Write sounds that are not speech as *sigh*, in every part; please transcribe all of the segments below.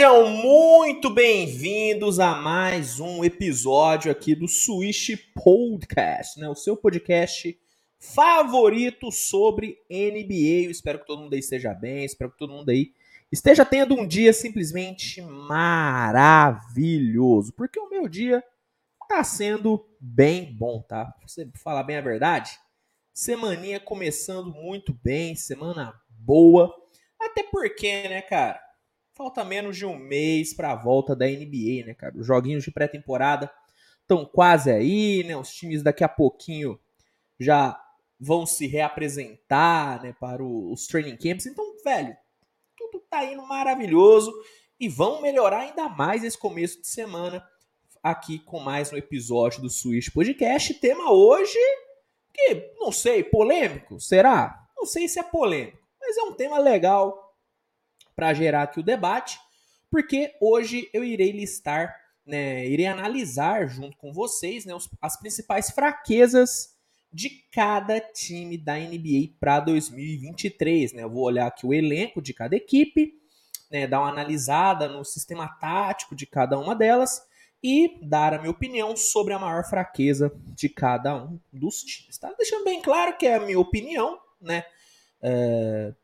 Sejam muito bem-vindos a mais um episódio aqui do Switch Podcast, né? O seu podcast favorito sobre NBA. Eu espero que todo mundo aí esteja bem, espero que todo mundo aí esteja tendo um dia simplesmente maravilhoso, porque o meu dia tá sendo bem bom, tá? Pra você falar bem a verdade, semaninha começando muito bem, semana boa, até porque, né, cara? Falta menos de um mês para a volta da NBA, né, cara? Os joguinhos de pré-temporada estão quase aí, né? Os times daqui a pouquinho já vão se reapresentar, né, para os training camps. Então, velho, tudo tá indo maravilhoso e vão melhorar ainda mais esse começo de semana aqui com mais um episódio do Switch Podcast. Tema hoje que não sei, polêmico, será? Não sei se é polêmico, mas é um tema legal para gerar aqui o debate, porque hoje eu irei listar, né, irei analisar junto com vocês né, as principais fraquezas de cada time da NBA para 2023. Né? Eu vou olhar aqui o elenco de cada equipe, né, dar uma analisada no sistema tático de cada uma delas e dar a minha opinião sobre a maior fraqueza de cada um dos times. Tá? Deixando bem claro que é a minha opinião, né? É,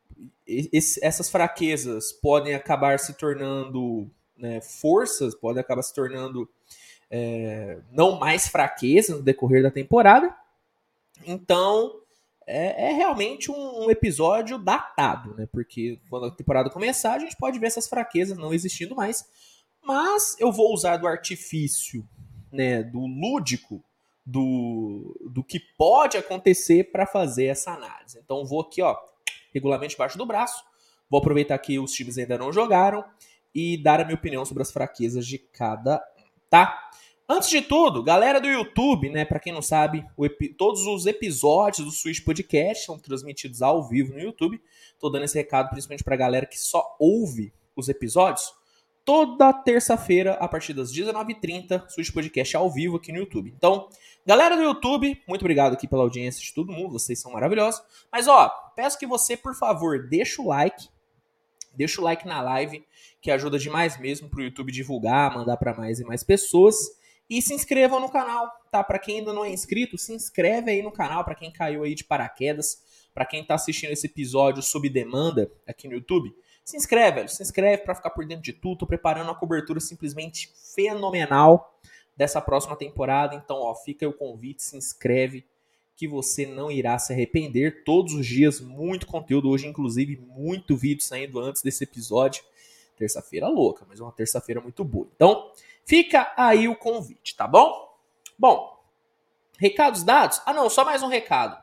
essas fraquezas podem acabar se tornando né, forças, podem acabar se tornando é, não mais fraquezas no decorrer da temporada. Então, é, é realmente um, um, episódio datado, né? Porque quando a temporada começar, a gente pode ver essas fraquezas não existindo mais. Mas eu vou usar do artifício, né, do lúdico, do, do que pode acontecer para fazer essa análise. Então, vou aqui, ó, regulamento debaixo do braço. Vou aproveitar que os times ainda não jogaram e dar a minha opinião sobre as fraquezas de cada um, tá? Antes de tudo, galera do YouTube, né, para quem não sabe, todos os episódios do Switch Podcast são transmitidos ao vivo no YouTube. Tô dando esse recado principalmente pra galera que só ouve os episódios. Toda terça-feira, a partir das 19h30, Switch Podcast ao vivo aqui no YouTube. Então, Galera do YouTube, muito obrigado aqui pela audiência de todo mundo, vocês são maravilhosos. Mas ó, peço que você, por favor, deixa o like, deixa o like na live, que ajuda demais mesmo pro YouTube divulgar, mandar para mais e mais pessoas. E se inscrevam no canal, tá? Para quem ainda não é inscrito, se inscreve aí no canal, para quem caiu aí de paraquedas, para quem tá assistindo esse episódio sob demanda aqui no YouTube. Se inscreve, velho, se inscreve para ficar por dentro de tudo. Tô preparando uma cobertura simplesmente fenomenal dessa próxima temporada. Então, ó, fica o convite, se inscreve que você não irá se arrepender. Todos os dias, muito conteúdo. Hoje, inclusive, muito vídeo saindo antes desse episódio. Terça-feira louca, mas uma terça-feira muito boa. Então, fica aí o convite, tá bom? Bom, recados dados? Ah, não, só mais um recado.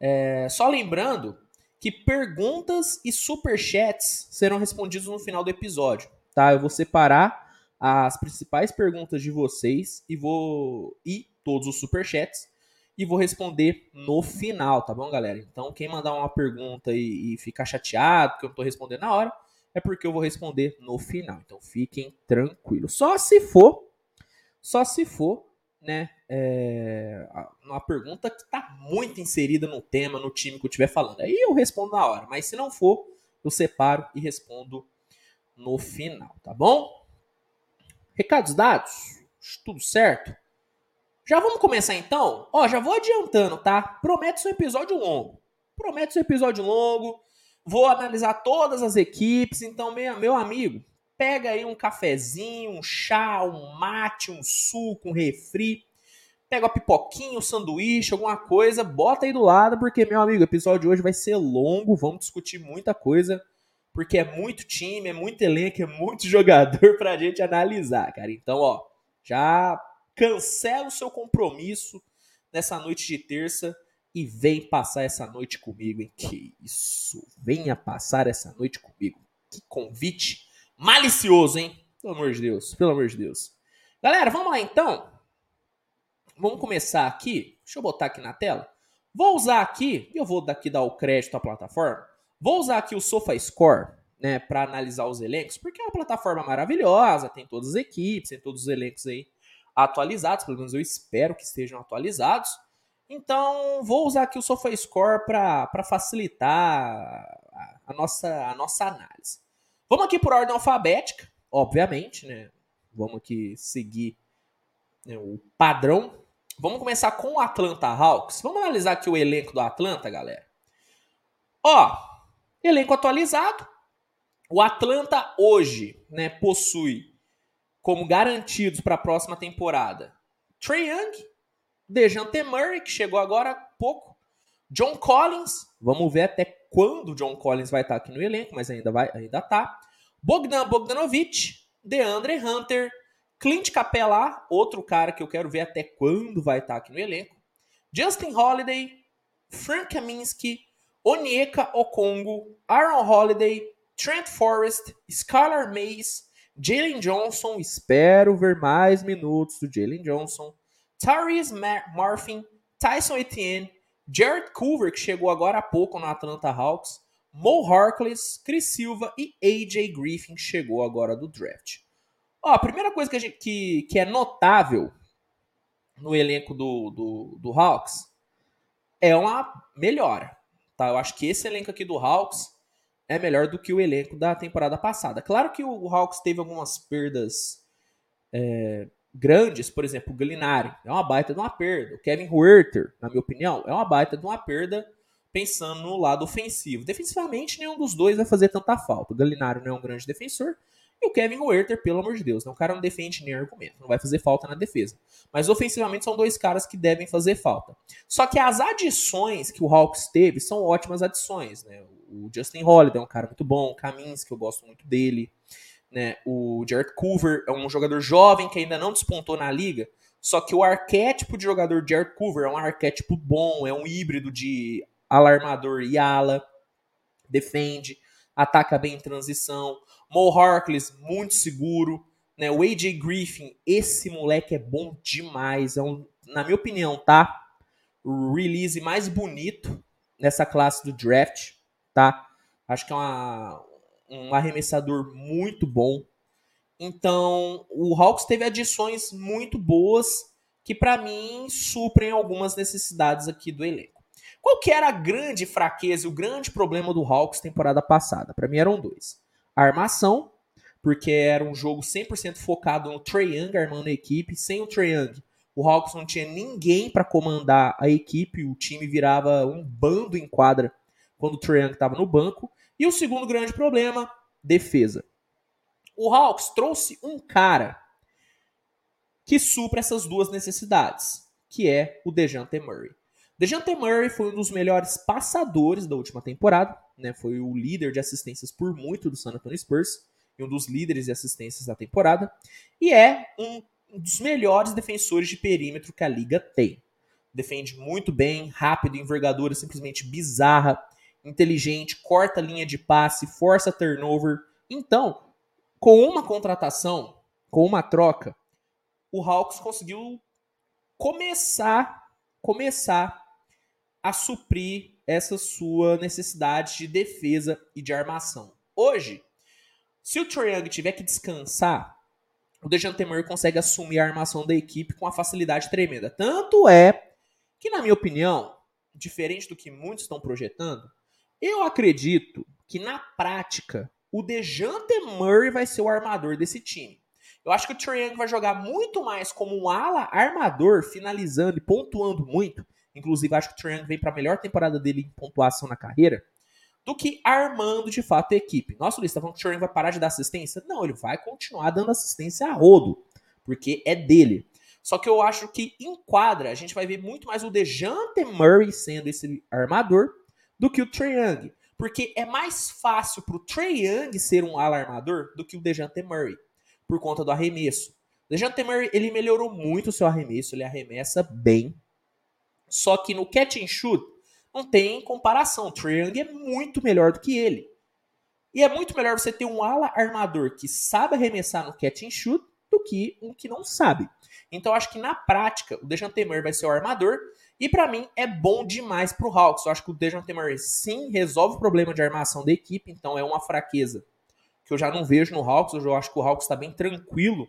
É, só lembrando que perguntas e superchats serão respondidos no final do episódio, tá? Eu vou separar as principais perguntas de vocês e vou e todos os superchats e vou responder no final, tá bom, galera? Então, quem mandar uma pergunta e, e ficar chateado que eu não tô respondendo na hora, é porque eu vou responder no final. Então, fiquem tranquilos. Só se for, só se for, né, é, uma pergunta que tá muito inserida no tema, no time que eu estiver falando. Aí eu respondo na hora, mas se não for, eu separo e respondo no final, tá bom? Recados dados? Tudo certo? Já vamos começar então? Ó, já vou adiantando, tá? Promete ser um episódio longo. Promete ser um episódio longo. Vou analisar todas as equipes. Então, meu, meu amigo, pega aí um cafezinho, um chá, um mate, um suco, um refri. Pega uma pipoquinha, um sanduíche, alguma coisa, bota aí do lado, porque, meu amigo, o episódio de hoje vai ser longo. Vamos discutir muita coisa porque é muito time, é muito elenco, é muito *laughs* jogador pra gente analisar, cara. Então, ó, já cancela o seu compromisso nessa noite de terça e vem passar essa noite comigo, hein? Que isso! Venha passar essa noite comigo. Que convite malicioso, hein? Pelo amor de Deus, pelo amor de Deus. Galera, vamos lá então. Vamos começar aqui. Deixa eu botar aqui na tela. Vou usar aqui, e eu vou daqui dar o crédito à plataforma. Vou usar aqui o SofaScore né, para analisar os elencos, porque é uma plataforma maravilhosa, tem todas as equipes, tem todos os elencos aí atualizados, pelo menos eu espero que estejam atualizados. Então, vou usar aqui o SofaScore para facilitar a, nossa, a nossa análise. Vamos aqui por ordem alfabética. obviamente, né? Vamos aqui seguir né, o padrão. Vamos começar com o Atlanta Hawks. Vamos analisar aqui o elenco do Atlanta, galera. Ó, elenco atualizado. O Atlanta hoje, né, possui como garantidos para a próxima temporada Trey Young, Dejante Murray, que chegou agora há pouco, John Collins, vamos ver até quando John Collins vai estar aqui no elenco, mas ainda vai, ainda tá. Bogdan Bogdanovic, DeAndre Hunter, Clint Capela, outro cara que eu quero ver até quando vai estar aqui no elenco. Justin Holiday, Frank Kaminsky, Onyeka Okongo, Aaron Holiday, Trent Forrest, Skylar Mays, Jalen Johnson, espero ver mais minutos do Jalen Johnson, Tyrese Marfin, Tyson Etienne, Jared Coover, que chegou agora há pouco no Atlanta Hawks, Mo Harkless, Chris Silva e AJ Griffin, que chegou agora do draft. Ó, a primeira coisa que, gente, que, que é notável no elenco do, do, do Hawks é uma melhora. Tá? Eu acho que esse elenco aqui do Hawks é melhor do que o elenco da temporada passada. Claro que o Hawks teve algumas perdas é, grandes, por exemplo, o Gallinari é uma baita de uma perda. O Kevin Huerter, na minha opinião, é uma baita de uma perda pensando no lado ofensivo. Defensivamente, nenhum dos dois vai fazer tanta falta. O Gallinari não é um grande defensor e o Kevin Huerter, pelo amor de Deus, não, o cara não defende nem argumento, não vai fazer falta na defesa. Mas ofensivamente são dois caras que devem fazer falta. Só que as adições que o Hawks teve são ótimas adições, né? O Justin Holiday é um cara muito bom, o Kaminsky, eu gosto muito dele. Né? O Jared Coover é um jogador jovem que ainda não despontou na liga, só que o arquétipo de jogador Jared Coover é um arquétipo bom, é um híbrido de alarmador e ala, defende, ataca bem em transição. Mo Harkless, muito seguro. Né? O AJ Griffin, esse moleque é bom demais. É um, na minha opinião, tá? O release mais bonito nessa classe do draft, tá? Acho que é uma, um arremessador muito bom. Então, o Hawks teve adições muito boas que para mim suprem algumas necessidades aqui do elenco. Qual que era a grande fraqueza e o grande problema do Hawks temporada passada? Para mim eram dois armação, porque era um jogo 100% focado no Trae Young armando a equipe. Sem o Trae Young, o Hawks não tinha ninguém para comandar a equipe, o time virava um bando em quadra quando o Trae Young estava no banco. E o segundo grande problema, defesa. O Hawks trouxe um cara que supra essas duas necessidades, que é o DeJounte Murray. DeJounte Murray foi um dos melhores passadores da última temporada, né? Foi o líder de assistências por muito do San Antonio Spurs e um dos líderes de assistências da temporada e é um dos melhores defensores de perímetro que a liga tem. Defende muito bem, rápido, envergadura simplesmente bizarra, inteligente, corta linha de passe, força turnover. Então, com uma contratação, com uma troca, o Hawks conseguiu começar começar a suprir essa sua necessidade de defesa e de armação. Hoje, se o Trae Young tiver que descansar, o Dejante Murray consegue assumir a armação da equipe com uma facilidade tremenda. Tanto é que, na minha opinião, diferente do que muitos estão projetando, eu acredito que na prática o Dejante Murray vai ser o armador desse time. Eu acho que o Trae vai jogar muito mais como um ala armador, finalizando e pontuando muito, Inclusive, acho que o Trae vem para a melhor temporada dele em pontuação na carreira do que armando de fato a equipe. Nossa, Luiz, tá falando que o Young vai parar de dar assistência? Não, ele vai continuar dando assistência a rodo, porque é dele. Só que eu acho que em quadra a gente vai ver muito mais o Dejante Murray sendo esse armador do que o Trae Young. Porque é mais fácil pro Trae Young ser um alarmador do que o Dejante Murray, por conta do arremesso. O Dejante Murray, ele melhorou muito o seu arremesso, ele arremessa bem, só que no catch and shoot não tem comparação. O Trae Young é muito melhor do que ele. E é muito melhor você ter um ala armador que sabe arremessar no catch and shoot do que um que não sabe. Então acho que na prática o Dejan Temer vai ser o armador e para mim é bom demais pro Hawks. Eu acho que o Dejan Temer sim resolve o problema de armação da equipe, então é uma fraqueza que eu já não vejo no Hawks. Eu acho que o Hawks está bem tranquilo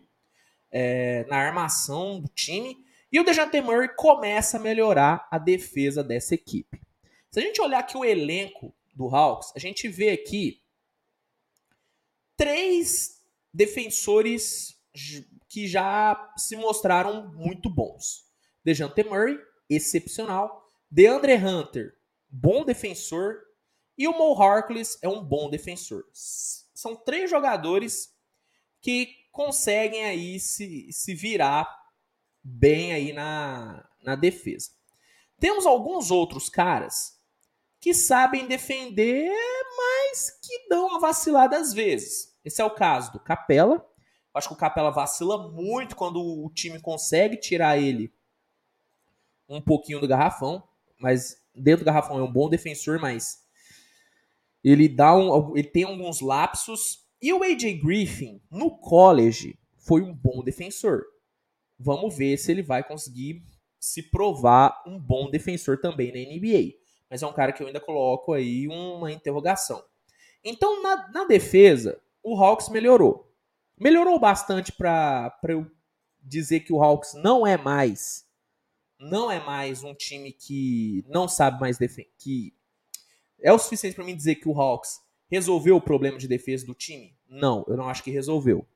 é, na armação do time. E o DeJounte Murray começa a melhorar a defesa dessa equipe. Se a gente olhar aqui o elenco do Hawks, a gente vê aqui três defensores que já se mostraram muito bons. Dejante Murray, excepcional. DeAndre Hunter, bom defensor. E o Mo Harkless é um bom defensor. São três jogadores que conseguem aí se, se virar bem aí na, na defesa. Temos alguns outros caras que sabem defender, mas que dão uma vacilada às vezes. Esse é o caso do Capela. Acho que o Capela vacila muito quando o time consegue tirar ele um pouquinho do garrafão, mas dentro do garrafão é um bom defensor, mas ele dá um, ele tem alguns lapsos. E o AJ Griffin no college foi um bom defensor. Vamos ver se ele vai conseguir se provar um bom defensor também na NBA. Mas é um cara que eu ainda coloco aí uma interrogação. Então, na, na defesa, o Hawks melhorou. Melhorou bastante para eu dizer que o Hawks não é mais não é mais um time que não sabe mais defender, que é o suficiente para mim dizer que o Hawks resolveu o problema de defesa do time? Não, eu não acho que resolveu.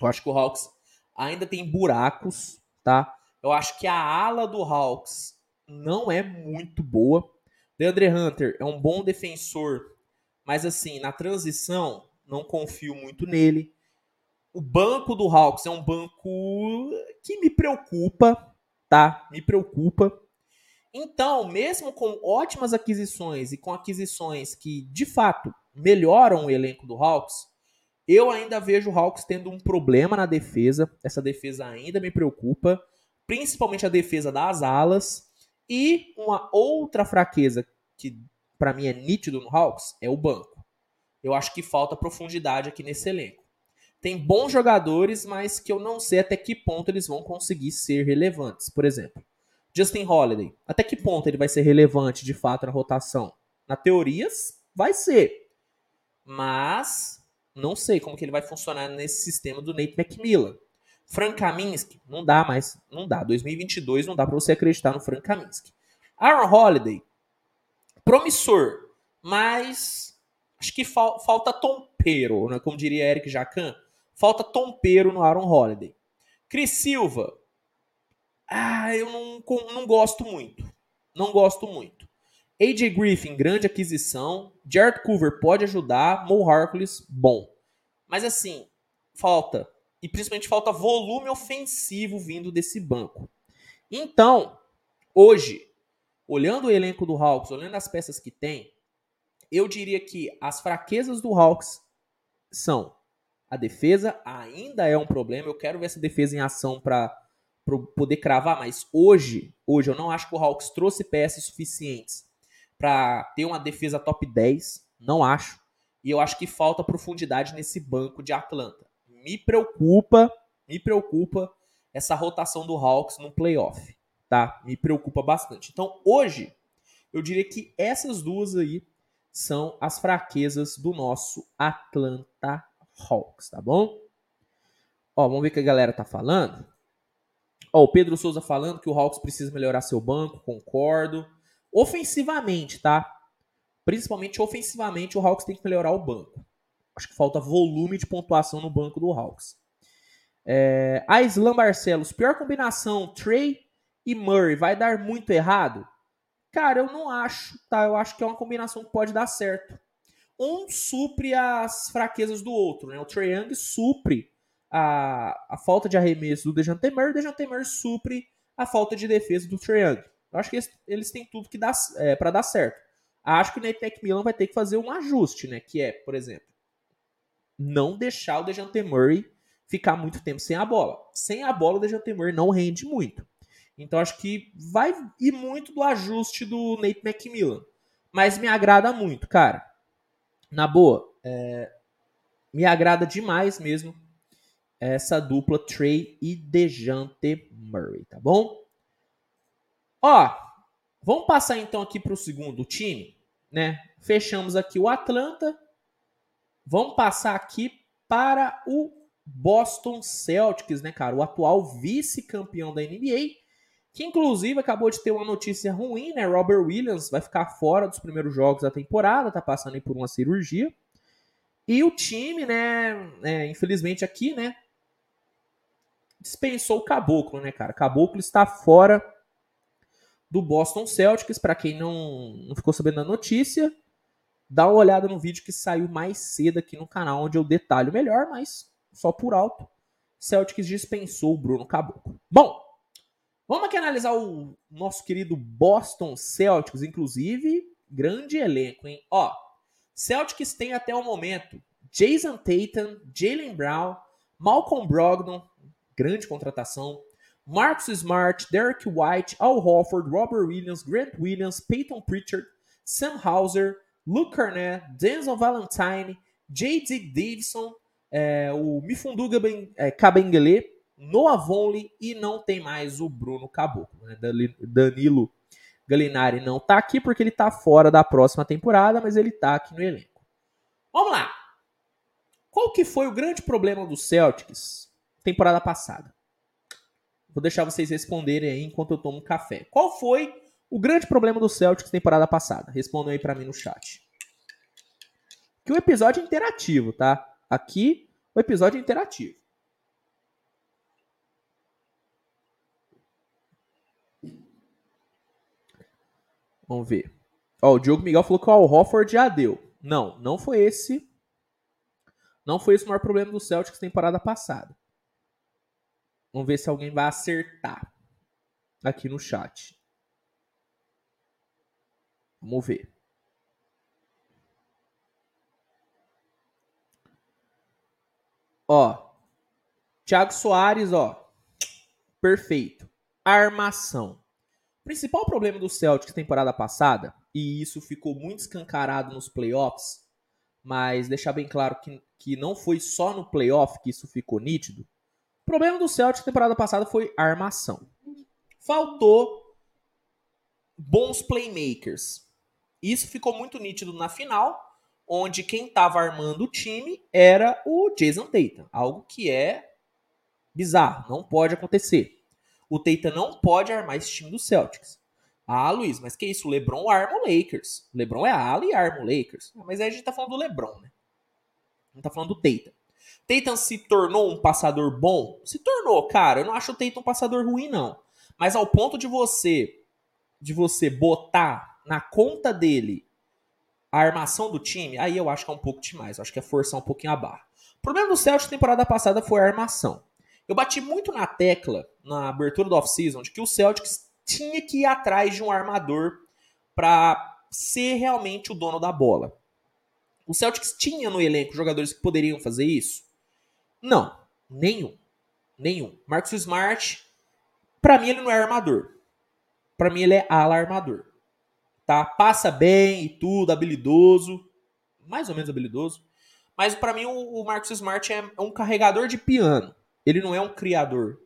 Eu acho que o Hawks ainda tem buracos, tá? Eu acho que a ala do Hawks não é muito boa. DeAndre Hunter é um bom defensor, mas assim, na transição, não confio muito nele. O banco do Hawks é um banco que me preocupa, tá? Me preocupa. Então, mesmo com ótimas aquisições e com aquisições que de fato melhoram o elenco do Hawks, eu ainda vejo o Hawks tendo um problema na defesa. Essa defesa ainda me preocupa, principalmente a defesa das alas. E uma outra fraqueza que para mim é nítido no Hawks é o banco. Eu acho que falta profundidade aqui nesse elenco. Tem bons jogadores, mas que eu não sei até que ponto eles vão conseguir ser relevantes. Por exemplo, Justin Holiday. Até que ponto ele vai ser relevante de fato na rotação? Na teoria, vai ser. Mas não sei como que ele vai funcionar nesse sistema do Nate McMillan. Frank Kaminsky, não dá mais, não dá. 2022 não dá para você acreditar no Frank Kaminsky. Aaron Holiday, promissor, mas acho que fal falta tompeiro, né? como diria Eric Jacan. Falta tompeiro no Aaron Holiday. Cris Silva. Ah, eu não, não gosto muito. Não gosto muito. AJ Griffin, grande aquisição. Jared Coover pode ajudar. Mo Harkless, bom. Mas assim, falta. E principalmente falta volume ofensivo vindo desse banco. Então, hoje, olhando o elenco do Hawks, olhando as peças que tem, eu diria que as fraquezas do Hawks são a defesa ainda é um problema. Eu quero ver essa defesa em ação para poder cravar, mas hoje, hoje eu não acho que o Hawks trouxe peças suficientes para ter uma defesa top 10, não acho. E eu acho que falta profundidade nesse banco de Atlanta. Me preocupa, me preocupa essa rotação do Hawks no playoff, tá? Me preocupa bastante. Então, hoje, eu diria que essas duas aí são as fraquezas do nosso Atlanta Hawks, tá bom? Ó, vamos ver o que a galera tá falando. Ó, o Pedro Souza falando que o Hawks precisa melhorar seu banco, concordo. Ofensivamente, tá? Principalmente ofensivamente, o Hawks tem que melhorar o banco. Acho que falta volume de pontuação no banco do Hawks. É, a Islam Barcelos, pior combinação, Trey e Murray, vai dar muito errado? Cara, eu não acho, tá? Eu acho que é uma combinação que pode dar certo um supre as fraquezas do outro. Né? O Trae Young supre a, a falta de arremesso do Dejan Temer, o Dejan Temer supre a falta de defesa do Trae Young. Eu acho que eles, eles têm tudo que dá é, para dar certo. Acho que o Nate McMillan vai ter que fazer um ajuste, né? Que é, por exemplo, não deixar o Dejante Murray ficar muito tempo sem a bola. Sem a bola, o Dejante Murray não rende muito. Então acho que vai ir muito do ajuste do Nate McMillan. Mas me agrada muito, cara na boa, é, me agrada demais mesmo essa dupla Trey e Dejante Murray, tá bom? Ó, vamos passar então aqui para o segundo time, né? Fechamos aqui o Atlanta. Vamos passar aqui para o Boston Celtics, né, cara? O atual vice-campeão da NBA que inclusive acabou de ter uma notícia ruim, né? Robert Williams vai ficar fora dos primeiros jogos da temporada, tá passando por uma cirurgia. E o time, né, é, infelizmente aqui, né, dispensou o Caboclo, né, cara? Caboclo está fora do Boston Celtics, para quem não, não ficou sabendo da notícia, dá uma olhada no vídeo que saiu mais cedo aqui no canal, onde eu detalho melhor, mas só por alto. Celtics dispensou o Bruno Caboclo. Bom, vamos aqui analisar o nosso querido Boston Celtics, inclusive, grande elenco, hein? Ó, Celtics tem até o momento Jason Tatum, Jalen Brown, Malcolm Brogdon, grande contratação, Marcus Smart, Derek White, Al Horford, Robert Williams, Grant Williams, Peyton Pritchard, Sam Hauser, Luke Cornett, Denzel Valentine, J.D. Davidson, é, o Mifunduga é, Kabengele, Noah Vonley e não tem mais o Bruno Caboclo. Né? Danilo Galinari não tá aqui porque ele tá fora da próxima temporada, mas ele tá aqui no elenco. Vamos lá. Qual que foi o grande problema do Celtics temporada passada? Vou deixar vocês responderem aí enquanto eu tomo um café. Qual foi o grande problema do Celtics temporada passada? Respondam aí para mim no chat. Que o episódio é interativo, tá? Aqui, o episódio é interativo. Vamos ver. Ó, o Diogo Miguel falou que o Al Hofford já deu. Não, não foi esse. Não foi esse o maior problema do Celtics temporada passada. Vamos ver se alguém vai acertar aqui no chat. Vamos ver. Ó, Thiago Soares, ó, perfeito. Armação. Principal problema do Celtics temporada passada, e isso ficou muito escancarado nos playoffs, mas deixar bem claro que, que não foi só no playoff que isso ficou nítido. O problema do Celtics temporada passada foi armação. Faltou bons playmakers. Isso ficou muito nítido na final, onde quem estava armando o time era o Jason Tatum, algo que é bizarro, não pode acontecer. O Tatum não pode armar esse time do Celtics. Ah, Luiz, mas que isso? O LeBron arma o Lakers. O LeBron é ala e arma o Lakers. Mas aí a gente tá falando do LeBron, né? Não tá falando do Tatum. Tatum se tornou um passador bom? Se tornou, cara. Eu não acho o Tatum um passador ruim, não. Mas ao ponto de você de você botar na conta dele a armação do time, aí eu acho que é um pouco demais. Eu acho que é forçar um pouquinho a barra. O problema do Celtics temporada passada foi a armação. Eu bati muito na tecla na abertura do off-season de que o Celtics tinha que ir atrás de um armador para ser realmente o dono da bola. O Celtics tinha no elenco jogadores que poderiam fazer isso? Não, nenhum. Nenhum. Marcus Smart, para mim ele não é armador. Para mim ele é ala armador tá? Passa bem e tudo, habilidoso, mais ou menos habilidoso. Mas para mim o, Marcus Smart é um carregador de piano. Ele não é um criador.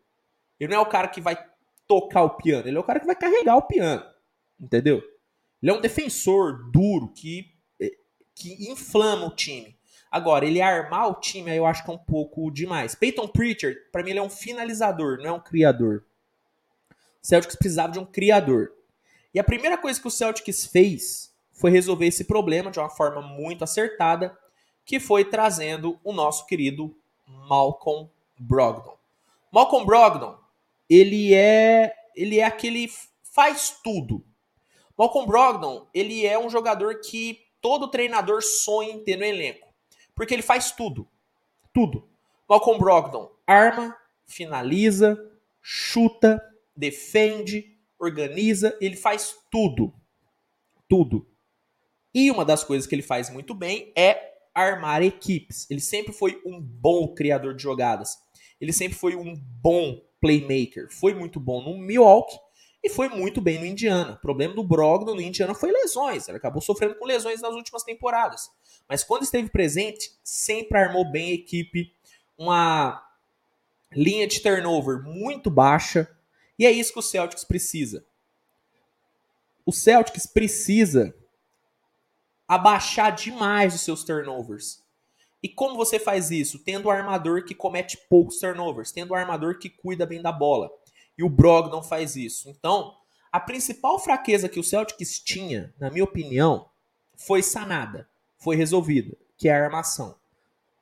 Ele não é o cara que vai tocar o piano, ele é o cara que vai carregar o piano. Entendeu? Ele é um defensor duro que que inflama o time. Agora, ele armar o time, aí eu acho que é um pouco demais. Peyton Pritchard, para mim, ele é um finalizador, não é um criador. Celtics precisava de um criador. E a primeira coisa que o Celtics fez foi resolver esse problema de uma forma muito acertada, que foi trazendo o nosso querido Malcolm Brogdon. Malcolm Brogdon, ele é ele é aquele faz tudo. Malcolm Brogdon, ele é um jogador que todo treinador sonha em ter no elenco, porque ele faz tudo. Tudo. Malcolm Brogdon arma, finaliza, chuta, defende, organiza, ele faz tudo. Tudo. E uma das coisas que ele faz muito bem é armar equipes. Ele sempre foi um bom criador de jogadas. Ele sempre foi um bom playmaker. Foi muito bom no Milwaukee e foi muito bem no Indiana. O problema do Brogdon no Indiana foi lesões. Ele acabou sofrendo com lesões nas últimas temporadas. Mas quando esteve presente, sempre armou bem a equipe. Uma linha de turnover muito baixa. E é isso que o Celtics precisa. O Celtics precisa abaixar demais os seus turnovers. E como você faz isso? Tendo um armador que comete poucos turnovers, tendo um armador que cuida bem da bola. E o Brogdon faz isso. Então, a principal fraqueza que o Celtics tinha, na minha opinião, foi sanada, foi resolvida, que é a armação.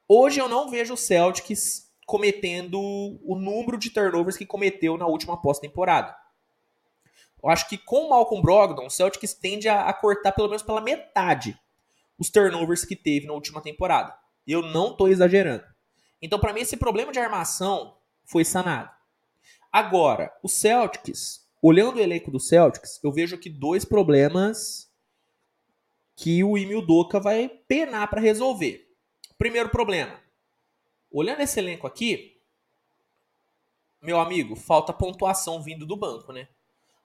Hoje eu não vejo o Celtics cometendo o número de turnovers que cometeu na última pós-temporada. Eu acho que com o Malcolm Brogdon, o Celtics tende a cortar pelo menos pela metade os turnovers que teve na última temporada. Eu não estou exagerando. Então, para mim, esse problema de armação foi sanado. Agora, o Celtics, olhando o elenco do Celtics, eu vejo aqui dois problemas que o Emil Doca vai penar para resolver. Primeiro problema. Olhando esse elenco aqui, meu amigo, falta pontuação vindo do banco, né?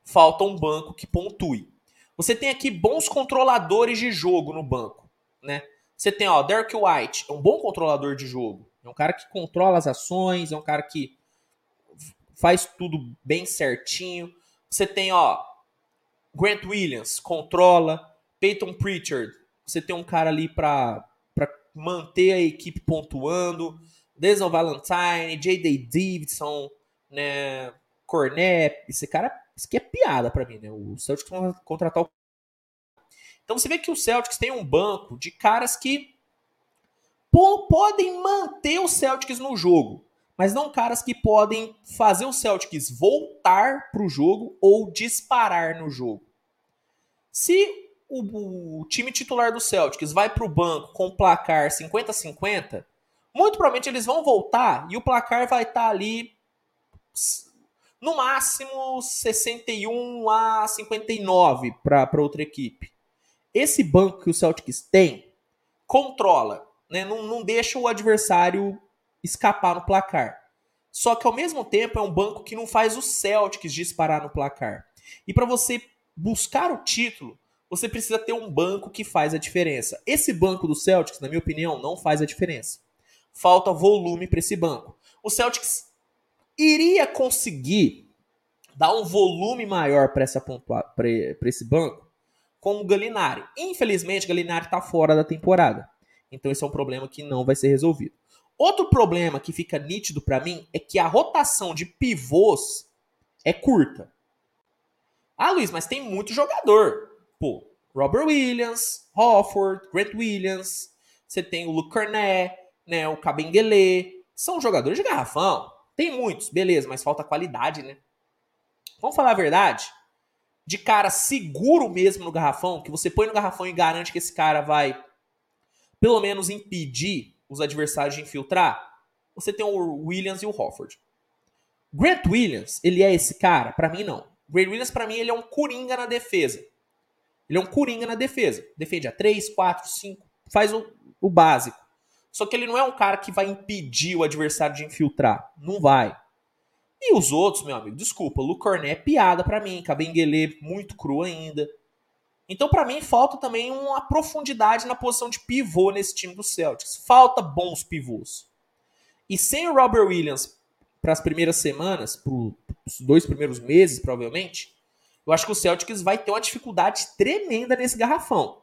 Falta um banco que pontue. Você tem aqui bons controladores de jogo no banco, né? Você tem, ó, Derek White, é um bom controlador de jogo. É um cara que controla as ações, é um cara que faz tudo bem certinho. Você tem, ó, Grant Williams, controla. Peyton Pritchard, você tem um cara ali para manter a equipe pontuando. Denzel Valentine, J.D. Davidson, né, Cornet, esse cara, isso aqui é piada para mim, né? O Celtics contratar o Então você vê que o Celtics tem um banco de caras que podem manter o Celtics no jogo, mas não caras que podem fazer o Celtics voltar pro jogo ou disparar no jogo. Se o, o time titular do Celtics vai para o banco com placar 50-50, muito provavelmente eles vão voltar e o placar vai estar tá ali no máximo 61 a 59 para outra equipe. Esse banco que o Celtics tem controla, né? não, não deixa o adversário escapar no placar. Só que ao mesmo tempo é um banco que não faz o Celtics disparar no placar. E para você buscar o título, você precisa ter um banco que faz a diferença. Esse banco do Celtics, na minha opinião, não faz a diferença. Falta volume para esse banco. O Celtics iria conseguir dar um volume maior para esse banco com o Galinari. Infelizmente, Galinari está fora da temporada. Então esse é um problema que não vai ser resolvido. Outro problema que fica nítido para mim é que a rotação de pivôs é curta. Ah, Luiz, mas tem muito jogador. Pô, Robert Williams, Hofford, Grant Williams, você tem o Luke Cornet, né, o Kabengele, são jogadores de garrafão. Tem muitos, beleza, mas falta qualidade, né? Vamos falar a verdade? De cara seguro mesmo no garrafão, que você põe no garrafão e garante que esse cara vai pelo menos impedir os adversários de infiltrar, você tem o Williams e o Hofford. Grant Williams, ele é esse cara? Para mim não. Grant Williams para mim ele é um coringa na defesa. Ele é um coringa na defesa. Defende a 3, 4, 5, faz o, o básico. Só que ele não é um cara que vai impedir o adversário de infiltrar. Não vai. E os outros, meu amigo, desculpa, Cornet é piada para mim, Cabenguele muito cru ainda. Então, para mim, falta também uma profundidade na posição de pivô nesse time do Celtics. Falta bons pivôs. E sem o Robert Williams para as primeiras semanas, para os dois primeiros meses, provavelmente, eu acho que o Celtics vai ter uma dificuldade tremenda nesse garrafão.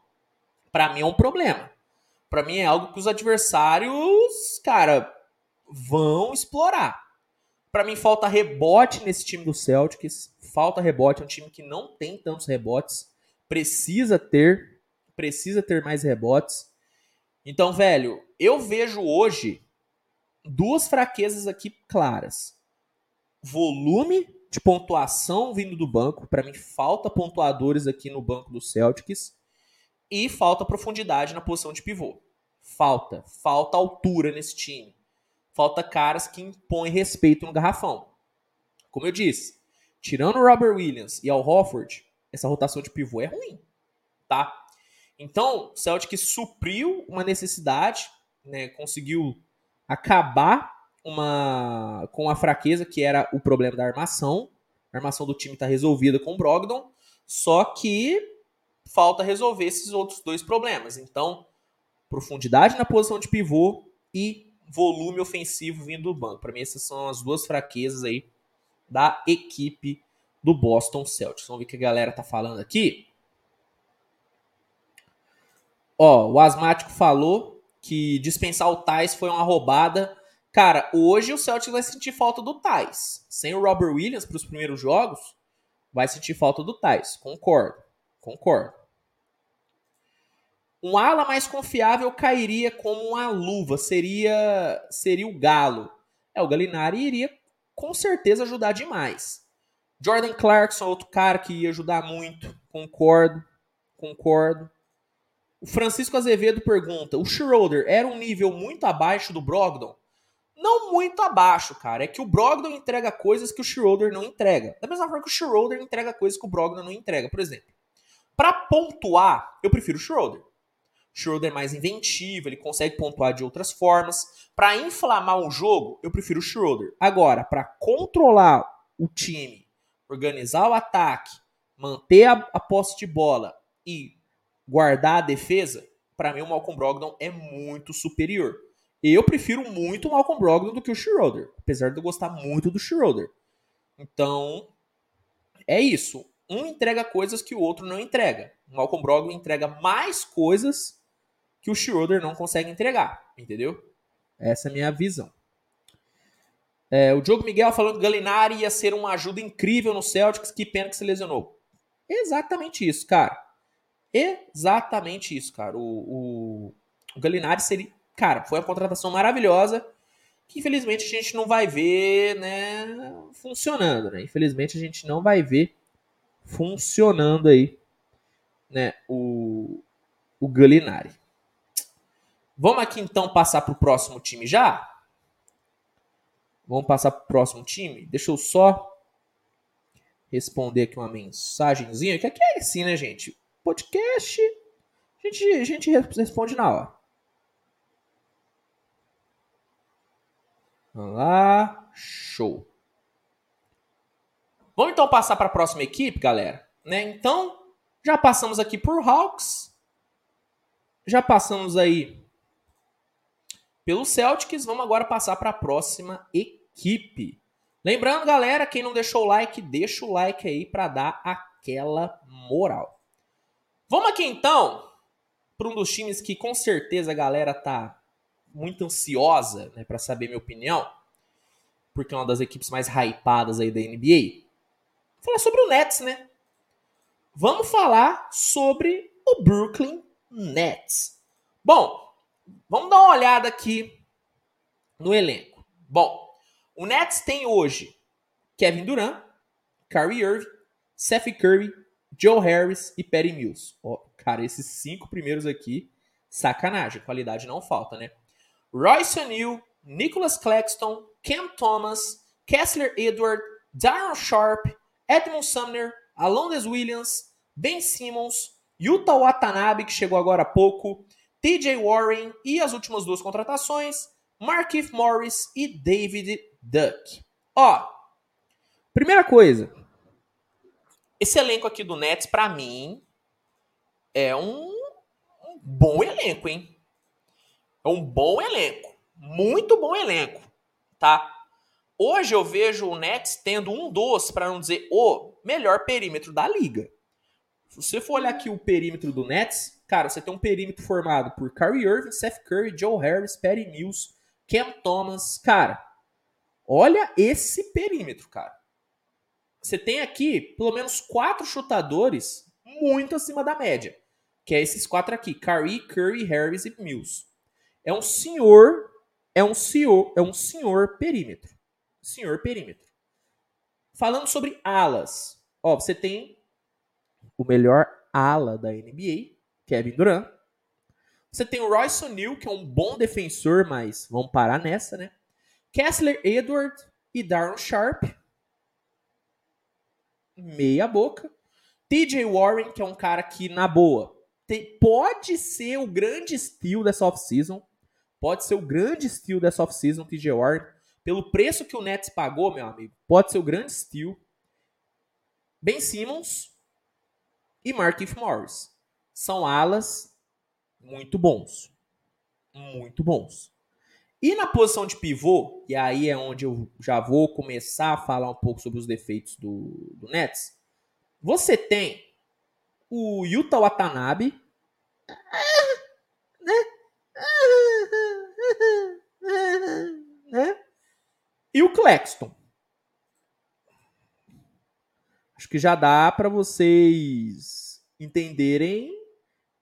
Para mim é um problema. Para mim é algo que os adversários, cara, vão explorar. Para mim falta rebote nesse time do Celtics. Falta rebote, é um time que não tem tantos rebotes. Precisa ter, precisa ter mais rebotes. Então, velho, eu vejo hoje duas fraquezas aqui claras. Volume de pontuação vindo do banco. Para mim, falta pontuadores aqui no banco do Celtics. E falta profundidade na posição de pivô. Falta. Falta altura nesse time. Falta caras que impõem respeito no garrafão. Como eu disse, tirando o Robert Williams e Al Hofford, essa rotação de pivô é ruim. Tá? Então, o Celtic supriu uma necessidade, né, conseguiu acabar uma com a fraqueza que era o problema da armação. A armação do time está resolvida com o Brogdon, só que falta resolver esses outros dois problemas. Então, profundidade na posição de pivô e volume ofensivo vindo do banco. Para mim, essas são as duas fraquezas aí da equipe do Boston Celtics. Vamos ver o que a galera tá falando aqui. Ó, o Asmático falou que dispensar o Tais foi uma roubada Cara, hoje o Celtics vai sentir falta do Tais. Sem o Robert Williams para os primeiros jogos, vai sentir falta do Tais. Concordo. Concordo. Um ala mais confiável cairia como uma luva, seria seria o Galo. É, o Galinari iria com certeza ajudar demais. Jordan Clarkson, outro cara que ia ajudar muito. Concordo, concordo. O Francisco Azevedo pergunta: o Schroeder era um nível muito abaixo do Brogdon? Não muito abaixo, cara. É que o Brogdon entrega coisas que o Schroeder não entrega. Da mesma forma que o Schroeder entrega coisas que o Brogdon não entrega. Por exemplo, para pontuar, eu prefiro o Schroeder. O Schroeder é mais inventivo, ele consegue pontuar de outras formas. Para inflamar um jogo, eu prefiro o Schroeder. Agora, para controlar o time, organizar o ataque, manter a, a posse de bola e guardar a defesa, para mim o Malcolm Brogdon é muito superior. Eu prefiro muito o Malcolm Brogdon do que o Schroeder, apesar de eu gostar muito do Schroeder. Então, é isso. Um entrega coisas que o outro não entrega. O Malcolm Brogdon entrega mais coisas que o Schroeder não consegue entregar, entendeu? Essa é a minha visão. É, o Diogo Miguel falando que Galinari ia ser uma ajuda incrível no Celtics, que pena que se lesionou. Exatamente isso, cara. Exatamente isso, cara. O, o, o Galinari seria. Cara, foi uma contratação maravilhosa que infelizmente a gente não vai ver, né, funcionando, né? Infelizmente a gente não vai ver funcionando aí, né, o, o Galinari. Vamos aqui então passar para o próximo time já? Vamos passar para o próximo time? Deixa eu só responder aqui uma mensagenzinha, que aqui é assim, né, gente? Podcast, a gente, a gente responde na hora. Vamos lá, show. Vamos então passar para a próxima equipe, galera. Né? Então, já passamos aqui por Hawks, já passamos aí pelo Celtics, vamos agora passar para a próxima equipe. Lembrando, galera, quem não deixou o like, deixa o like aí para dar aquela moral. Vamos aqui então para um dos times que com certeza a galera tá muito ansiosa, né, para saber minha opinião, porque é uma das equipes mais hypadas aí da NBA. Falar sobre o Nets, né? Vamos falar sobre o Brooklyn Nets. Bom, vamos dar uma olhada aqui no elenco. Bom, o Nets tem hoje Kevin Durant, Kyrie Irving, Seth Curry, Joe Harris e Perry Mills. Oh, cara, esses cinco primeiros aqui, sacanagem, qualidade não falta, né? Royce O'Neal, Nicholas Claxton, Cam Thomas, Kessler Edward, Darren Sharp, Edmund Sumner, Alondes Williams, Ben Simmons, Yuta Watanabe, que chegou agora há pouco, TJ Warren e as últimas duas contratações, Markif Morris e David Duck. Ó, primeira coisa. Esse elenco aqui do Nets, para mim, é um, um bom elenco, hein? É um bom elenco. Muito bom elenco, tá? Hoje eu vejo o Nets tendo um dos, para não dizer o melhor perímetro da liga. Se você for olhar aqui o perímetro do Nets, cara, você tem um perímetro formado por Kyrie Irving, Seth Curry, Joe Harris, Patty Mills, Cam Thomas. Cara, Olha esse perímetro, cara. Você tem aqui pelo menos quatro chutadores muito acima da média. Que é esses quatro aqui: Curry, Curry, Harris e Mills. É um senhor, é um senhor, é um senhor perímetro. Senhor perímetro. Falando sobre alas. Ó, você tem o melhor ala da NBA, Kevin Durant. Você tem o Royce O'Neal, que é um bom defensor, mas vamos parar nessa, né? Kessler Edward e Darren Sharp. Meia boca. TJ Warren, que é um cara que, na boa, tem, pode ser o grande estilo dessa off-season. Pode ser o grande estilo dessa off-season, TJ Warren. Pelo preço que o Nets pagou, meu amigo, pode ser o grande estilo. Ben Simmons e Markif Morris. São alas muito bons. Muito bons. E na posição de pivô, e aí é onde eu já vou começar a falar um pouco sobre os defeitos do, do Nets, você tem o Yuta Watanabe, *laughs* né? E o Claxton. Acho que já dá para vocês entenderem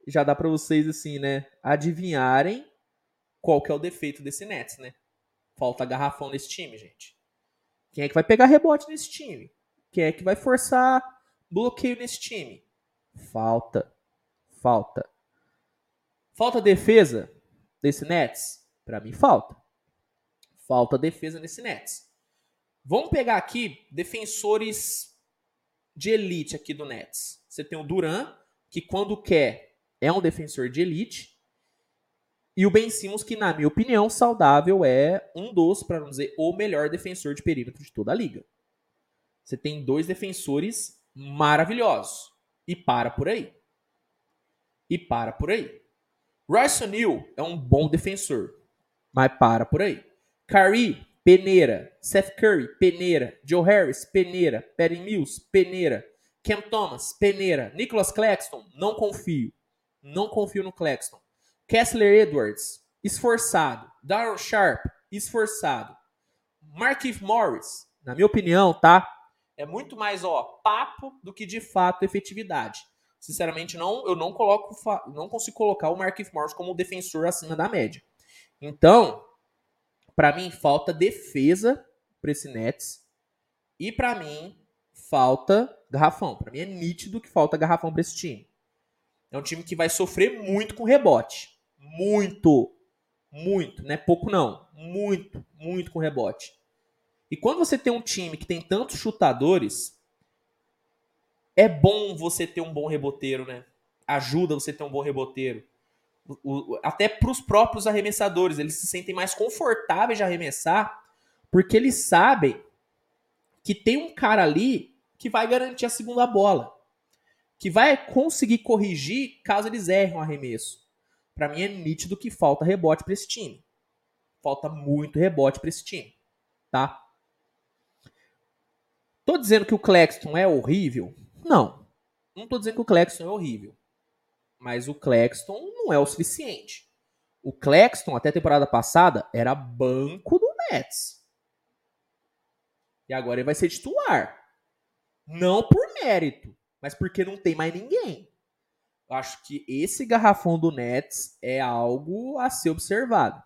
já dá para vocês assim, né, adivinharem qual que é o defeito desse Nets, né? Falta garrafão nesse time, gente. Quem é que vai pegar rebote nesse time? Quem é que vai forçar bloqueio nesse time? Falta. Falta. Falta defesa desse Nets? Para mim falta. Falta defesa nesse Nets. Vamos pegar aqui defensores de elite aqui do Nets. Você tem o Duran, que quando quer é um defensor de elite. E o Ben Simmons, que na minha opinião, saudável, é um dos, para não dizer, o melhor defensor de perímetro de toda a liga. Você tem dois defensores maravilhosos. E para por aí. E para por aí. Royce O'Neal é um bom defensor. Mas para por aí. Curry, peneira. Seth Curry, peneira. Joe Harris, peneira. Perry Mills, peneira. Cam Thomas, peneira. Nicholas Claxton, não confio. Não confio no Claxton. Kessler Edwards, esforçado. Darren Sharp, esforçado. Markif Morris, na minha opinião, tá? É muito mais, ó, papo do que de fato efetividade. Sinceramente, não, eu não coloco, não consigo colocar o Markif Morris como defensor acima da média. Então, para mim falta defesa para esse Nets e para mim falta garrafão. Para mim é nítido que falta garrafão para esse time. É um time que vai sofrer muito com rebote. Muito. Muito. Não é pouco, não. Muito, muito com rebote. E quando você tem um time que tem tantos chutadores, é bom você ter um bom reboteiro, né? Ajuda você ter um bom reboteiro. O, até para os próprios arremessadores, eles se sentem mais confortáveis de arremessar, porque eles sabem que tem um cara ali que vai garantir a segunda bola que vai conseguir corrigir caso eles errem o arremesso. Para mim é nítido que falta rebote para esse time. Falta muito rebote para esse time, tá? Tô dizendo que o Claxton é horrível? Não. Não tô dizendo que o Claxton é horrível. Mas o Claxton não é o suficiente. O Claxton, até a temporada passada, era banco do Nets. E agora ele vai ser titular. Não por mérito, mas porque não tem mais ninguém. Eu acho que esse garrafão do Nets é algo a ser observado.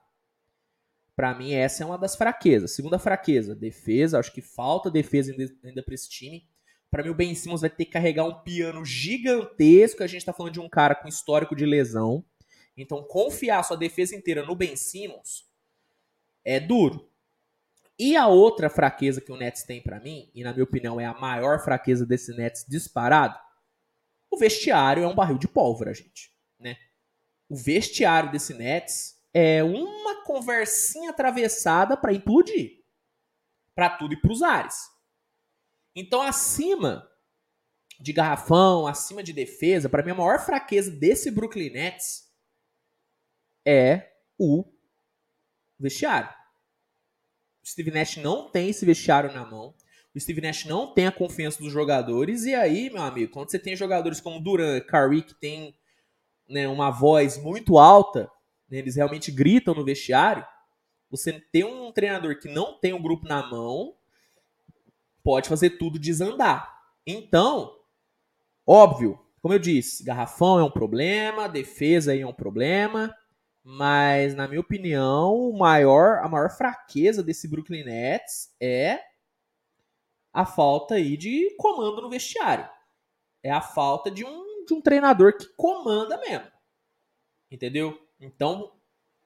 Para mim, essa é uma das fraquezas. Segunda fraqueza, defesa. Acho que falta defesa ainda para esse time. Para mim, o Ben Simmons vai ter que carregar um piano gigantesco. A gente está falando de um cara com histórico de lesão. Então, confiar sua defesa inteira no Ben Simmons é duro. E a outra fraqueza que o Nets tem para mim, e na minha opinião é a maior fraqueza desse Nets disparado, o vestiário é um barril de pólvora, gente, né? O vestiário desse Nets é uma conversinha atravessada para implodir. Para tudo e para os ares. Então, acima de garrafão, acima de defesa, para mim a maior fraqueza desse Brooklyn Nets é o vestiário. O Steve Nash não tem esse vestiário na mão. O Steve Nash não tem a confiança dos jogadores. E aí, meu amigo, quando você tem jogadores como Duran, Curry, que tem né, uma voz muito alta, né, eles realmente gritam no vestiário. Você tem um treinador que não tem o um grupo na mão, pode fazer tudo desandar. Então, óbvio, como eu disse, garrafão é um problema, defesa é um problema. Mas, na minha opinião, maior, a maior fraqueza desse Brooklyn Nets é a falta aí de comando no vestiário. É a falta de um, de um treinador que comanda mesmo. Entendeu? Então,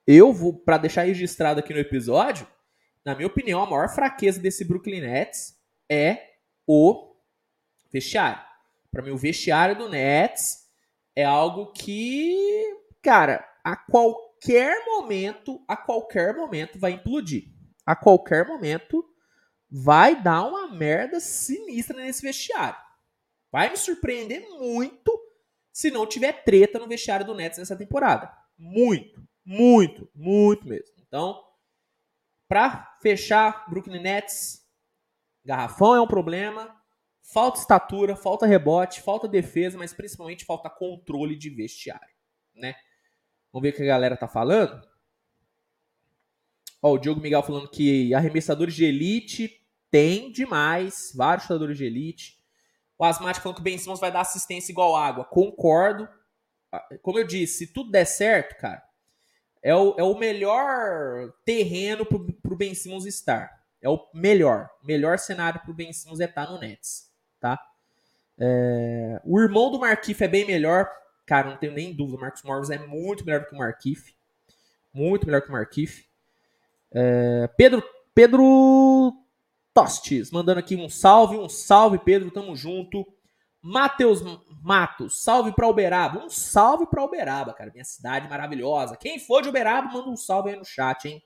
eu vou, para deixar registrado aqui no episódio, na minha opinião, a maior fraqueza desse Brooklyn Nets é o vestiário. Para mim, o vestiário do Nets é algo que, cara, a qualquer momento, a qualquer momento vai implodir. A qualquer momento vai dar uma merda sinistra nesse vestiário. Vai me surpreender muito se não tiver treta no vestiário do Nets nessa temporada. Muito, muito, muito mesmo. Então, para fechar, Brooklyn Nets, garrafão é um problema, falta estatura, falta rebote, falta defesa, mas principalmente falta controle de vestiário, né? Vamos ver o que a galera tá falando. Ó, o Diogo Miguel falando que arremessadores de elite tem demais, vários chutadores de elite. O Asmático falando que o Ben Simmons vai dar assistência igual água. Concordo. como eu disse, se tudo der certo, cara, é o, é o melhor terreno pro, pro Ben Simmons estar. É o melhor. Melhor cenário pro Ben Simmons é estar no Nets, tá? É, o irmão do Markif é bem melhor. Cara, não tenho nem dúvida. O Marcos Morris é muito melhor do que o Markif. Muito melhor que o Markif. É, Pedro, Pedro Tostes, mandando aqui um salve, um salve, Pedro, tamo junto. Matheus Matos, salve pra Uberaba. Um salve pra Uberaba, cara, minha cidade maravilhosa. Quem for de Uberaba, manda um salve aí no chat, hein?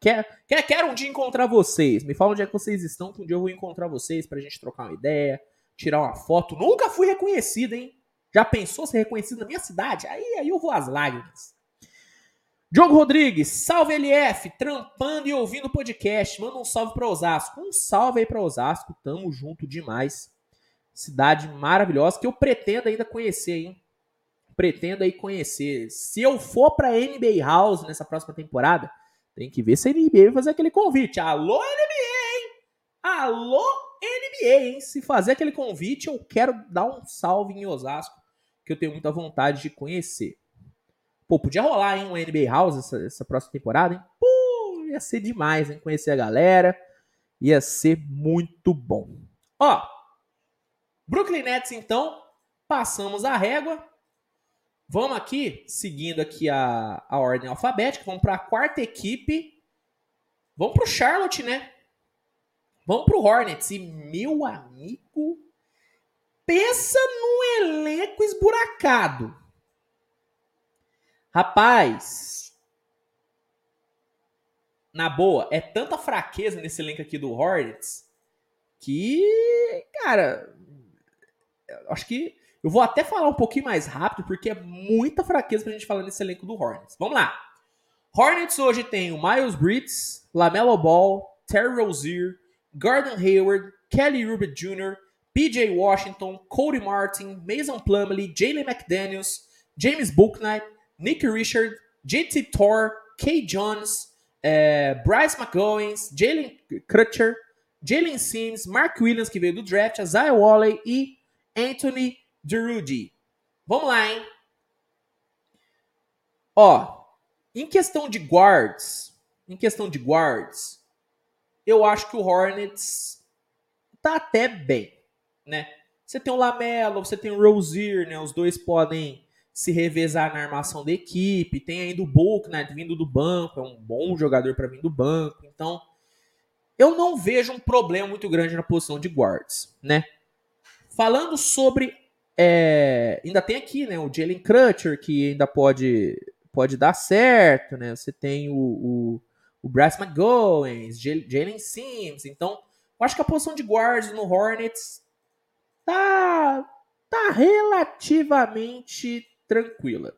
Quer, quer, quero um dia encontrar vocês. Me fala onde é que vocês estão, que um dia eu vou encontrar vocês pra gente trocar uma ideia, tirar uma foto. Nunca fui reconhecido, hein? Já pensou ser reconhecido na minha cidade? Aí, aí eu vou às lágrimas. Diogo Rodrigues, salve LF, trampando e ouvindo o podcast. Manda um salve para Osasco. Um salve aí para Osasco, tamo junto demais. Cidade maravilhosa que eu pretendo ainda conhecer, hein? Pretendo aí conhecer. Se eu for para NBA House nessa próxima temporada, tem que ver se a NBA vai fazer aquele convite. Alô, NBA, hein? Alô, NBA, hein? Se fazer aquele convite, eu quero dar um salve em Osasco, que eu tenho muita vontade de conhecer. Pô, podia rolar, hein, um NBA House essa, essa próxima temporada, hein? Pô, ia ser demais, hein? Conhecer a galera. Ia ser muito bom. Ó, Brooklyn Nets, então, passamos a régua. Vamos aqui, seguindo aqui a, a ordem alfabética, vamos para a quarta equipe. Vamos para o Charlotte, né? Vamos para o Hornets. E, meu amigo, pensa no elenco esburacado. Rapaz, na boa, é tanta fraqueza nesse elenco aqui do Hornets que, cara, acho que eu vou até falar um pouquinho mais rápido porque é muita fraqueza pra gente falar nesse elenco do Hornets. Vamos lá. Hornets hoje tem o Miles Bridges, LaMelo Ball, Terry Rozier, Gordon Hayward, Kelly Rubin Jr., PJ Washington, Cody Martin, Mason Plumlee, Jalen McDaniels, James Booknight, Nick Richard, JT Thor, Kay Jones, é, Bryce McGoins, Jalen Crutcher, Jalen Sims, Mark Williams, que veio do draft, Isaiah Wally e Anthony Durudi. Vamos lá, hein? Ó, em questão de guards, em questão de guards, eu acho que o Hornets tá até bem, né? Você tem o Lamelo, você tem o Rozier, né? Os dois podem se revezar na armação da equipe. Tem ainda o Book, né, vindo do banco, é um bom jogador para vir do banco. Então, eu não vejo um problema muito grande na posição de guards, né? Falando sobre é, ainda tem aqui, né, o Jalen Crutcher que ainda pode pode dar certo, né? Você tem o, o, o Bryce McGowan, Jalen Sims. Então, eu acho que a posição de guards no Hornets tá tá relativamente tranquila.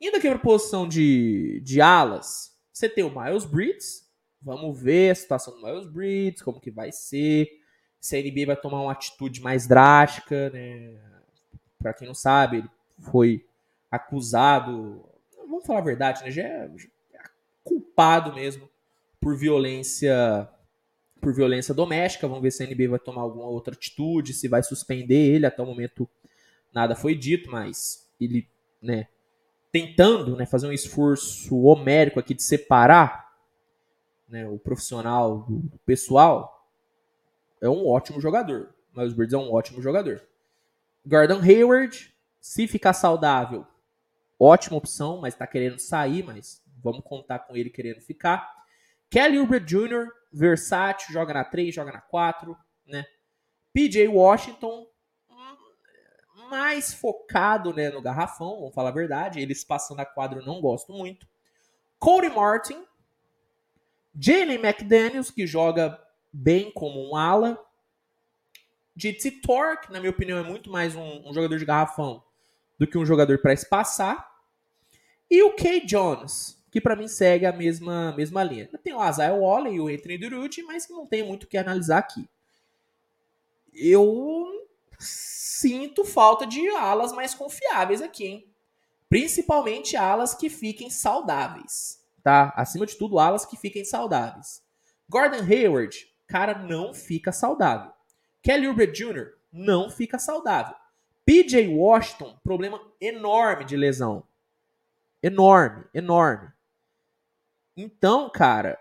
Indo aqui para a posição de, de alas, você tem o Miles Bridges. Vamos ver a situação do Miles Bridges, como que vai ser. Se a NBA vai tomar uma atitude mais drástica, né? Para quem não sabe, ele foi acusado, vamos falar a verdade, né? Já é, já é culpado mesmo por violência por violência doméstica. Vamos ver se a NBA vai tomar alguma outra atitude, se vai suspender ele. Até o momento nada foi dito, mas ele, né, tentando, né, fazer um esforço homérico aqui de separar, né, o profissional do, pessoal, é um ótimo jogador. Miles Bridges é um ótimo jogador. Gordon Hayward, se ficar saudável, ótima opção, mas está querendo sair, mas vamos contar com ele querendo ficar. Kelly Oubre Jr., versátil, joga na 3, joga na 4, né? PJ Washington, mais focado né, no garrafão, vamos falar a verdade. Eles passando a quadro não gosto muito. Cody Martin. Jalen McDaniels, que joga bem como um ala. JT Torque, na minha opinião, é muito mais um, um jogador de garrafão do que um jogador para espaçar. E o Kay Jones, que para mim segue a mesma, mesma linha. Tem o Isaiah Waller e o Anthony Durucci, mas que não tem muito o que analisar aqui. Eu sinto falta de alas mais confiáveis aqui, hein? Principalmente alas que fiquem saudáveis, tá? Acima de tudo, alas que fiquem saudáveis. Gordon Hayward, cara, não fica saudável. Kelly Oubre Jr. não fica saudável. PJ Washington, problema enorme de lesão. Enorme, enorme. Então, cara,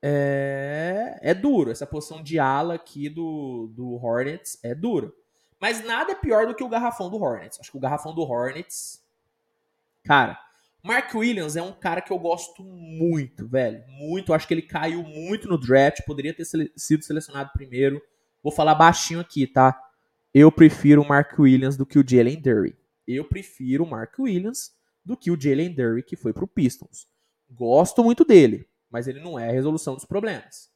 é, é duro. Essa posição de ala aqui do, do Hornets é dura. Mas nada é pior do que o garrafão do Hornets. Acho que o garrafão do Hornets. Cara, Mark Williams é um cara que eu gosto muito, velho. Muito. Acho que ele caiu muito no draft. Poderia ter sido selecionado primeiro. Vou falar baixinho aqui, tá? Eu prefiro o Mark Williams do que o Jalen Dury. Eu prefiro o Mark Williams do que o Jalen Dury que foi pro Pistons. Gosto muito dele, mas ele não é a resolução dos problemas.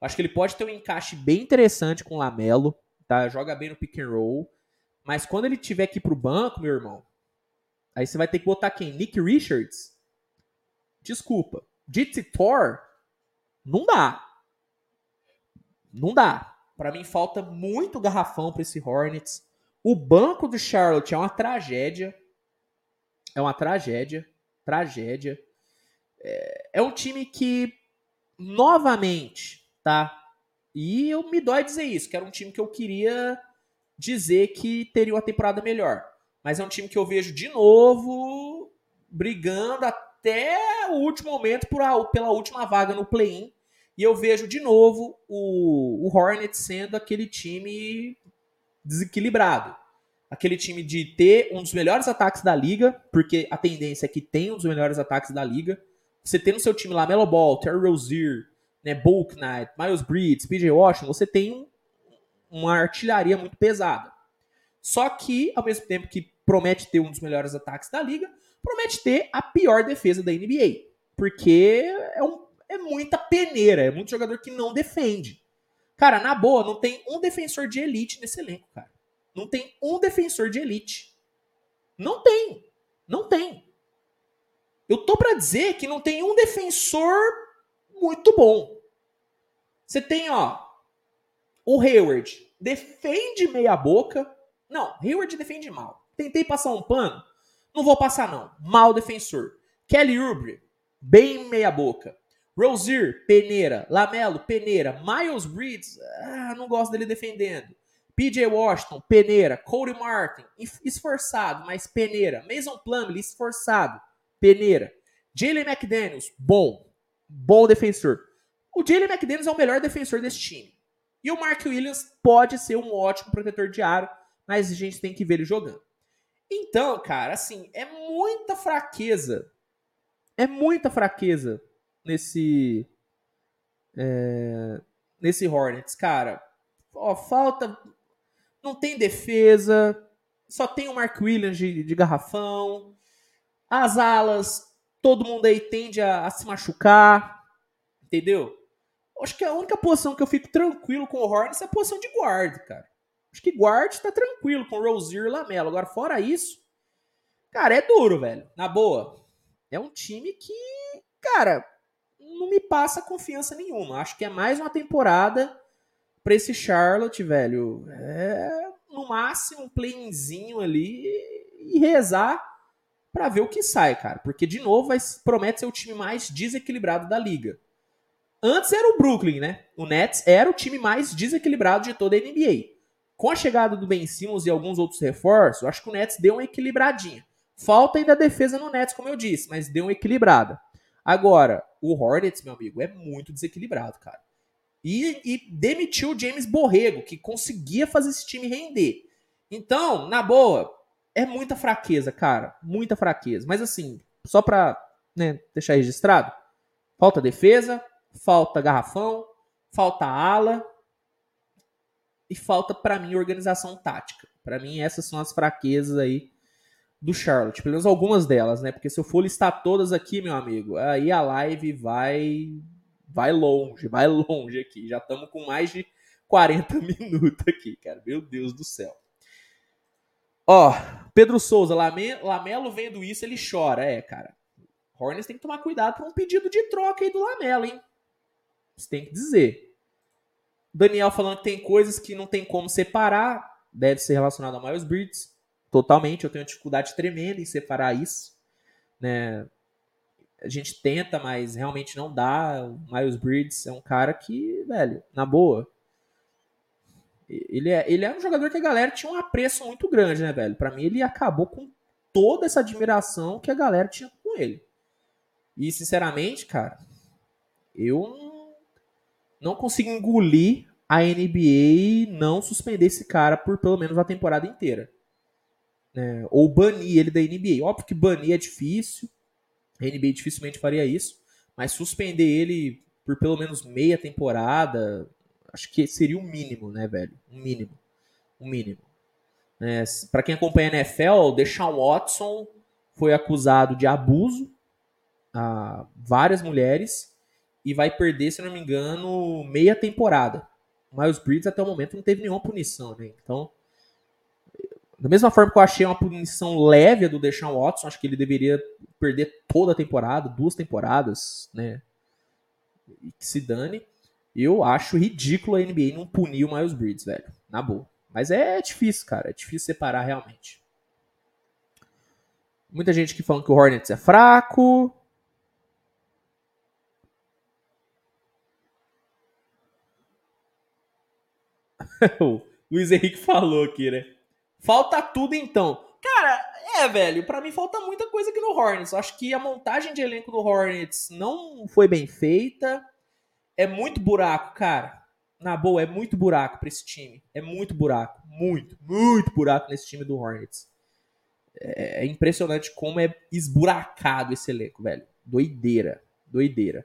Acho que ele pode ter um encaixe bem interessante com o Lamelo, tá? Joga bem no pick and roll, mas quando ele tiver ir pro banco, meu irmão, aí você vai ter que botar quem? Nick Richards? Desculpa. Jitsi Thor? Não dá. Não dá. Para mim falta muito garrafão para esse Hornets. O banco do Charlotte é uma tragédia. É uma tragédia. Tragédia. É, é um time que, novamente, tá? E eu me dói dizer isso, que era um time que eu queria dizer que teria uma temporada melhor. Mas é um time que eu vejo de novo brigando até o último momento por a, pela última vaga no play-in e eu vejo de novo o, o Hornets sendo aquele time desequilibrado. Aquele time de ter um dos melhores ataques da liga, porque a tendência é que tenha um dos melhores ataques da liga. Você tem no seu time lá Melo Ball, Terry Rozier, né, Bulk Knight, Miles Bridges, PJ Washington, você tem um, uma artilharia muito pesada. Só que, ao mesmo tempo que promete ter um dos melhores ataques da liga, promete ter a pior defesa da NBA. Porque é um é muita peneira, é muito jogador que não defende. Cara, na boa, não tem um defensor de elite nesse elenco, cara. Não tem um defensor de elite. Não tem. Não tem. Eu tô para dizer que não tem um defensor muito bom. Você tem, ó, o Hayward defende meia boca. Não, Hayward defende mal. Tentei passar um pano, não vou passar não. Mal defensor. Kelly Oubre, bem meia boca. Rozier, peneira. Lamelo, peneira. Miles Bridges, ah, não gosto dele defendendo. PJ Washington, peneira. Cody Martin, esforçado, mas peneira. Mason Plumlee, esforçado, peneira. Jalen McDaniels, bom. Bom defensor. O Jalen McDaniels é o melhor defensor desse time. E o Mark Williams pode ser um ótimo protetor de aro, mas a gente tem que ver ele jogando. Então, cara, assim, é muita fraqueza. É muita fraqueza nesse é, nesse Hornets, cara. Ó, falta não tem defesa, só tem o Mark Williams de, de garrafão. As alas, todo mundo aí tende a, a, se machucar, entendeu? Acho que a única posição que eu fico tranquilo com o Hornets é a posição de guard, cara. Acho que guard tá tranquilo com o Rozier e Lamelo. Agora, fora isso, cara, é duro, velho. Na boa. É um time que, cara, não me passa confiança nenhuma. Acho que é mais uma temporada para esse Charlotte, velho. É no máximo um playzinho ali e rezar para ver o que sai, cara. Porque de novo vai, promete ser o time mais desequilibrado da liga. Antes era o Brooklyn, né? O Nets era o time mais desequilibrado de toda a NBA. Com a chegada do Ben Simmons e alguns outros reforços, acho que o Nets deu uma equilibradinha. Falta ainda a defesa no Nets, como eu disse, mas deu uma equilibrada. Agora, o Hornets, meu amigo, é muito desequilibrado, cara. E, e demitiu o James Borrego, que conseguia fazer esse time render. Então, na boa, é muita fraqueza, cara. Muita fraqueza. Mas assim, só pra né, deixar registrado, falta defesa, falta garrafão, falta ala e falta, para mim, organização tática. Para mim, essas são as fraquezas aí do Charlotte, pelo menos algumas delas, né? Porque se eu for listar todas aqui, meu amigo, aí a live vai vai longe, vai *laughs* longe aqui. Já estamos com mais de 40 *laughs* minutos aqui, cara. Meu Deus do céu. Ó, Pedro Souza, Lamelo vendo isso, ele chora. É, cara. Hornets tem que tomar cuidado com um pedido de troca aí do Lamelo, hein? Você tem que dizer. Daniel falando que tem coisas que não tem como separar. Deve ser relacionado a Miles Bridges totalmente. Eu tenho uma dificuldade tremenda em separar isso. Né? A gente tenta, mas realmente não dá. O Miles Bridges é um cara que, velho, na boa. Ele é, ele é um jogador que a galera tinha um apreço muito grande, né, velho? Para mim, ele acabou com toda essa admiração que a galera tinha com ele. E, sinceramente, cara, eu não consigo engolir a NBA não suspender esse cara por pelo menos a temporada inteira. Né? Ou banir ele da NBA. Óbvio que banir é difícil. A NBA dificilmente faria isso. Mas suspender ele por pelo menos meia temporada, acho que seria o mínimo, né, velho? Um mínimo. Um mínimo. É, para quem acompanha a NFL, o Deshaun Watson foi acusado de abuso a várias mulheres e vai perder, se não me engano, meia temporada. Miles Bridges até o momento não teve nenhuma punição, né? Então, da mesma forma que eu achei uma punição leve do Deshaun Watson, acho que ele deveria perder toda a temporada, duas temporadas, né? E que se dane. Eu acho ridículo a NBA não punir o Miles Bridges, velho. Na boa. Mas é difícil, cara. É difícil separar realmente. Muita gente que falando que o Hornets é fraco. *laughs* o Luiz Henrique falou aqui, né? Falta tudo então. Cara, é, velho, para mim falta muita coisa aqui no Hornets. Acho que a montagem de elenco do Hornets não foi bem feita. É muito buraco, cara. Na boa, é muito buraco pra esse time. É muito buraco. Muito, muito buraco nesse time do Hornets. É, é impressionante como é esburacado esse elenco, velho. Doideira. Doideira.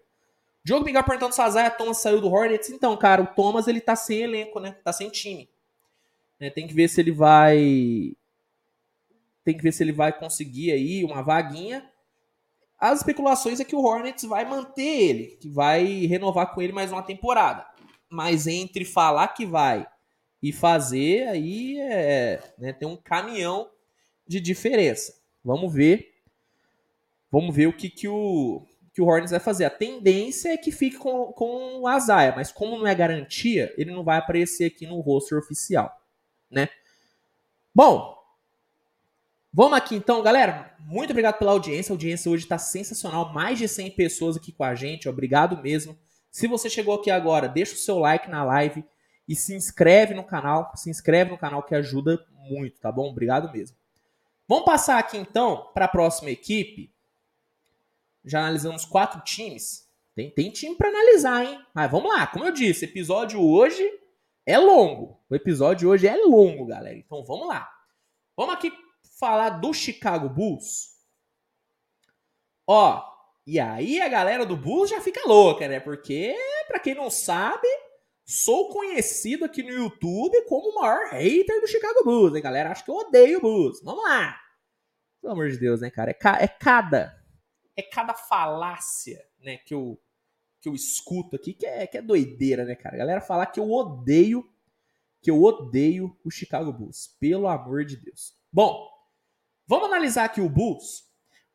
Diogo Miguel perguntando se a Zaya Thomas saiu do Hornets. Então, cara, o Thomas ele tá sem elenco, né? Tá sem time. É, tem que ver se ele vai. Tem que ver se ele vai conseguir aí uma vaguinha. As especulações é que o Hornets vai manter ele, que vai renovar com ele mais uma temporada. Mas entre falar que vai e fazer, aí é, né, tem um caminhão de diferença. Vamos ver. Vamos ver o que, que o, que o Hornets vai fazer. A tendência é que fique com, com o Azaia, mas como não é garantia, ele não vai aparecer aqui no roster oficial, né? Bom, vamos aqui então, galera. Muito obrigado pela audiência. A audiência hoje está sensacional. Mais de 100 pessoas aqui com a gente. Obrigado mesmo. Se você chegou aqui agora, deixa o seu like na live e se inscreve no canal. Se inscreve no canal que ajuda muito, tá bom? Obrigado mesmo. Vamos passar aqui então para a próxima equipe já analisamos quatro times. Tem, tem time para analisar, hein? Mas vamos lá, como eu disse, episódio hoje é longo. O episódio hoje é longo, galera. Então vamos lá. Vamos aqui falar do Chicago Bulls. Ó, e aí a galera do Bulls já fica louca, né? Porque, para quem não sabe, sou conhecido aqui no YouTube como o maior hater do Chicago Bulls, hein, galera? Acho que eu odeio o Bulls. Vamos lá. Pelo amor de Deus, né, cara? É, ca é cada é cada falácia, né, que eu que eu escuto aqui, que é, que é doideira, né, cara? A galera falar que eu odeio, que eu odeio o Chicago Bulls. Pelo amor de Deus. Bom, vamos analisar aqui o Bulls.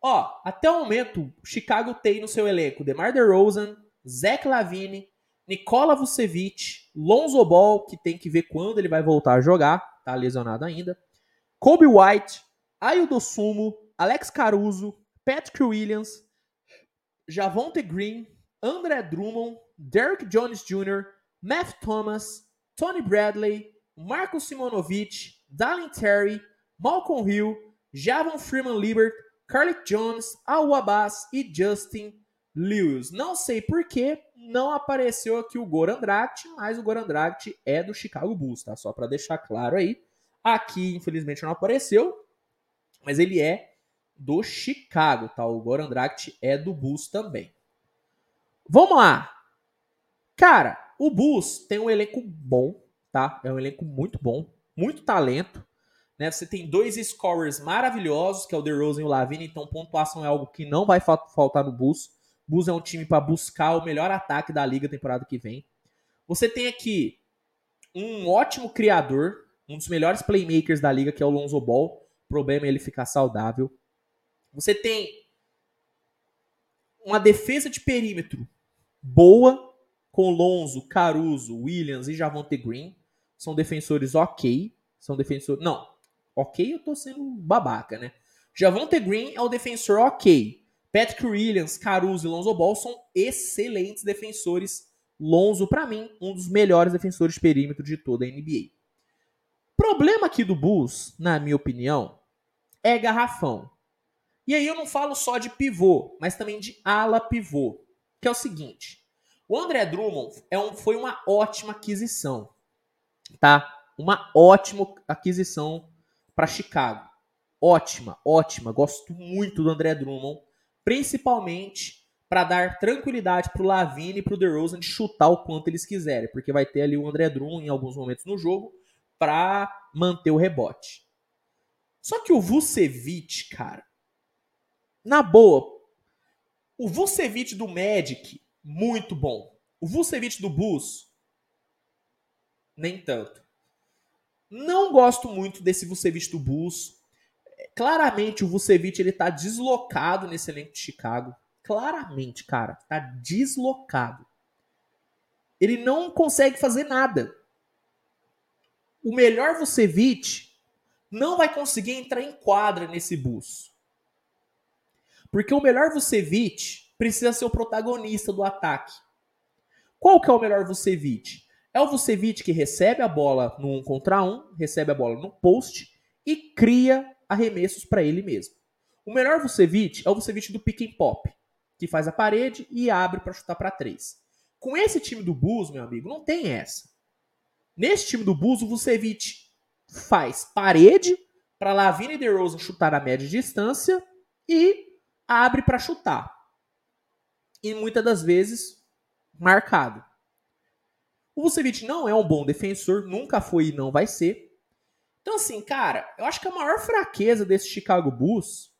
Ó, até o momento, o Chicago tem no seu elenco DeMar DeRozan, Zach Lavine, Nikola Vucevic, Lonzo Ball, que tem que ver quando ele vai voltar a jogar, tá lesionado ainda, Kobe White, Ayo Sumo, Alex Caruso, Patrick Williams, Javonte Green, André Drummond, Derrick Jones Jr., Matt Thomas, Tony Bradley, Marcos Simonovic, Dallin Terry, Malcolm Hill, Javon Freeman Liebert, Carlick Jones, Al Abbas e Justin Lewis. Não sei por que não apareceu aqui o Goran Dragic, mas o Goran Dragic é do Chicago Bulls, tá? Só para deixar claro aí. Aqui, infelizmente, não apareceu, mas ele é do Chicago, tá? O Goran Dragic é do Bulls também. Vamos lá. Cara, o Bulls tem um elenco bom, tá? É um elenco muito bom, muito talento. Né? Você tem dois scorers maravilhosos, que é o DeRozan e o Lavine, então pontuação é algo que não vai faltar no Bulls. Bulls é um time para buscar o melhor ataque da liga temporada que vem. Você tem aqui um ótimo criador, um dos melhores playmakers da liga, que é o Lonzo Ball. O problema é ele ficar saudável. Você tem uma defesa de perímetro boa com Lonzo, Caruso, Williams e Javonte Green. São defensores ok. São defensores. Não, ok, eu tô sendo babaca, né? Javonte Green é o defensor ok. Patrick Williams, Caruso e Lonzo Ball são excelentes defensores Lonzo, para mim, um dos melhores defensores de perímetro de toda a NBA. Problema aqui do Bulls, na minha opinião, é garrafão. E aí eu não falo só de pivô, mas também de ala pivô, que é o seguinte: o André Drummond é um, foi uma ótima aquisição, tá? Uma ótima aquisição para Chicago. Ótima, ótima. Gosto muito do André Drummond, principalmente para dar tranquilidade para o Lavine e para o DeRozan de chutar o quanto eles quiserem, porque vai ter ali o André Drummond em alguns momentos no jogo para manter o rebote. Só que o Vucevic, cara, na boa, o Vucevic do Magic, muito bom. O Vucevic do Bulls, nem tanto. Não gosto muito desse Vucevic do Bulls. Claramente o Vucevic ele tá deslocado nesse elenco de Chicago. Claramente, cara, tá deslocado. Ele não consegue fazer nada. O melhor Vucevic não vai conseguir entrar em quadra nesse bus. Porque o melhor Vucevic precisa ser o protagonista do ataque. Qual que é o melhor Vucevic? É o Vucevic que recebe a bola no um contra um, recebe a bola no post e cria arremessos para ele mesmo. O melhor Vucevic é o Vucevic do pick and pop, que faz a parede e abre para chutar para três. Com esse time do Bulls, meu amigo, não tem essa. Nesse time do Bulls, o Vucevic faz parede para Lavine e DeRozan chutar a média distância e abre para chutar. E muitas das vezes marcado. O Vucevic não é um bom defensor, nunca foi e não vai ser. Então, assim, cara, eu acho que a maior fraqueza desse Chicago Bulls,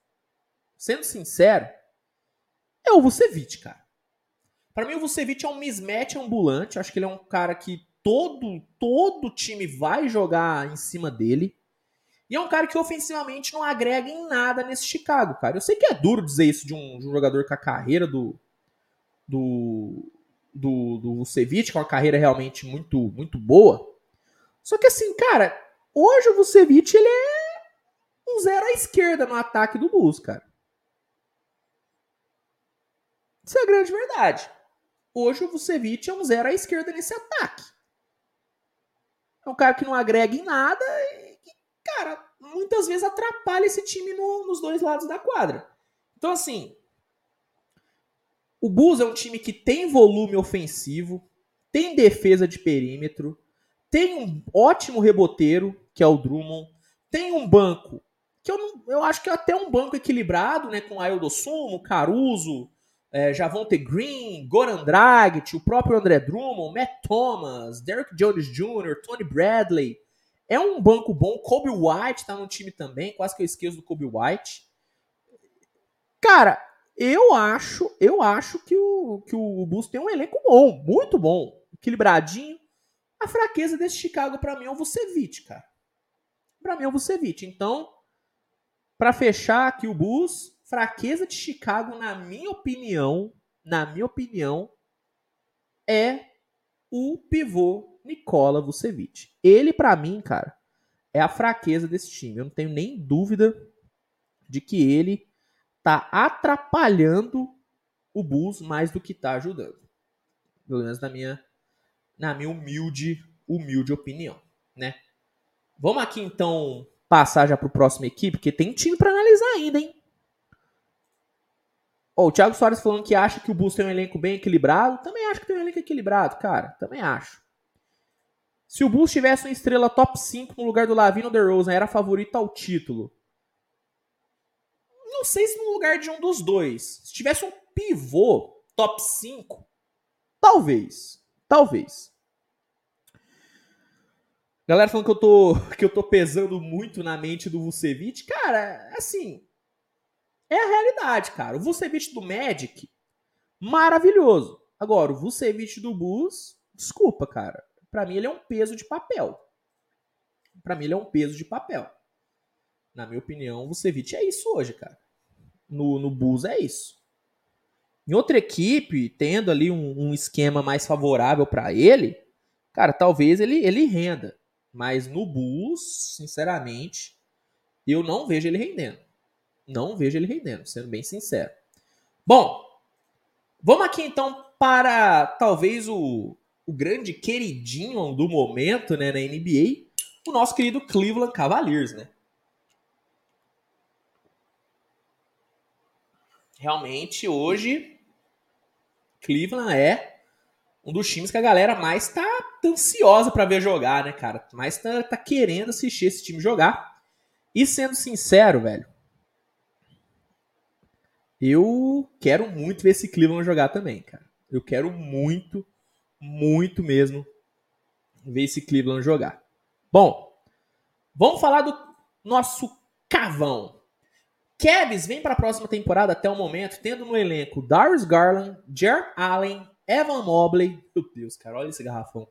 sendo sincero, é o Vucevic, cara. Para mim, o Vucevic é um mismatch ambulante. Eu acho que ele é um cara que todo, todo time vai jogar em cima dele. E é um cara que ofensivamente não agrega em nada nesse Chicago, cara. Eu sei que é duro dizer isso de um, de um jogador com a carreira do, do, do, do Vucevic, com uma carreira realmente muito, muito boa. Só que assim, cara, hoje o Vucevic ele é um zero à esquerda no ataque do Bulls, cara. Isso é a grande verdade. Hoje o Vucevic é um zero à esquerda nesse ataque. É um cara que não agrega em nada e que, muitas vezes atrapalha esse time no, nos dois lados da quadra. Então, assim, o Bulls é um time que tem volume ofensivo, tem defesa de perímetro, tem um ótimo reboteiro, que é o Drummond, tem um banco, que eu, não, eu acho que é até um banco equilibrado, né, com Aildo Sumo, Caruso, é, Javonte Green, Goran Dragic, o próprio André Drummond, Matt Thomas, Derek Jones Jr., Tony Bradley. É um banco bom. Kobe White tá no time também, quase que eu esqueço do Kobe White. Cara, eu acho, eu acho que o, que o Bulls tem um elenco bom, muito bom, equilibradinho. A fraqueza desse Chicago para mim é o Vucevic, cara. Para mim é o Vucevic. Então, para fechar aqui o Bulls, fraqueza de Chicago, na minha opinião, na minha opinião, é o pivô Nikola Vucevic. Ele para mim, cara, é a fraqueza desse time. Eu não tenho nem dúvida de que ele tá atrapalhando o Bulls mais do que tá ajudando. Pelo menos na minha, na minha humilde, humilde opinião, né? Vamos aqui então passar já pro próximo equipe, porque tem time para analisar ainda, hein? Oh, o Thiago Soares falando que acha que o Bulls tem um elenco bem equilibrado. Também acho que tem um elenco equilibrado, cara. Também acho. Se o Bulls tivesse uma estrela top 5 no lugar do Lavino DeRozan, era favorito ao título. Não sei se no lugar de um dos dois. Se tivesse um pivô top 5, talvez. Talvez. Galera falando que eu tô que eu tô pesando muito na mente do Vucevic, cara, assim, é a realidade, cara. O Vucevic do Magic maravilhoso. Agora, o Vucevic do Bulls, desculpa, cara. Para mim ele é um peso de papel. Para mim ele é um peso de papel. Na minha opinião, o Vucevic é isso hoje, cara no, no Bulls é isso. Em outra equipe, tendo ali um, um esquema mais favorável para ele, cara, talvez ele, ele renda. Mas no Bulls, sinceramente, eu não vejo ele rendendo. Não vejo ele rendendo, sendo bem sincero. Bom, vamos aqui então para talvez o, o grande queridinho do momento né, na NBA, o nosso querido Cleveland Cavaliers, né? Realmente, hoje, Cleveland é um dos times que a galera mais tá ansiosa para ver jogar, né, cara? Mais tá, tá querendo assistir esse time jogar. E sendo sincero, velho, eu quero muito ver esse Cleveland jogar também, cara. Eu quero muito, muito mesmo ver esse Cleveland jogar. Bom, vamos falar do nosso cavão. Cavs vem para a próxima temporada até o momento, tendo no elenco Darius Garland, Jer Allen, Evan Mobley, meu Deus, cara, olha esse garrafão.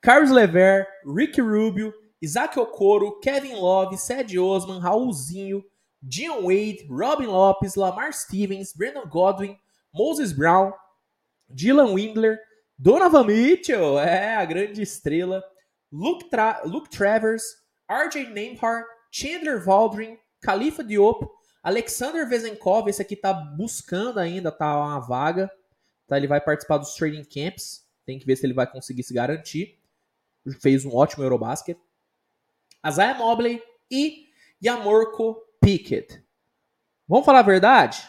Carlos Lever, Rick Rubio, Isaac Okoro, Kevin Love, Ced Osman, Raulzinho, Dion Wade, Robin Lopes, Lamar Stevens, Brandon Godwin, Moses Brown, Dylan Windler, Donovan Mitchell, é a grande estrela, Luke, Tra Luke Travers, RJ Nembhard, Chandler Valdrin, Khalifa Diop, Alexander Vezenkov, esse aqui tá buscando ainda tá uma vaga, tá? Ele vai participar dos training camps, tem que ver se ele vai conseguir se garantir. Fez um ótimo Eurobasket. Isaiah Mobley e Yamorko Pickett. Vamos falar a verdade?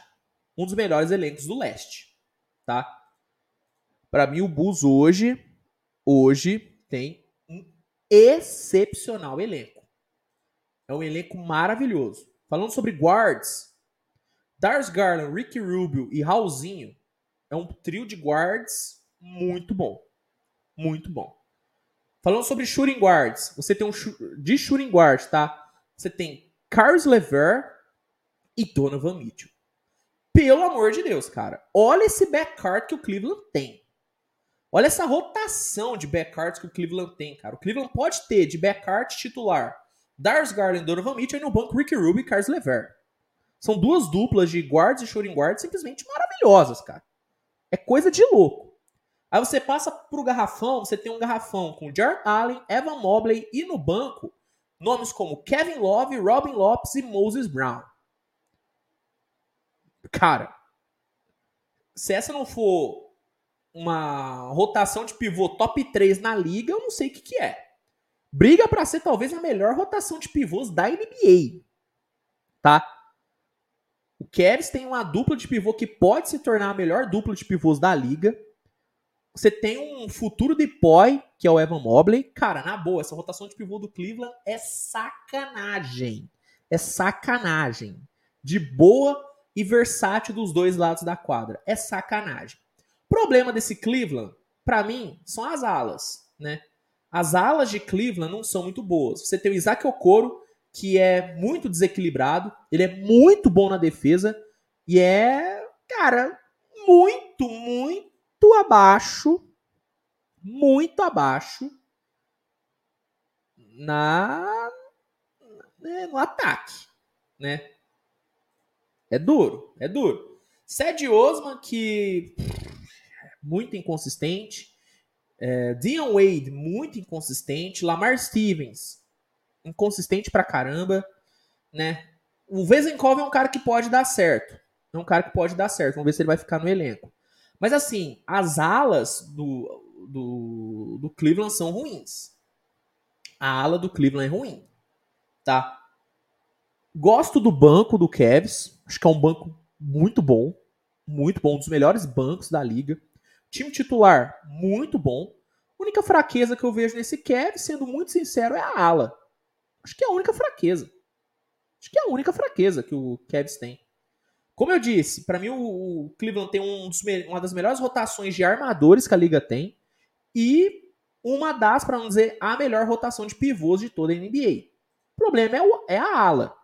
Um dos melhores elencos do leste, tá? Para mim o Bulls hoje hoje tem um excepcional elenco. É um elenco maravilhoso. Falando sobre guards, Darius Garland, Ricky Rubio e Raulzinho é um trio de guards muito bom. Muito bom. Falando sobre shooting guards, você tem um de shooting guards, tá? Você tem Carlos Lever e Donovan Mitchell. Pelo amor de Deus, cara. Olha esse backcourt que o Cleveland tem. Olha essa rotação de backcourts que o Cleveland tem, cara. O Cleveland pode ter de backcourt titular Darius Garland Donovan Mitchell e no banco Ricky Rubio e Carlos Lever. São duas duplas de guards e shooting guards simplesmente maravilhosas, cara. É coisa de louco. Aí você passa pro garrafão, você tem um garrafão com Jared Allen, Evan Mobley e no banco Nomes como Kevin Love, Robin Lopes e Moses Brown. Cara, se essa não for uma rotação de pivô top 3 na liga, eu não sei o que, que é. Briga para ser talvez a melhor rotação de pivôs da NBA. Tá? O Cavs tem uma dupla de pivô que pode se tornar a melhor dupla de pivôs da liga. Você tem um futuro de poi, que é o Evan Mobley. Cara, na boa, essa rotação de pivô do Cleveland é sacanagem. É sacanagem. De boa e versátil dos dois lados da quadra. É sacanagem. Problema desse Cleveland, para mim, são as alas, né? As alas de Cleveland não são muito boas. Você tem o Isaac Okoro, que é muito desequilibrado, ele é muito bom na defesa e é, cara, muito, muito abaixo, muito abaixo na né, no ataque, né? É duro, é duro. Ced Osman que muito inconsistente, é, Dion Wade muito inconsistente, Lamar Stevens inconsistente pra caramba, né? O Vezenkov é um cara que pode dar certo. É um cara que pode dar certo. Vamos ver se ele vai ficar no elenco. Mas assim, as alas do, do, do Cleveland são ruins. A ala do Cleveland é ruim. Tá? Gosto do banco do Cavs. Acho que é um banco muito bom. Muito bom. Um dos melhores bancos da liga. Time titular, muito bom. A única fraqueza que eu vejo nesse Cavs, sendo muito sincero, é a ala. Acho que é a única fraqueza. Acho que é a única fraqueza que o Cavs tem. Como eu disse, para mim o, Cleveland tem um uma das melhores rotações de armadores que a liga tem e uma das, para não dizer, a melhor rotação de pivôs de toda a NBA. O problema é, o, é a ala.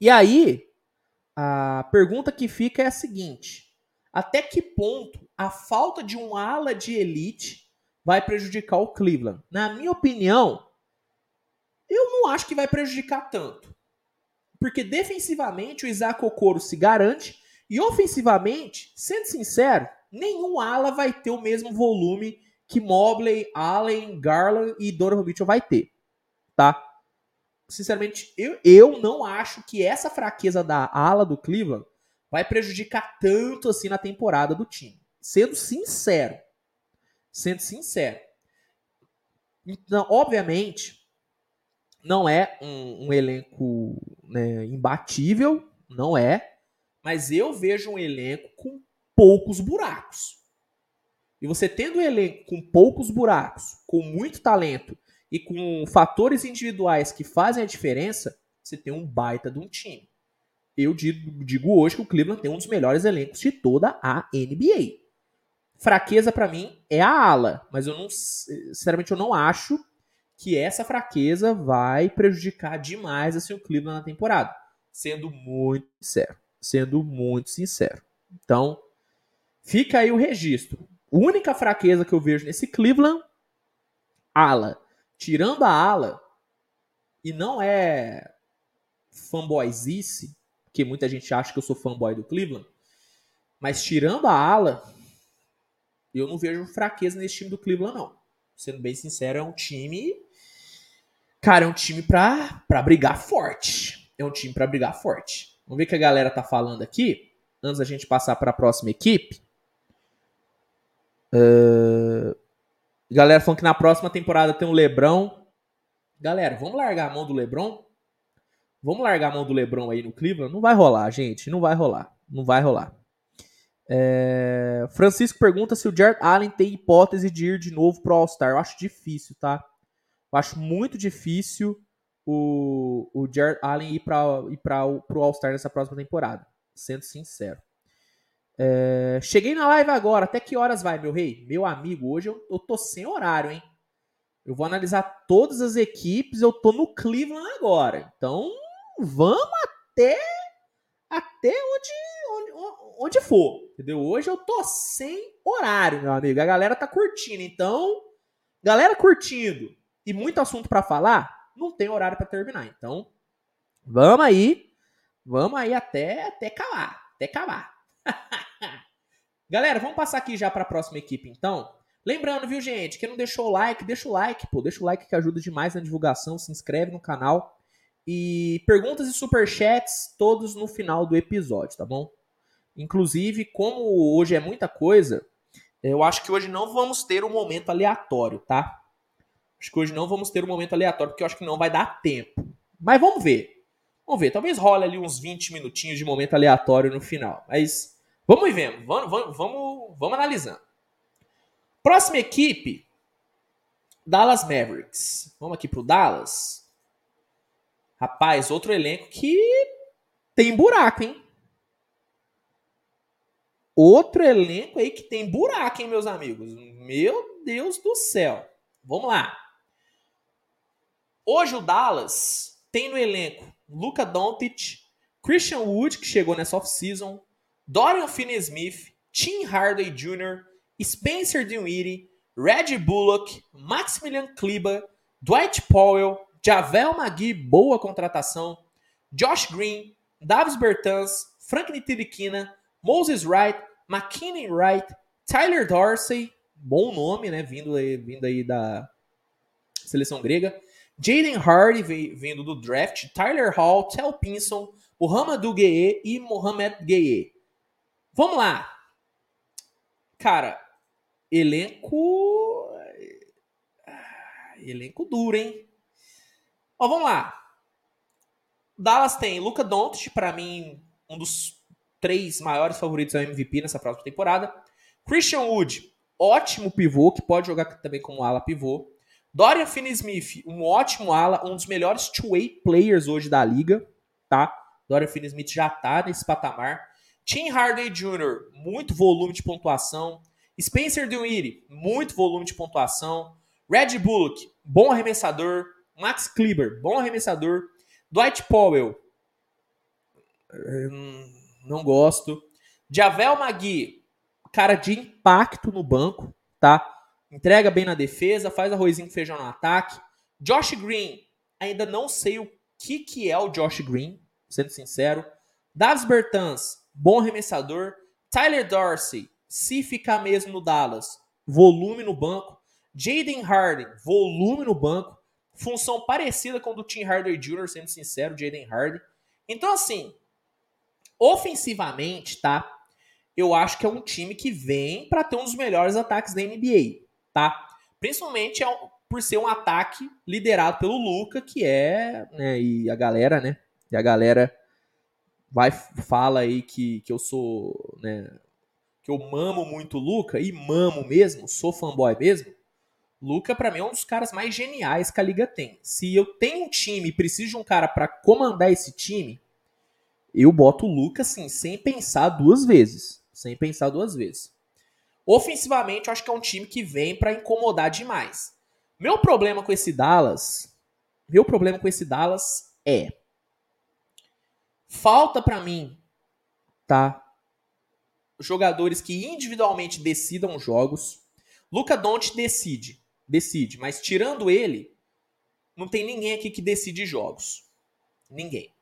E aí, a pergunta que fica é a seguinte: até que ponto a falta de um ala de elite vai prejudicar o Cleveland? Na minha opinião, eu não acho que vai prejudicar tanto. Porque defensivamente o Isaac Okoro se garante e ofensivamente, sendo sincero, nenhum ala vai ter o mesmo volume que Mobley, Allen, Garland e Donovan Mitchell vai ter, tá? Sinceramente, eu, eu não acho que essa fraqueza da ala do Cleveland vai prejudicar tanto assim na temporada do time. Sendo sincero. Sendo sincero. Então, obviamente, não é um, um elenco né, imbatível, não é. Mas eu vejo um elenco com poucos buracos. E você tendo um elenco com poucos buracos, com muito talento e com fatores individuais que fazem a diferença, você tem um baita de um time. Eu digo, hoje que o Cleveland tem um dos melhores elencos de toda a NBA. Fraqueza para mim é a ala, mas eu não, sinceramente eu não acho que essa fraqueza vai prejudicar demais assim o Cleveland na temporada, sendo muito sincero, sendo muito sincero. Então, fica aí o registro. Única fraqueza que eu vejo nesse Cleveland, ala. Tirando a ala, e não é fanboyzice, porque muita gente acha que eu sou fanboy do Cleveland, mas tirando a ala, eu não vejo fraqueza nesse time do Cleveland, não. Sendo bem sincero, é um time. Cara, é um time pra, pra brigar forte. É um time pra brigar forte. Vamos ver o que a galera tá falando aqui. Antes da gente passar para a próxima equipe. Uh... Galera falando que na próxima temporada tem o Lebrão. Galera, vamos largar a mão do Lebron? Vamos largar a mão do Lebron aí no Cleveland? Não vai rolar, gente. Não vai rolar. Não vai rolar. É... Francisco pergunta se o Jared Allen tem hipótese de ir de novo pro All-Star. Eu acho difícil, tá? Eu acho muito difícil o, o Jared Allen ir para ir pra, pro All-Star nessa próxima temporada. Sendo sincero. É... Cheguei na live agora. Até que horas vai, meu rei? Meu amigo, hoje eu, eu tô sem horário, hein? Eu vou analisar todas as equipes. Eu tô no Cleveland agora. Então, vamos até até onde, onde, onde for. Entendeu? Hoje eu tô sem horário, meu amigo. A galera tá curtindo. Então, galera curtindo e muito assunto para falar, não tem horário para terminar. Então, vamos aí. Vamos aí até até calar, até calar. *laughs* Galera, vamos passar aqui já para a próxima equipe então. Lembrando, viu, gente, quem não deixou o like, deixa o like, pô, deixa o like que ajuda demais na divulgação, se inscreve no canal e perguntas e superchats todos no final do episódio, tá bom? Inclusive, como hoje é muita coisa, eu acho que hoje não vamos ter um momento aleatório, tá? Acho que hoje não vamos ter um momento aleatório, porque eu acho que não vai dar tempo. Mas vamos ver. Vamos ver. Talvez role ali uns 20 minutinhos de momento aleatório no final. Mas vamos vendo. Vamos, vamos, vamos, vamos analisando. Próxima equipe. Dallas Mavericks. Vamos aqui pro Dallas. Rapaz, outro elenco que tem buraco, hein? Outro elenco aí que tem buraco, hein, meus amigos? Meu Deus do céu. Vamos lá. Hoje o Dallas tem no elenco Luca Doncic, Christian Wood, que chegou nessa off-season, Dorian Finney-Smith, Tim Hardaway Jr., Spencer Dinwiddie, Reggie Bullock, Maximilian Kleber, Dwight Powell, Javel McGee, boa contratação, Josh Green, Davis Bertans, Frank Ntilikina, Moses Wright, McKinney Wright, Tyler Dorsey, bom nome, né, vindo vindo aí da seleção grega, Jaden Hardy, vindo do draft, Tyler Hall, Tel Pinson, Muhammadu Gueye e Mohamed Gueye. Vamos lá. Cara, elenco... Ah, elenco duro, hein? Ó, vamos lá. Dallas tem Luca Doncic, para mim, um dos três maiores favoritos ao MVP nessa próxima temporada. Christian Wood, ótimo pivô, que pode jogar também como ala pivô. Dorian Finney-Smith, um ótimo ala, um dos melhores two-way players hoje da liga, tá? Dorian Finney-Smith já tá nesse patamar. Tim Hardaway Jr., muito volume de pontuação. Spencer Dinwiddie, muito volume de pontuação. Red Bullock, bom arremessador. Max Kleber, bom arremessador. Dwight Powell, hum, não gosto. Javel Magui, cara de impacto no banco, tá? Entrega bem na defesa, faz arrozinho com feijão no ataque. Josh Green, ainda não sei o que, que é o Josh Green, sendo sincero. Davis Bertans, bom arremessador. Tyler Dorsey, se ficar mesmo no Dallas, volume no banco. Jaden Harden, volume no banco. Função parecida com a do Tim Hardaway Jr., sendo sincero, Jaden Harden. Então, assim, ofensivamente, tá? eu acho que é um time que vem para ter um dos melhores ataques da NBA, tá? Principalmente é por ser um ataque liderado pelo Luca, que é, né, e a galera, né? E a galera vai fala aí que, que eu sou, né, que eu mamo muito o Luca e mamo mesmo, sou fanboy mesmo. Luca para mim é um dos caras mais geniais que a liga tem. Se eu tenho um time e preciso de um cara para comandar esse time, eu boto o Luca assim, sem pensar duas vezes, sem pensar duas vezes. Ofensivamente, eu acho que é um time que vem para incomodar demais. Meu problema com esse Dallas, meu problema com esse Dallas é falta para mim, tá? Jogadores que individualmente decidam jogos. Luca Doncic decide, decide, mas tirando ele, não tem ninguém aqui que decide jogos. Ninguém.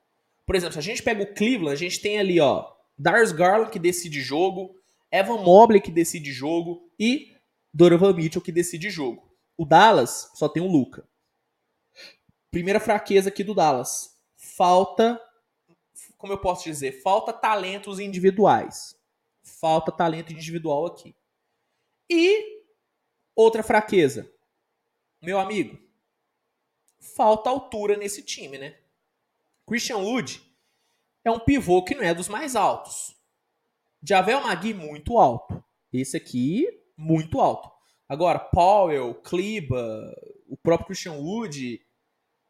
Por exemplo, se a gente pega o Cleveland, a gente tem ali, ó, Darius Garland que decide jogo, Evan Mobley que decide jogo e Donovan Mitchell que decide jogo. O Dallas só tem o Luca. Primeira fraqueza aqui do Dallas. Falta, como eu posso dizer, falta talentos individuais. Falta talento individual aqui. E outra fraqueza. Meu amigo, falta altura nesse time, né? Christian Wood é um pivô que não é dos mais altos. Javel Magui, muito alto. Esse aqui, muito alto. Agora, Powell, Kleba, o próprio Christian Wood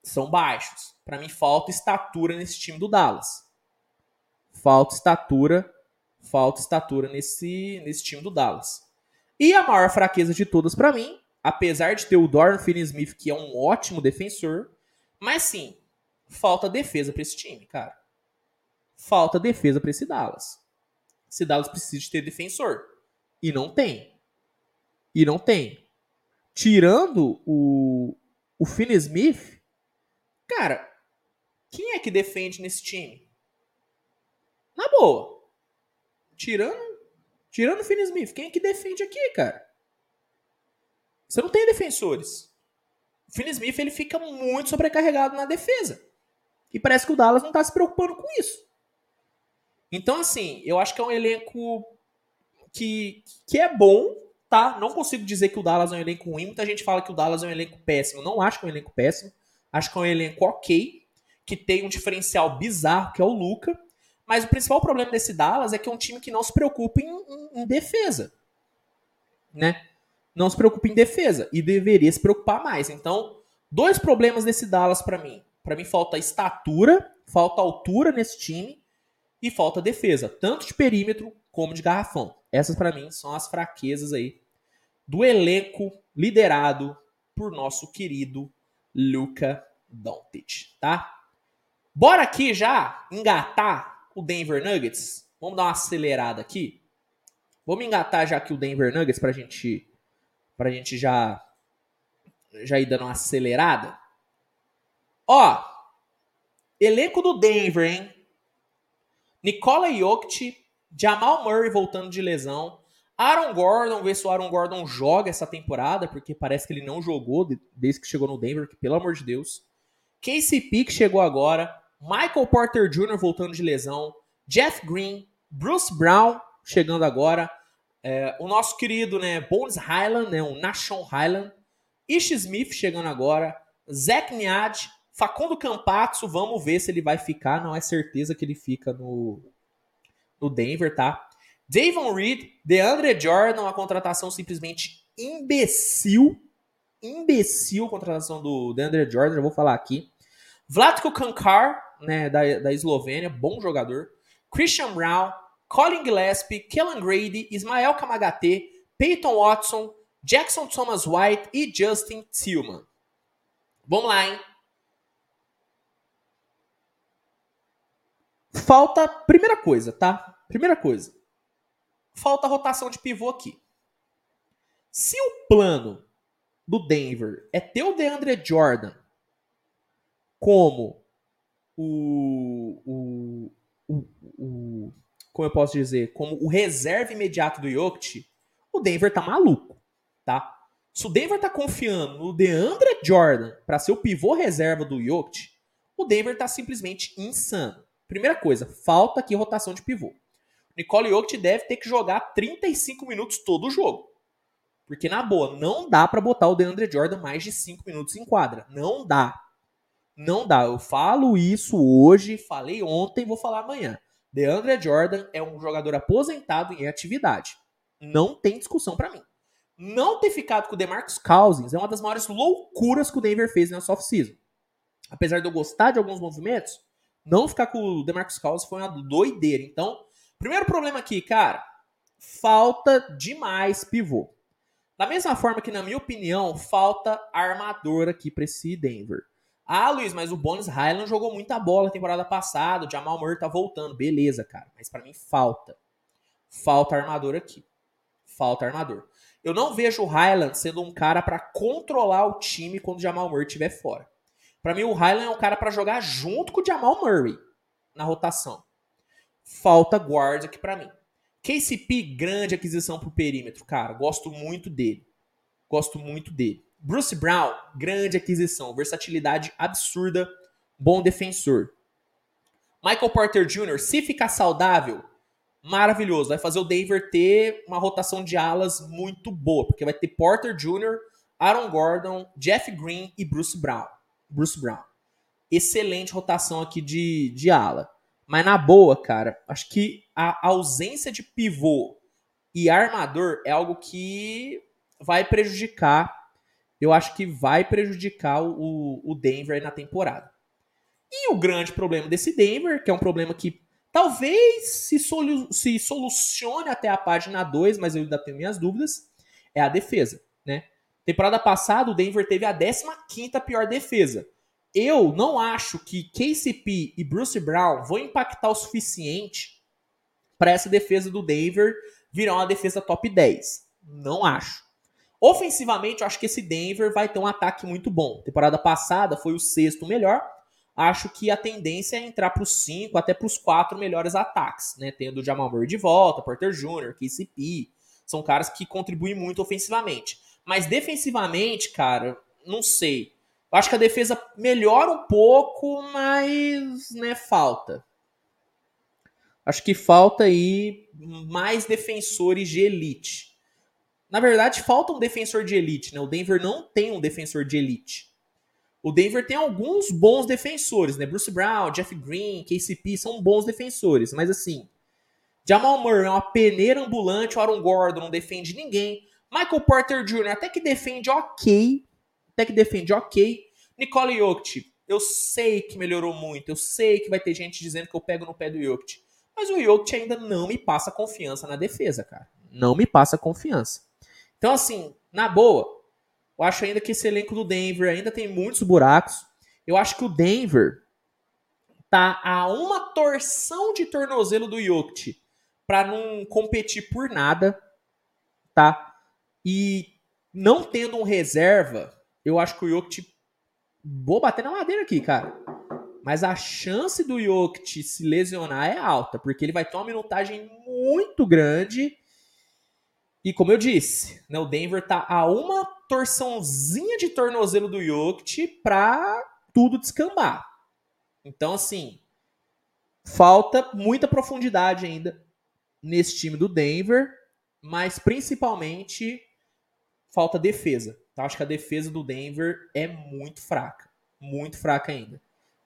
são baixos. Para mim, falta estatura nesse time do Dallas. Falta estatura, falta estatura nesse, nesse time do Dallas. E a maior fraqueza de todas para mim, apesar de ter o Dorian Finney-Smith, que é um ótimo defensor, mas sim, falta defesa para esse time, cara. Falta defesa para esse Dallas. Esse Dallas precisa de ter defensor. E não tem. E não tem. Tirando o, o Finn Smith, cara, quem é que defende nesse time? Na boa. Tirando, tirando o Finn Smith, quem é que defende aqui, cara? Você não tem defensores. O Finn Smith ele fica muito sobrecarregado na defesa. E parece que o Dallas não está se preocupando com isso. Então, assim, eu acho que é um elenco que, que é bom, tá? Não consigo dizer que o Dallas é um elenco ruim. Muita gente fala que o Dallas é um elenco péssimo. Não acho que é um elenco péssimo. Acho que é um elenco ok, que tem um diferencial bizarro, que é o Luca. Mas o principal problema desse Dallas é que é um time que não se preocupa em, em, em defesa. Né? Não se preocupa em defesa. E deveria se preocupar mais. Então, dois problemas desse Dallas para mim. Para mim falta estatura, falta altura nesse time e falta defesa, tanto de perímetro como de garrafão. Essas para mim são as fraquezas aí do elenco liderado por nosso querido Luca Doncic, tá? Bora aqui já engatar o Denver Nuggets. Vamos dar uma acelerada aqui. Vamos engatar já aqui o Denver Nuggets pra gente pra gente já já ir dando uma acelerada. Ó, elenco do Denver, hein? Nikola Jokic, Jamal Murray voltando de lesão, Aaron Gordon, ver se o Aaron Gordon joga essa temporada, porque parece que ele não jogou desde que chegou no Denver, que pelo amor de Deus. KCP que chegou agora, Michael Porter Jr. voltando de lesão, Jeff Green, Bruce Brown chegando agora, é, o nosso querido né, Bones Highland, né, o Nashon Highland, Ish Smith chegando agora, Zach Niad, Facundo Campazzo, vamos ver se ele vai ficar. Não é certeza que ele fica no, no Denver, tá? Davon Reed, DeAndre Jordan, uma contratação simplesmente imbecil. Imbecil contratação do DeAndre Jordan, já vou falar aqui. Vlatko Kankar, né, da, da Eslovênia, bom jogador. Christian Brown, Colin Gillespie, Kellen Grady, Ismael Kamagate, Peyton Watson, Jackson Thomas White e Justin Tillman. Vamos lá, hein? Falta, primeira coisa, tá? Primeira coisa. Falta rotação de pivô aqui. Se o plano do Denver é ter o DeAndre Jordan como o, o, o, o como eu posso dizer, como o reserva imediato do Jokic, o Denver tá maluco, tá? Se o Denver tá confiando no DeAndre Jordan para ser o pivô reserva do Jokic, o Denver tá simplesmente insano. Primeira coisa, falta aqui rotação de pivô. Nicole Jokic deve ter que jogar 35 minutos todo o jogo. Porque, na boa, não dá para botar o DeAndre Jordan mais de 5 minutos em quadra. Não dá. Não dá. Eu falo isso hoje, falei ontem, vou falar amanhã. DeAndre Jordan é um jogador aposentado em atividade. Não tem discussão para mim. Não ter ficado com o DeMarcus Cousins é uma das maiores loucuras que o Denver fez nessa off-season. Apesar de eu gostar de alguns movimentos, não ficar com o DeMarcus Cousins foi uma doideira. Então, primeiro problema aqui, cara, falta demais pivô. Da mesma forma que, na minha opinião, falta armador aqui para esse Denver. Ah, Luiz, mas o Bones Highland jogou muita bola temporada passada, o Jamal Murray tá voltando. Beleza, cara, mas para mim falta. Falta armador aqui. Falta armador. Eu não vejo o Highland sendo um cara para controlar o time quando o Jamal Murray estiver fora. Para mim, o Highland é um cara para jogar junto com o Jamal Murray na rotação. Falta guarda aqui para mim. KCP, grande aquisição pro perímetro, cara. Gosto muito dele. Gosto muito dele. Bruce Brown, grande aquisição. Versatilidade absurda. Bom defensor. Michael Porter Jr., se ficar saudável, maravilhoso. Vai fazer o Denver ter uma rotação de alas muito boa, porque vai ter Porter Jr., Aaron Gordon, Jeff Green e Bruce Brown. Bruce Brown. Excelente rotação aqui de, de ala. Mas na boa, cara, acho que a ausência de pivô e armador é algo que vai prejudicar. Eu acho que vai prejudicar o, o Denver na temporada. E o grande problema desse Denver, que é um problema que talvez se, solu se solucione até a página 2, mas eu ainda tenho minhas dúvidas, é a defesa. Né? Temporada passada, o Denver teve a 15 pior defesa. Eu não acho que KCP e Bruce Brown vão impactar o suficiente para essa defesa do Denver virar uma defesa top 10. Não acho. Ofensivamente, eu acho que esse Denver vai ter um ataque muito bom. Temporada passada foi o sexto melhor. Acho que a tendência é entrar para os cinco, até para os quatro melhores ataques, né? Tendo o Jamal Murray de volta, Porter Jr., KCP. São caras que contribuem muito ofensivamente. Mas defensivamente, cara, não sei. Acho que a defesa melhora um pouco, mas né, falta. Acho que falta aí mais defensores de elite. Na verdade, falta um defensor de elite, né? O Denver não tem um defensor de elite. O Denver tem alguns bons defensores, né? Bruce Brown, Jeff Green, KCP são bons defensores, mas assim, Jamal Murray é uma peneira ambulante, o Aaron Gordon não defende ninguém. Michael Porter Jr. até que defende ok, até que defende ok. Nicole Jokic, eu sei que melhorou muito, eu sei que vai ter gente dizendo que eu pego no pé do Jokic, mas o Jokic ainda não me passa confiança na defesa, cara. Não me passa confiança. Então, assim, na boa, eu acho ainda que esse elenco do Denver ainda tem muitos buracos. Eu acho que o Denver tá a uma torção de tornozelo do Jokic para não competir por nada, tá? E não tendo um reserva, eu acho que o Jokic vou bater na madeira aqui, cara. Mas a chance do Jokic se lesionar é alta, porque ele vai ter uma minutagem muito grande. E como eu disse, né, o Denver tá a uma torçãozinha de tornozelo do Jokic pra tudo descambar. Então, assim, falta muita profundidade ainda nesse time do Denver, mas principalmente falta defesa. Então, acho que a defesa do Denver é muito fraca. Muito fraca ainda.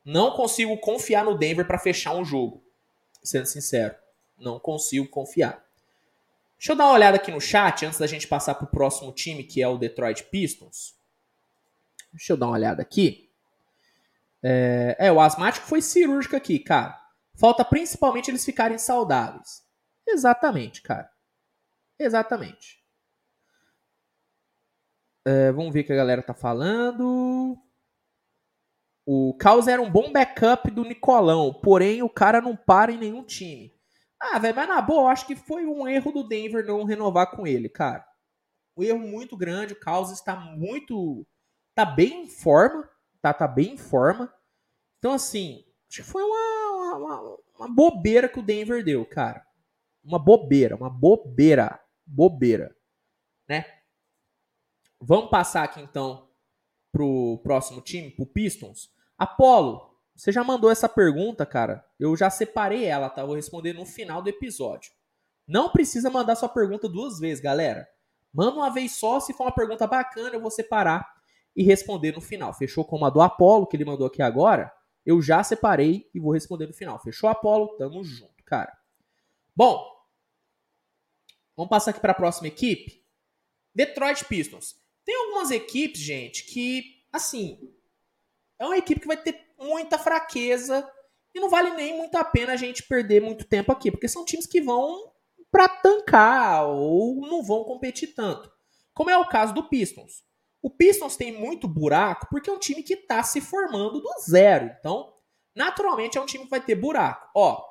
Não consigo confiar no Denver para fechar um jogo. Sendo sincero. Não consigo confiar. Deixa eu dar uma olhada aqui no chat antes da gente passar para o próximo time, que é o Detroit Pistons. Deixa eu dar uma olhada aqui. É, é, o asmático foi cirúrgico aqui, cara. Falta principalmente eles ficarem saudáveis. Exatamente, cara. Exatamente. É, vamos ver o que a galera tá falando. O Caos era um bom backup do Nicolão, porém o cara não para em nenhum time. Ah, velho, mas na boa, eu acho que foi um erro do Denver não renovar com ele, cara. Um erro muito grande, o Caos está muito. tá bem em forma, tá, tá bem em forma. Então, assim, acho que foi uma, uma, uma bobeira que o Denver deu, cara. Uma bobeira, uma bobeira. Bobeira. Né? Vamos passar aqui então pro próximo time, pro Pistons. Apolo, você já mandou essa pergunta, cara? Eu já separei ela, tá? Vou responder no final do episódio. Não precisa mandar sua pergunta duas vezes, galera. Manda uma vez só, se for uma pergunta bacana, eu vou separar e responder no final. Fechou como a do Apolo, que ele mandou aqui agora? Eu já separei e vou responder no final. Fechou, Apolo? Tamo junto, cara. Bom, vamos passar aqui para a próxima equipe. Detroit Pistons. Tem algumas equipes, gente, que, assim, é uma equipe que vai ter muita fraqueza e não vale nem muito a pena a gente perder muito tempo aqui, porque são times que vão para tancar ou não vão competir tanto. Como é o caso do Pistons. O Pistons tem muito buraco porque é um time que está se formando do zero. Então, naturalmente, é um time que vai ter buraco. Ó,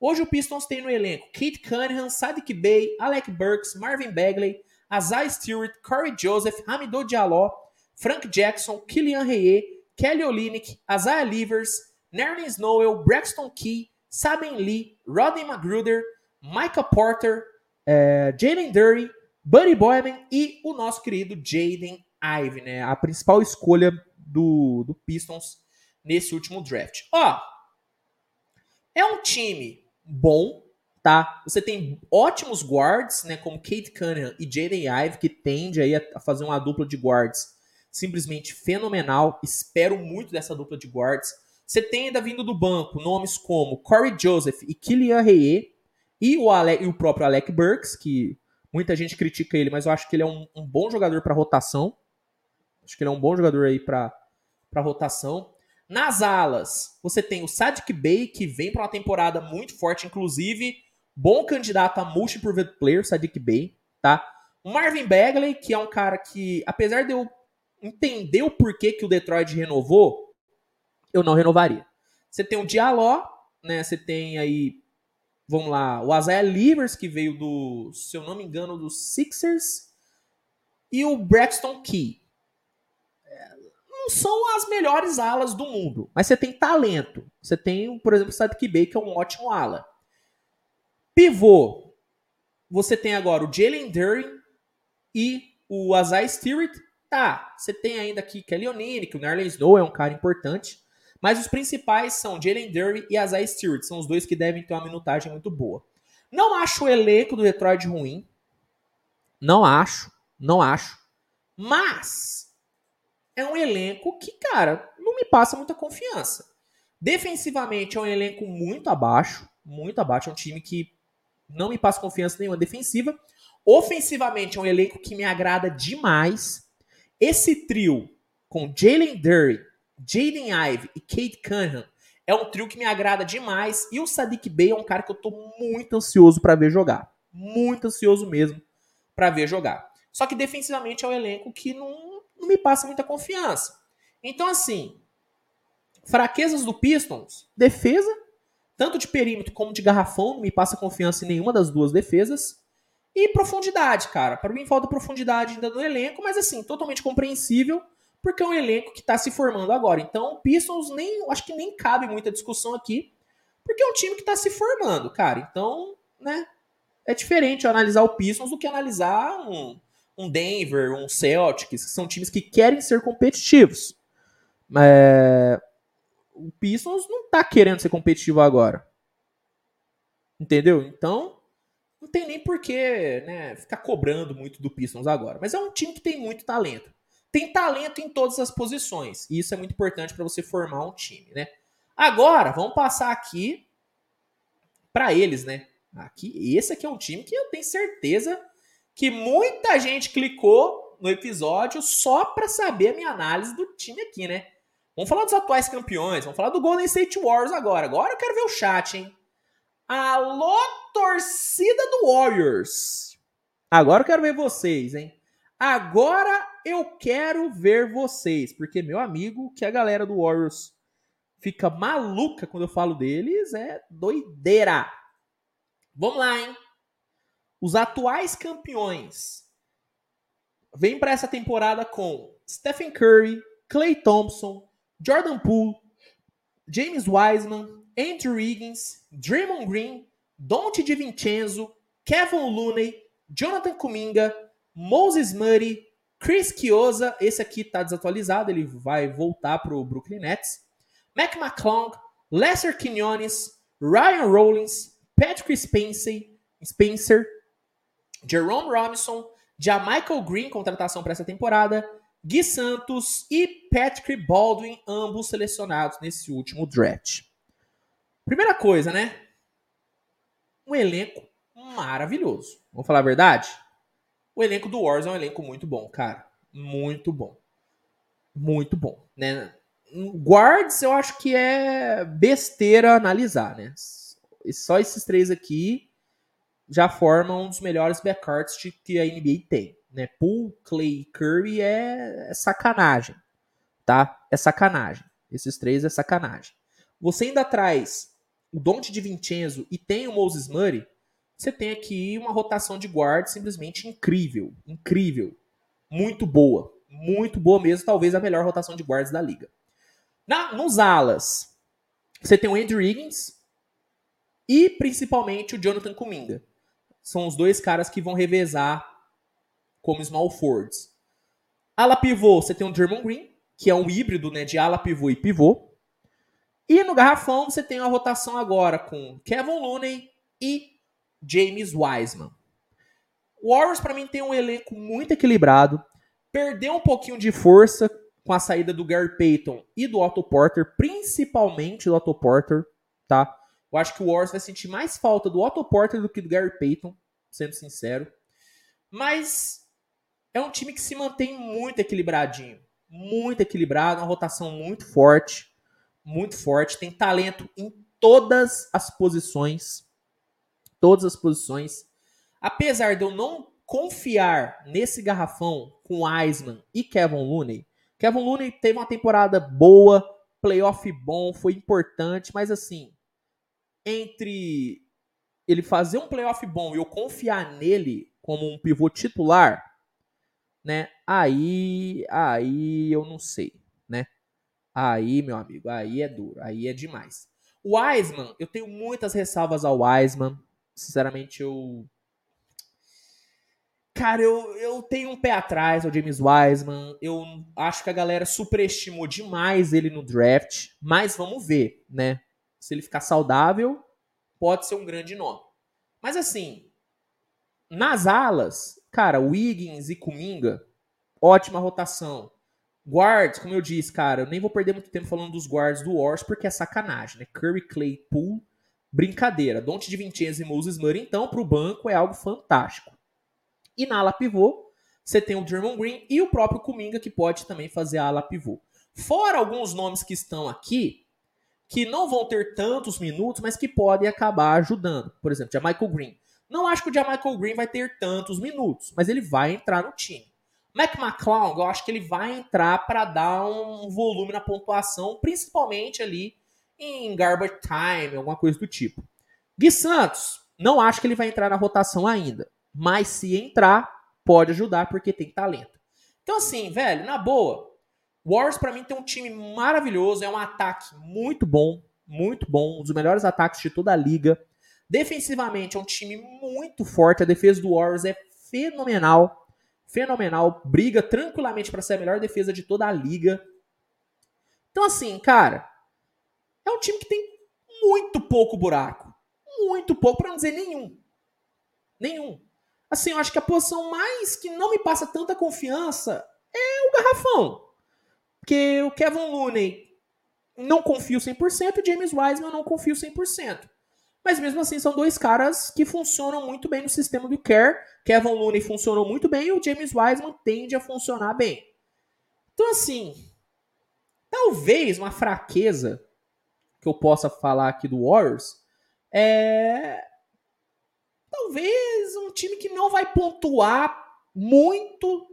hoje o Pistons tem no elenco Kate Cunningham, Sadiq Bey, Alec Burks, Marvin Bagley, Azai Stewart, Corey Joseph, Hamidou Diallo, Frank Jackson, Killian Reye, Kelly Olynyk, Isaiah Livers, Nerlens Noel, Braxton Key, Saben Lee, Rodney Magruder, Micah Porter, é, Jalen Dury, Buddy Boyman e o nosso querido Jaden Ive, né? A principal escolha do, do Pistons nesse último draft. Ó, é um time bom, tá? Você tem ótimos guards, né? Como Kate Cunningham e Jaden Ive, que tende aí a fazer uma dupla de guards simplesmente fenomenal. Espero muito dessa dupla de guards. Você tem ainda vindo do banco nomes como Corey Joseph e Kylian Reye e o, Ale, e o próprio Alec Burks, que muita gente critica ele, mas eu acho que ele é um, um bom jogador para rotação. Acho que ele é um bom jogador aí para rotação. Nas alas, você tem o Sadiq Bey, que vem para uma temporada muito forte, inclusive bom candidato a multi-proven player, Sadiq Bey, tá? Marvin Bagley, que é um cara que, apesar de eu entender o porquê que o Detroit renovou, eu não renovaria. Você tem o Diallo, né? Você tem aí Vamos lá, o Isaiah Livers, que veio do, se eu não me engano, dos Sixers, e o Braxton Key. É, não são as melhores alas do mundo, mas você tem talento. Você tem, por exemplo, o Sadiq Bey, que é um ótimo ala. Pivô, você tem agora o Jalen Dury e o Isaiah Stewart. Tá, você tem ainda aqui Kelly O'Neill, que o Nerlens Snow é um cara importante. Mas os principais são Jalen Dury e Isaiah Stewart. São os dois que devem ter uma minutagem muito boa. Não acho o elenco do Detroit ruim. Não acho. Não acho. Mas é um elenco que, cara, não me passa muita confiança. Defensivamente é um elenco muito abaixo. Muito abaixo. É um time que não me passa confiança nenhuma defensiva. Ofensivamente é um elenco que me agrada demais. Esse trio com Jalen Dury, Jaden Ive e Kate Cunningham é um trio que me agrada demais. E o Sadiq Bey é um cara que eu tô muito ansioso para ver jogar. Muito ansioso mesmo para ver jogar. Só que defensivamente é um elenco que não, não me passa muita confiança. Então, assim, fraquezas do Pistons, defesa, tanto de perímetro como de garrafão, não me passa confiança em nenhuma das duas defesas. E profundidade, cara. Para mim falta profundidade ainda no elenco, mas assim, totalmente compreensível porque é um elenco que está se formando agora. Então, o Pistons nem, acho que nem cabe muita discussão aqui, porque é um time que está se formando, cara. Então, né, é diferente analisar o Pistons do que analisar um, um Denver, um Celtics, que são times que querem ser competitivos. É, o Pistons não está querendo ser competitivo agora. Entendeu? Então, tem nem porquê né, ficar cobrando muito do Pistons agora. Mas é um time que tem muito talento tem talento em todas as posições. E isso é muito importante para você formar um time, né? Agora, vamos passar aqui para eles, né? Aqui, esse aqui é um time que eu tenho certeza que muita gente clicou no episódio só para saber a minha análise do time aqui, né? Vamos falar dos atuais campeões, vamos falar do Golden State Warriors agora. Agora eu quero ver o chat, hein? Alô, torcida do Warriors! Agora eu quero ver vocês, hein? Agora eu quero ver vocês, porque meu amigo, que a galera do Warriors fica maluca quando eu falo deles, é doideira. Vamos lá, hein? Os atuais campeões vêm para essa temporada com Stephen Curry, Clay Thompson, Jordan Poole, James Wiseman, Andrew Wiggins, Draymond Green, Dante DiVincenzo, Kevin Looney, Jonathan Kuminga, Moses Murray, Chris Chiosa, esse aqui está desatualizado, ele vai voltar para o Brooklyn Nets. Mac McClung, Lester Quinones, Ryan Rollins, Patrick Spacey, Spencer, Jerome Robinson, Michael Green, contratação para essa temporada, Gui Santos e Patrick Baldwin, ambos selecionados nesse último draft. Primeira coisa, né? Um elenco maravilhoso. Vamos falar a verdade? O elenco do Wars é um elenco muito bom, cara. Muito bom. Muito bom, né? Guards, eu acho que é besteira analisar, né? Só esses três aqui já formam um dos melhores backcourts que a NBA tem, né? Poole, Clay e Curry é, é sacanagem, tá? É sacanagem. Esses três é sacanagem. Você ainda traz o Dante de Vincenzo e tem o Moses Murray, você tem aqui uma rotação de guards simplesmente incrível, incrível, muito boa, muito boa mesmo, talvez a melhor rotação de guards da liga. Na, nos alas, você tem o Andrew Higgins e principalmente o Jonathan Kuminga. São os dois caras que vão revezar como small forwards. Ala pivô, você tem o German Green, que é um híbrido né, de ala pivô e pivô. E no garrafão você tem uma rotação agora com Kevin Looney e James Wiseman. O Warriors para mim tem um elenco muito equilibrado, perdeu um pouquinho de força com a saída do Gary Payton e do Otto Porter, principalmente do Otto Porter, tá? Eu acho que o Warriors vai sentir mais falta do Otto Porter do que do Gary Payton, sendo sincero. Mas é um time que se mantém muito equilibradinho, muito equilibrado, uma rotação muito forte, muito forte, tem talento em todas as posições, todas as posições. Apesar de eu não confiar nesse garrafão com Eisman e Kevin Looney, Kevin Looney teve uma temporada boa, playoff bom, foi importante, mas assim, entre ele fazer um playoff bom e eu confiar nele como um pivô titular, né? Aí, aí eu não sei? Aí, meu amigo, aí é duro, aí é demais. O Wiseman, eu tenho muitas ressalvas ao Wiseman. Sinceramente, eu Cara, eu, eu tenho um pé atrás ao James Wiseman. Eu acho que a galera superestimou demais ele no draft. Mas vamos ver, né? Se ele ficar saudável, pode ser um grande nome. Mas assim, nas alas, cara, Wiggins e Kuminga, ótima rotação. Guards, como eu disse, cara, eu nem vou perder muito tempo falando dos guards do Wars, porque é sacanagem, né? Curry, Clay, Poole, brincadeira. Don't de Vincenzo e Moses Murray, então, pro banco é algo fantástico. E na ala pivô, você tem o German Green e o próprio Kuminga, que pode também fazer a ala pivô. Fora alguns nomes que estão aqui, que não vão ter tantos minutos, mas que podem acabar ajudando. Por exemplo, Michael Green. Não acho que o Michael Green vai ter tantos minutos, mas ele vai entrar no time. Mac McCloud, eu acho que ele vai entrar para dar um volume na pontuação, principalmente ali em garbage time, alguma coisa do tipo. Gui Santos, não acho que ele vai entrar na rotação ainda. Mas se entrar, pode ajudar porque tem talento. Então, assim, velho, na boa, Warriors para mim tem um time maravilhoso, é um ataque muito bom, muito bom, um dos melhores ataques de toda a liga. Defensivamente é um time muito forte, a defesa do Warriors é fenomenal, fenomenal, briga tranquilamente para ser a melhor defesa de toda a liga. Então assim, cara, é um time que tem muito pouco buraco, muito pouco para não dizer nenhum. Nenhum. Assim, eu acho que a posição mais que não me passa tanta confiança é o garrafão. Porque o Kevin Looney não confio 100%, o James Wiseman não confio 100%. Mas mesmo assim são dois caras que funcionam muito bem no sistema do Care. Kevin Looney funcionou muito bem e o James Wiseman tende a funcionar bem. Então assim, talvez uma fraqueza que eu possa falar aqui do Warriors é talvez um time que não vai pontuar muito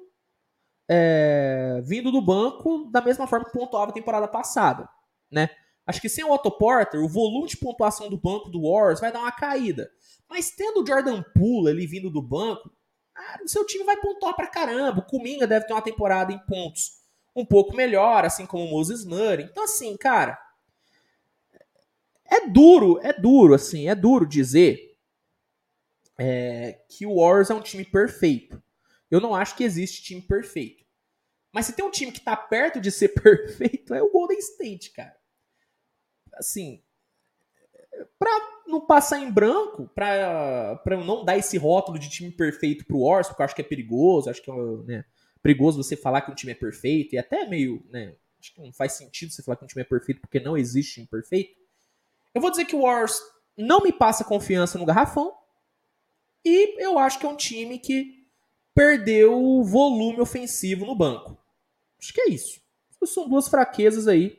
é, vindo do banco da mesma forma que pontuava a temporada passada, né? Acho que sem o Otto Porter, o volume de pontuação do banco do Warriors vai dar uma caída. Mas tendo o Jordan Poole ali vindo do banco, ah, o seu time vai pontuar pra caramba. O Kuminga deve ter uma temporada em pontos um pouco melhor, assim como o Moses Murray. Então, assim, cara, é duro, é duro, assim, é duro dizer é, que o Warriors é um time perfeito. Eu não acho que existe time perfeito. Mas se tem um time que tá perto de ser *laughs* perfeito, é o Golden State, cara. Assim, Pra não passar em branco, pra eu não dar esse rótulo de time perfeito pro Wars, porque eu acho que é perigoso, acho que é né, perigoso você falar que um time é perfeito, e até meio, né, acho que não faz sentido você falar que um time é perfeito porque não existe time perfeito. Eu vou dizer que o Wars não me passa confiança no garrafão, e eu acho que é um time que perdeu volume ofensivo no banco. Acho que é isso. São duas fraquezas aí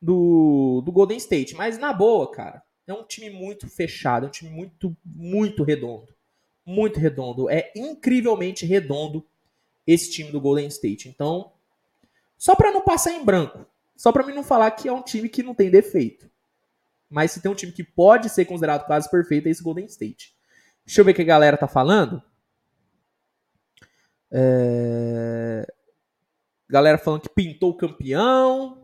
do, do Golden State. Mas na boa, cara, é um time muito fechado, é um time muito, muito redondo. Muito redondo. É incrivelmente redondo esse time do Golden State. Então, só para não passar em branco, só para mim não falar que é um time que não tem defeito. Mas se tem um time que pode ser considerado quase perfeito, é esse Golden State. Deixa eu ver o que a galera tá falando. É... Galera falando que pintou o campeão.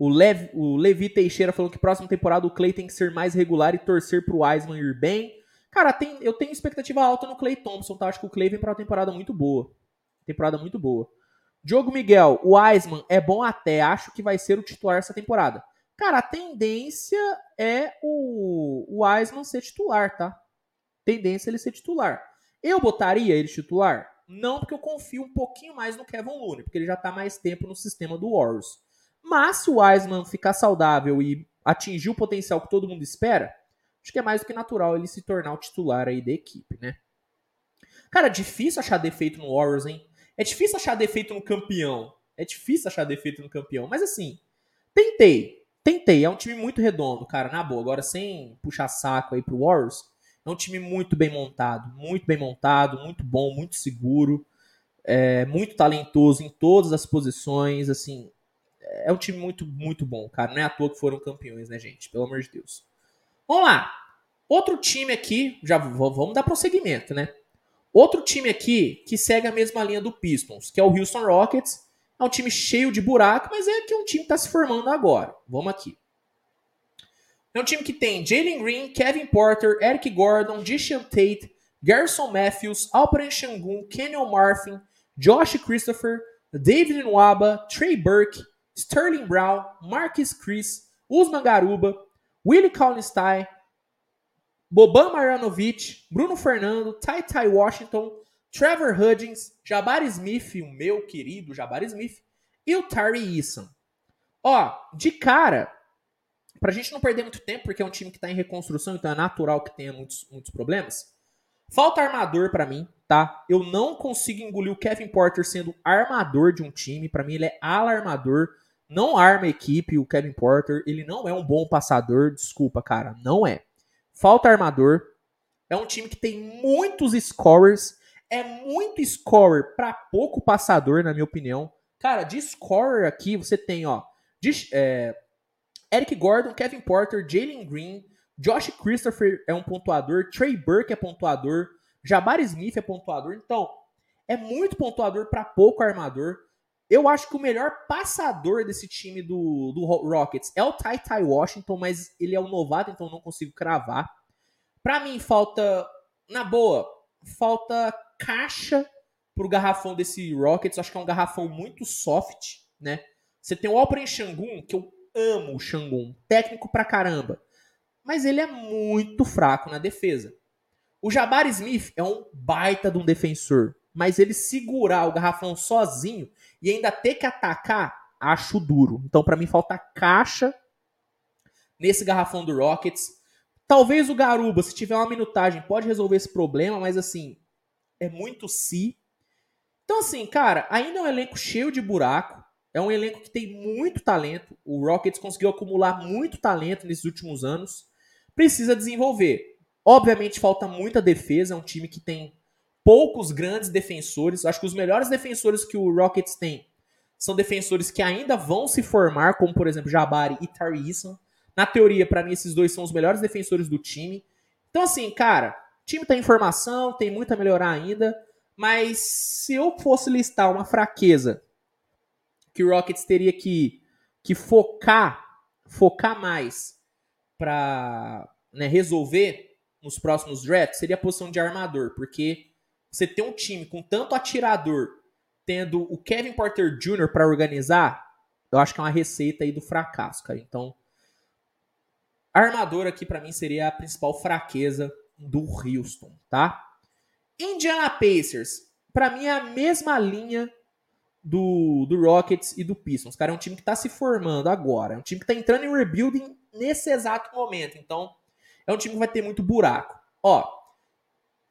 O, Lev, o Levi Teixeira falou que próxima temporada o Clay tem que ser mais regular e torcer pro Wiseman ir bem. Cara, tem, eu tenho expectativa alta no Clay Thompson, tá? Acho que o Clay vem pra uma temporada muito boa. Temporada muito boa. Diogo Miguel, o Wiseman é bom até, acho que vai ser o titular essa temporada. Cara, a tendência é o, o Wiseman ser titular, tá? Tendência é ele ser titular. Eu botaria ele titular? Não, porque eu confio um pouquinho mais no Kevin Looney, porque ele já tá mais tempo no sistema do Warriors. Mas se o Wiseman ficar saudável e atingir o potencial que todo mundo espera, acho que é mais do que natural ele se tornar o titular aí da equipe, né? Cara, é difícil achar defeito no Warriors, hein? É difícil achar defeito no campeão. É difícil achar defeito no campeão. Mas assim, tentei. Tentei. É um time muito redondo, cara, na boa. Agora, sem puxar saco aí pro Warriors, é um time muito bem montado. Muito bem montado, muito bom, muito seguro. É, muito talentoso em todas as posições, assim, é um time muito, muito bom, cara. Não é à toa que foram campeões, né, gente? Pelo amor de Deus. Vamos lá. Outro time aqui, já vamos dar prosseguimento, né? Outro time aqui que segue a mesma linha do Pistons, que é o Houston Rockets. É um time cheio de buraco, mas é que um time está se formando agora. Vamos aqui. É um time que tem Jalen Green, Kevin Porter, Eric Gordon, Dishan Tate, Garrison Matthews, Alperen Shangun, Kenyon Marfin, Josh Christopher, David Nwaba, Trey Burke, Sterling Brown, Marcus Chris, Usman Garuba, Willie Kallenstein, Boban Marjanovic, Bruno Fernando, Ty Ty Washington, Trevor Hudgens, Jabari Smith, o meu querido Jabari Smith, e o Tari Eason. Ó, de cara, pra gente não perder muito tempo, porque é um time que tá em reconstrução, então é natural que tenha muitos, muitos problemas. Falta armador para mim, tá? Eu não consigo engolir o Kevin Porter sendo armador de um time. Para mim, ele é alarmador. Não arma equipe, o Kevin Porter. Ele não é um bom passador. Desculpa, cara. Não é. Falta armador. É um time que tem muitos scorers. É muito scorer para pouco passador, na minha opinião. Cara, de scorer aqui você tem, ó. De, é, Eric Gordon, Kevin Porter, Jalen Green, Josh Christopher é um pontuador, Trey Burke é pontuador, Jabari Smith é pontuador. Então, é muito pontuador para pouco armador. Eu acho que o melhor passador desse time do, do Rockets é o Ty Ty Washington, mas ele é um novato, então não consigo cravar. Para mim, falta, na boa, falta caixa pro garrafão desse Rockets. Acho que é um garrafão muito soft, né? Você tem o Alperen Shangun, que eu amo o Shangun, técnico pra caramba mas ele é muito fraco na defesa. O Jabari Smith é um baita de um defensor, mas ele segurar o garrafão sozinho e ainda ter que atacar, acho duro. Então, para mim, falta caixa nesse garrafão do Rockets. Talvez o Garuba, se tiver uma minutagem, pode resolver esse problema, mas assim, é muito si. Então, assim, cara, ainda é um elenco cheio de buraco. É um elenco que tem muito talento. O Rockets conseguiu acumular muito talento nesses últimos anos precisa desenvolver. Obviamente falta muita defesa, é um time que tem poucos grandes defensores. Acho que os melhores defensores que o Rockets tem são defensores que ainda vão se formar, como por exemplo Jabari e Tari Eason. Na teoria, para mim, esses dois são os melhores defensores do time. Então, assim, cara, o time tá em formação, tem muito a melhorar ainda. Mas se eu fosse listar uma fraqueza que o Rockets teria que, que focar, focar mais para né, resolver nos próximos drafts seria a posição de armador, porque você tem um time com tanto atirador, tendo o Kevin Porter Jr. para organizar, eu acho que é uma receita aí do fracasso, cara. Então, Armador aqui para mim seria a principal fraqueza do Houston, tá? Indiana Pacers, para mim é a mesma linha do, do Rockets e do Pistons. Cara, é um time que tá se formando agora, é um time que tá entrando em rebuilding nesse exato momento. Então, é um time que vai ter muito buraco. Ó,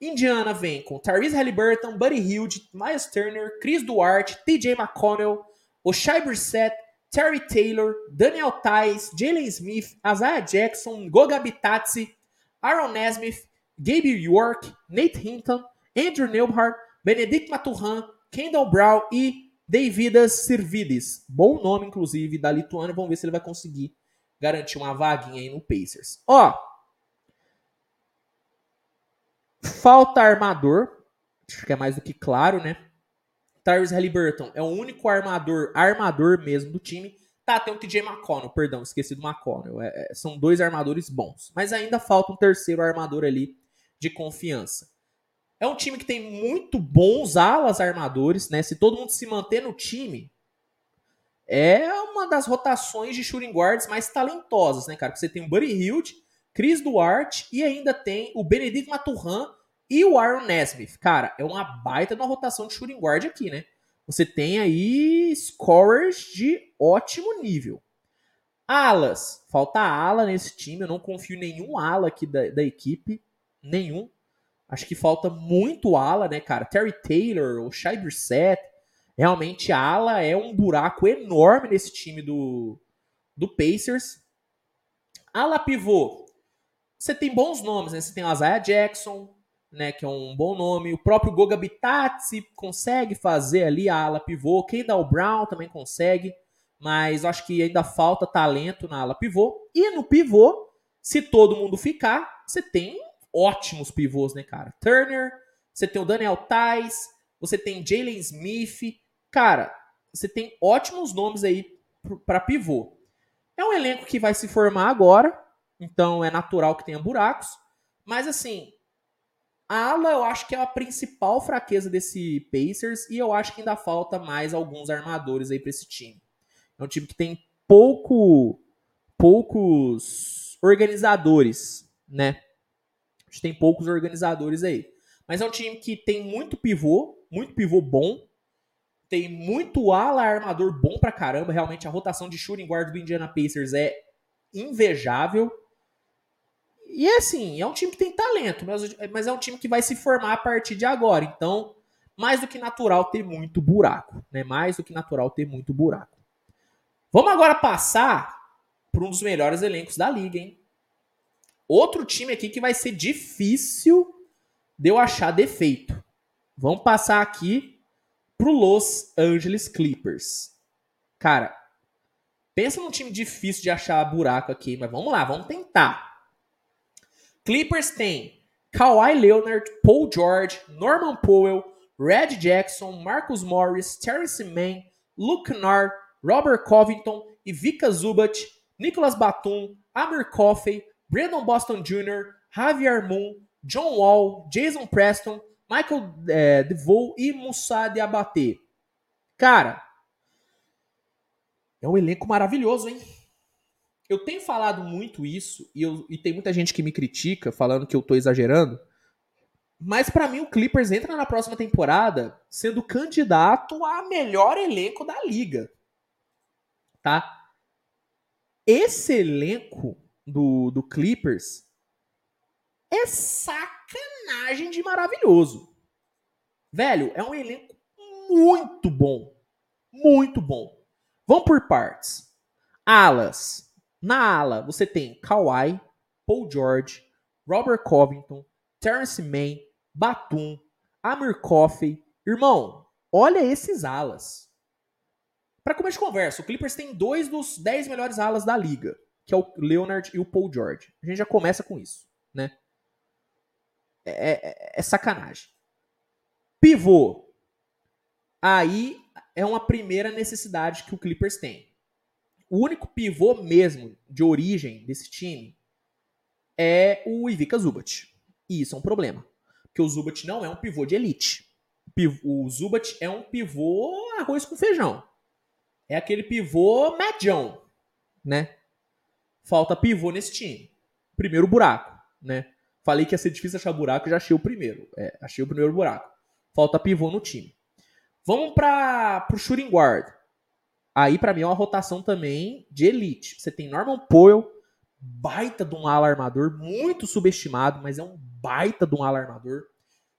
Indiana vem com Tyrese Halliburton, Buddy Hield, Miles Turner, Chris Duarte, TJ McConnell, Oshai Brissett, Terry Taylor, Daniel Tice, Jalen Smith, Isaiah Jackson, Goga Bitadze, Aaron Nesmith, Gabe York, Nate Hinton, Andrew Neubhart, Benedict Maturan, Kendall Brown e Davidas Servidis. Bom nome, inclusive, da Lituânia. Vamos ver se ele vai conseguir garantir uma vaguinha aí no Pacers. Ó, falta armador. Acho que é mais do que claro, né? Tyrese Halliburton é o único armador, armador mesmo do time. Tá, tem o TJ McConnell, perdão, esqueci do McConnell. É, é, são dois armadores bons. Mas ainda falta um terceiro armador ali de confiança. É um time que tem muito bons alas armadores, né? Se todo mundo se manter no time, é uma das rotações de shooting guards mais talentosas, né, cara? Porque você tem o Buddy Hield, Chris Duarte e ainda tem o Benedict Maturan e o Aaron Nesmith. Cara, é uma baita na rotação de shooting guard aqui, né? Você tem aí scorers de ótimo nível. Alas. Falta ala nesse time. Eu não confio em nenhum ala aqui da, da equipe. Nenhum. Acho que falta muito ala, né, cara? Terry Taylor, o Shai Brissett. Realmente, ala é um buraco enorme nesse time do, do Pacers. Ala pivô. Você tem bons nomes, né? Você tem o Isaiah Jackson, né, que é um bom nome. O próprio Goga Bitadze consegue fazer ali a ala pivô. Kendall Brown também consegue, mas acho que ainda falta talento na ala pivô. E no pivô, se todo mundo ficar, você tem ótimos pivôs, né, cara? Turner, você tem o Daniel Tais, você tem Jalen Smith. Cara, você tem ótimos nomes aí para pivô. É um elenco que vai se formar agora, então é natural que tenha buracos. Mas assim, a ala eu acho que é a principal fraqueza desse Pacers e eu acho que ainda falta mais alguns armadores aí para esse time. É um time que tem pouco poucos organizadores, né? A gente tem poucos organizadores aí. Mas é um time que tem muito pivô, muito pivô bom. Tem muito ala armador bom pra caramba. Realmente a rotação de shooting guard do Indiana Pacers é invejável. E é assim, é um time que tem talento, mas, mas é um time que vai se formar a partir de agora. Então, mais do que natural ter muito buraco, né? Mais do que natural ter muito buraco. Vamos agora passar para um dos melhores elencos da liga, hein? Outro time aqui que vai ser difícil de eu achar defeito. Vamos passar aqui pro Los Angeles Clippers. Cara, pensa num time difícil de achar buraco aqui, mas vamos lá, vamos tentar. Clippers tem Kawhi Leonard, Paul George, Norman Powell, Red Jackson, Marcus Morris, Terrence Mann, Luke Kennard, Robert Covington, Ivica Zubat, Nicholas Batum, Amir Coffey, Brandon Boston Jr., Javier Moon, John Wall, Jason Preston, Michael é, DeVoe e Moussa Diabaté. Cara, é um elenco maravilhoso, hein? Eu tenho falado muito isso e, eu, e tem muita gente que me critica falando que eu tô exagerando. Mas para mim o Clippers entra na próxima temporada sendo candidato a melhor elenco da liga. Tá? Esse elenco do, do Clippers é sacanagem de maravilhoso. Velho, é um elenco muito bom. Muito bom. Vamos por partes. Alas. Na ala, você tem Kawhi, Paul George, Robert Covington, Terrence Mann, Batum, Amir Coffey. Irmão, olha esses alas. Para começar de conversa, o Clippers tem dois dos dez melhores alas da liga, que é o Leonard e o Paul George. A gente já começa com isso, né? É, é, é sacanagem. Pivô. Aí é uma primeira necessidade que o Clippers tem. O único pivô mesmo de origem desse time é o Ivica Zubat. E isso é um problema. Porque o Zubat não é um pivô de elite. O Zubat é um pivô arroz com feijão. É aquele pivô medião, né? Falta pivô nesse time. Primeiro buraco, né? Falei que ia ser difícil achar buraco, já achei o primeiro. É, achei o primeiro buraco. Falta pivô no time. Vamos para o shooting guard. Aí, para mim, é uma rotação também de elite. Você tem Norman Powell, baita de um ala armador, muito subestimado, mas é um baita de um ala armador.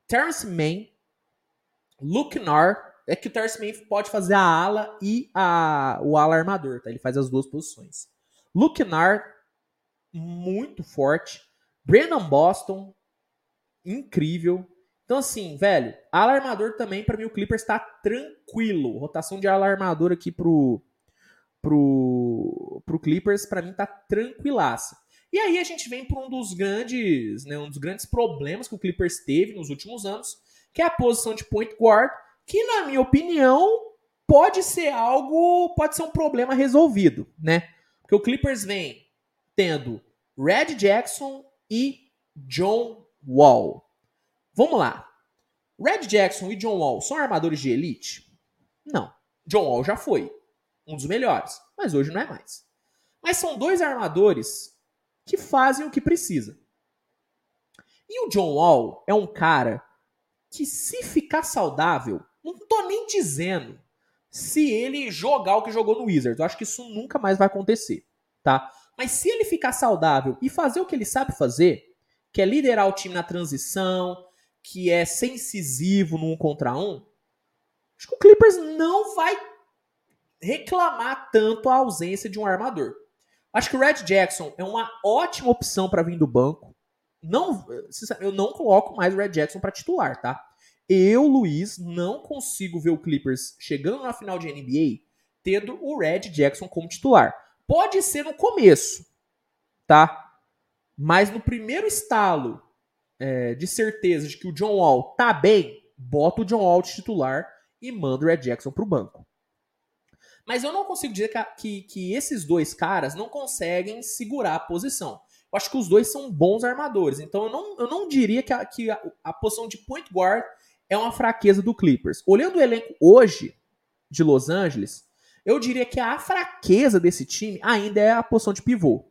Terrence Mann, Luke Narr, é que o Terrence Mann pode fazer a ala e a, o ala armador, tá? Ele faz as duas posições. Luke Narr, muito forte. Brandon Boston, incrível. Então, assim, velho, alarmador também, para mim, o Clippers tá tranquilo. Rotação de alarmador aqui pro, pro, pro Clippers, para mim, tá tranquilaça. E aí a gente vem para um dos grandes, né, um dos grandes problemas que o Clippers teve nos últimos anos, que é a posição de point guard, que na minha opinião pode ser algo, pode ser um problema resolvido, né? Porque o Clippers vem tendo Red Jackson e John Wall. Vamos lá. Red Jackson e John Wall são armadores de elite? Não. John Wall já foi um dos melhores, mas hoje não é mais. Mas são dois armadores que fazem o que precisa. E o John Wall é um cara que, se ficar saudável, não tô nem dizendo se ele jogar o que jogou no Wizards. Eu acho que isso nunca mais vai acontecer, tá? Mas se ele ficar saudável e fazer o que ele sabe fazer, que é liderar o time na transição, que é ser incisivo no um contra um, acho que o Clippers não vai reclamar tanto a ausência de um armador. Acho que o Red Jackson é uma ótima opção para vir do banco. Não, eu não coloco mais o Red Jackson para titular, tá? Eu, Luiz, não consigo ver o Clippers chegando na final de NBA tendo o Red Jackson como titular. Pode ser no começo, tá? Mas no primeiro estalo é, de certeza de que o John Wall tá bem, bota o John Wall de titular e manda o Red Jackson pro banco. Mas eu não consigo dizer que, que, que, esses dois caras não conseguem segurar a posição. Eu acho que os dois são bons armadores. Então eu não, eu não diria que, a, que a, a posição de point guard é uma fraqueza do Clippers. Olhando o elenco hoje de Los Angeles, eu diria que a fraqueza desse time ainda é a posição de pivô.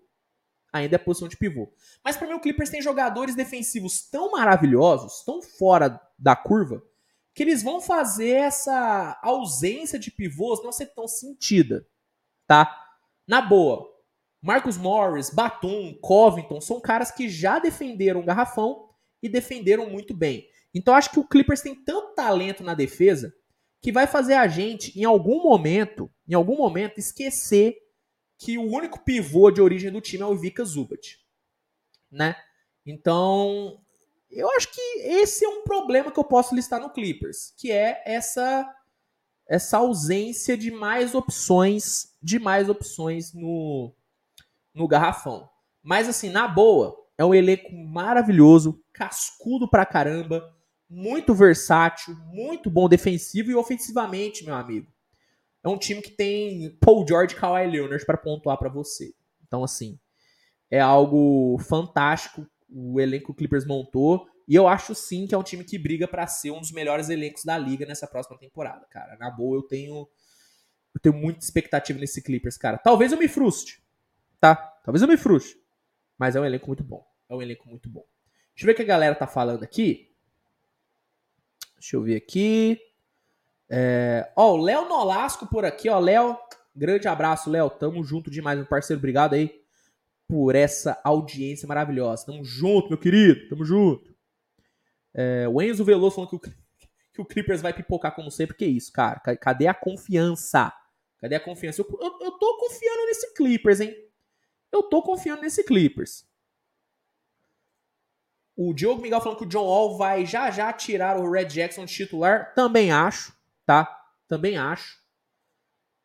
Ainda é posição de pivô. Mas para mim o Clippers tem jogadores defensivos tão maravilhosos, tão fora da curva, que eles vão fazer essa ausência de pivôs não ser tão sentida, tá? Na boa, Marcus Morris, Batum, Covington são caras que já defenderam o garrafão e defenderam muito bem. Então acho que o Clippers tem tanto talento na defesa que vai fazer a gente em algum momento, em algum momento esquecer que o único pivô de origem do time é o Vika Zubat, né? Então, eu acho que esse é um problema que eu posso listar no Clippers, que é essa essa ausência de mais opções, de mais opções no no garrafão. Mas assim, na boa, é um elenco maravilhoso, cascudo pra caramba, muito versátil, muito bom defensivo e ofensivamente, meu amigo. Um time que tem Paul George e Kawhi Leonard para pontuar para você. Então, assim, é algo fantástico o elenco que o Clippers montou. E eu acho sim que é um time que briga para ser um dos melhores elencos da liga nessa próxima temporada, cara. Na boa, eu tenho eu tenho muita expectativa nesse Clippers, cara. Talvez eu me frustre, tá? Talvez eu me frustre. Mas é um elenco muito bom. É um elenco muito bom. Deixa eu ver o que a galera tá falando aqui. Deixa eu ver aqui. É... Ó, o Léo Nolasco por aqui, ó. Léo, grande abraço, Léo. Tamo junto demais, meu parceiro. Obrigado aí por essa audiência maravilhosa. Tamo junto, meu querido. Tamo junto. É... O Enzo Veloso falando que o, *laughs* que o Clippers vai pipocar como sempre. Que isso, cara? Cadê a confiança? Cadê a confiança? Eu, eu, eu tô confiando nesse Clippers, hein? Eu tô confiando nesse Clippers. O Diogo Miguel falando que o John Wall vai já já tirar o Red Jackson de titular. Também acho, tá? Também acho.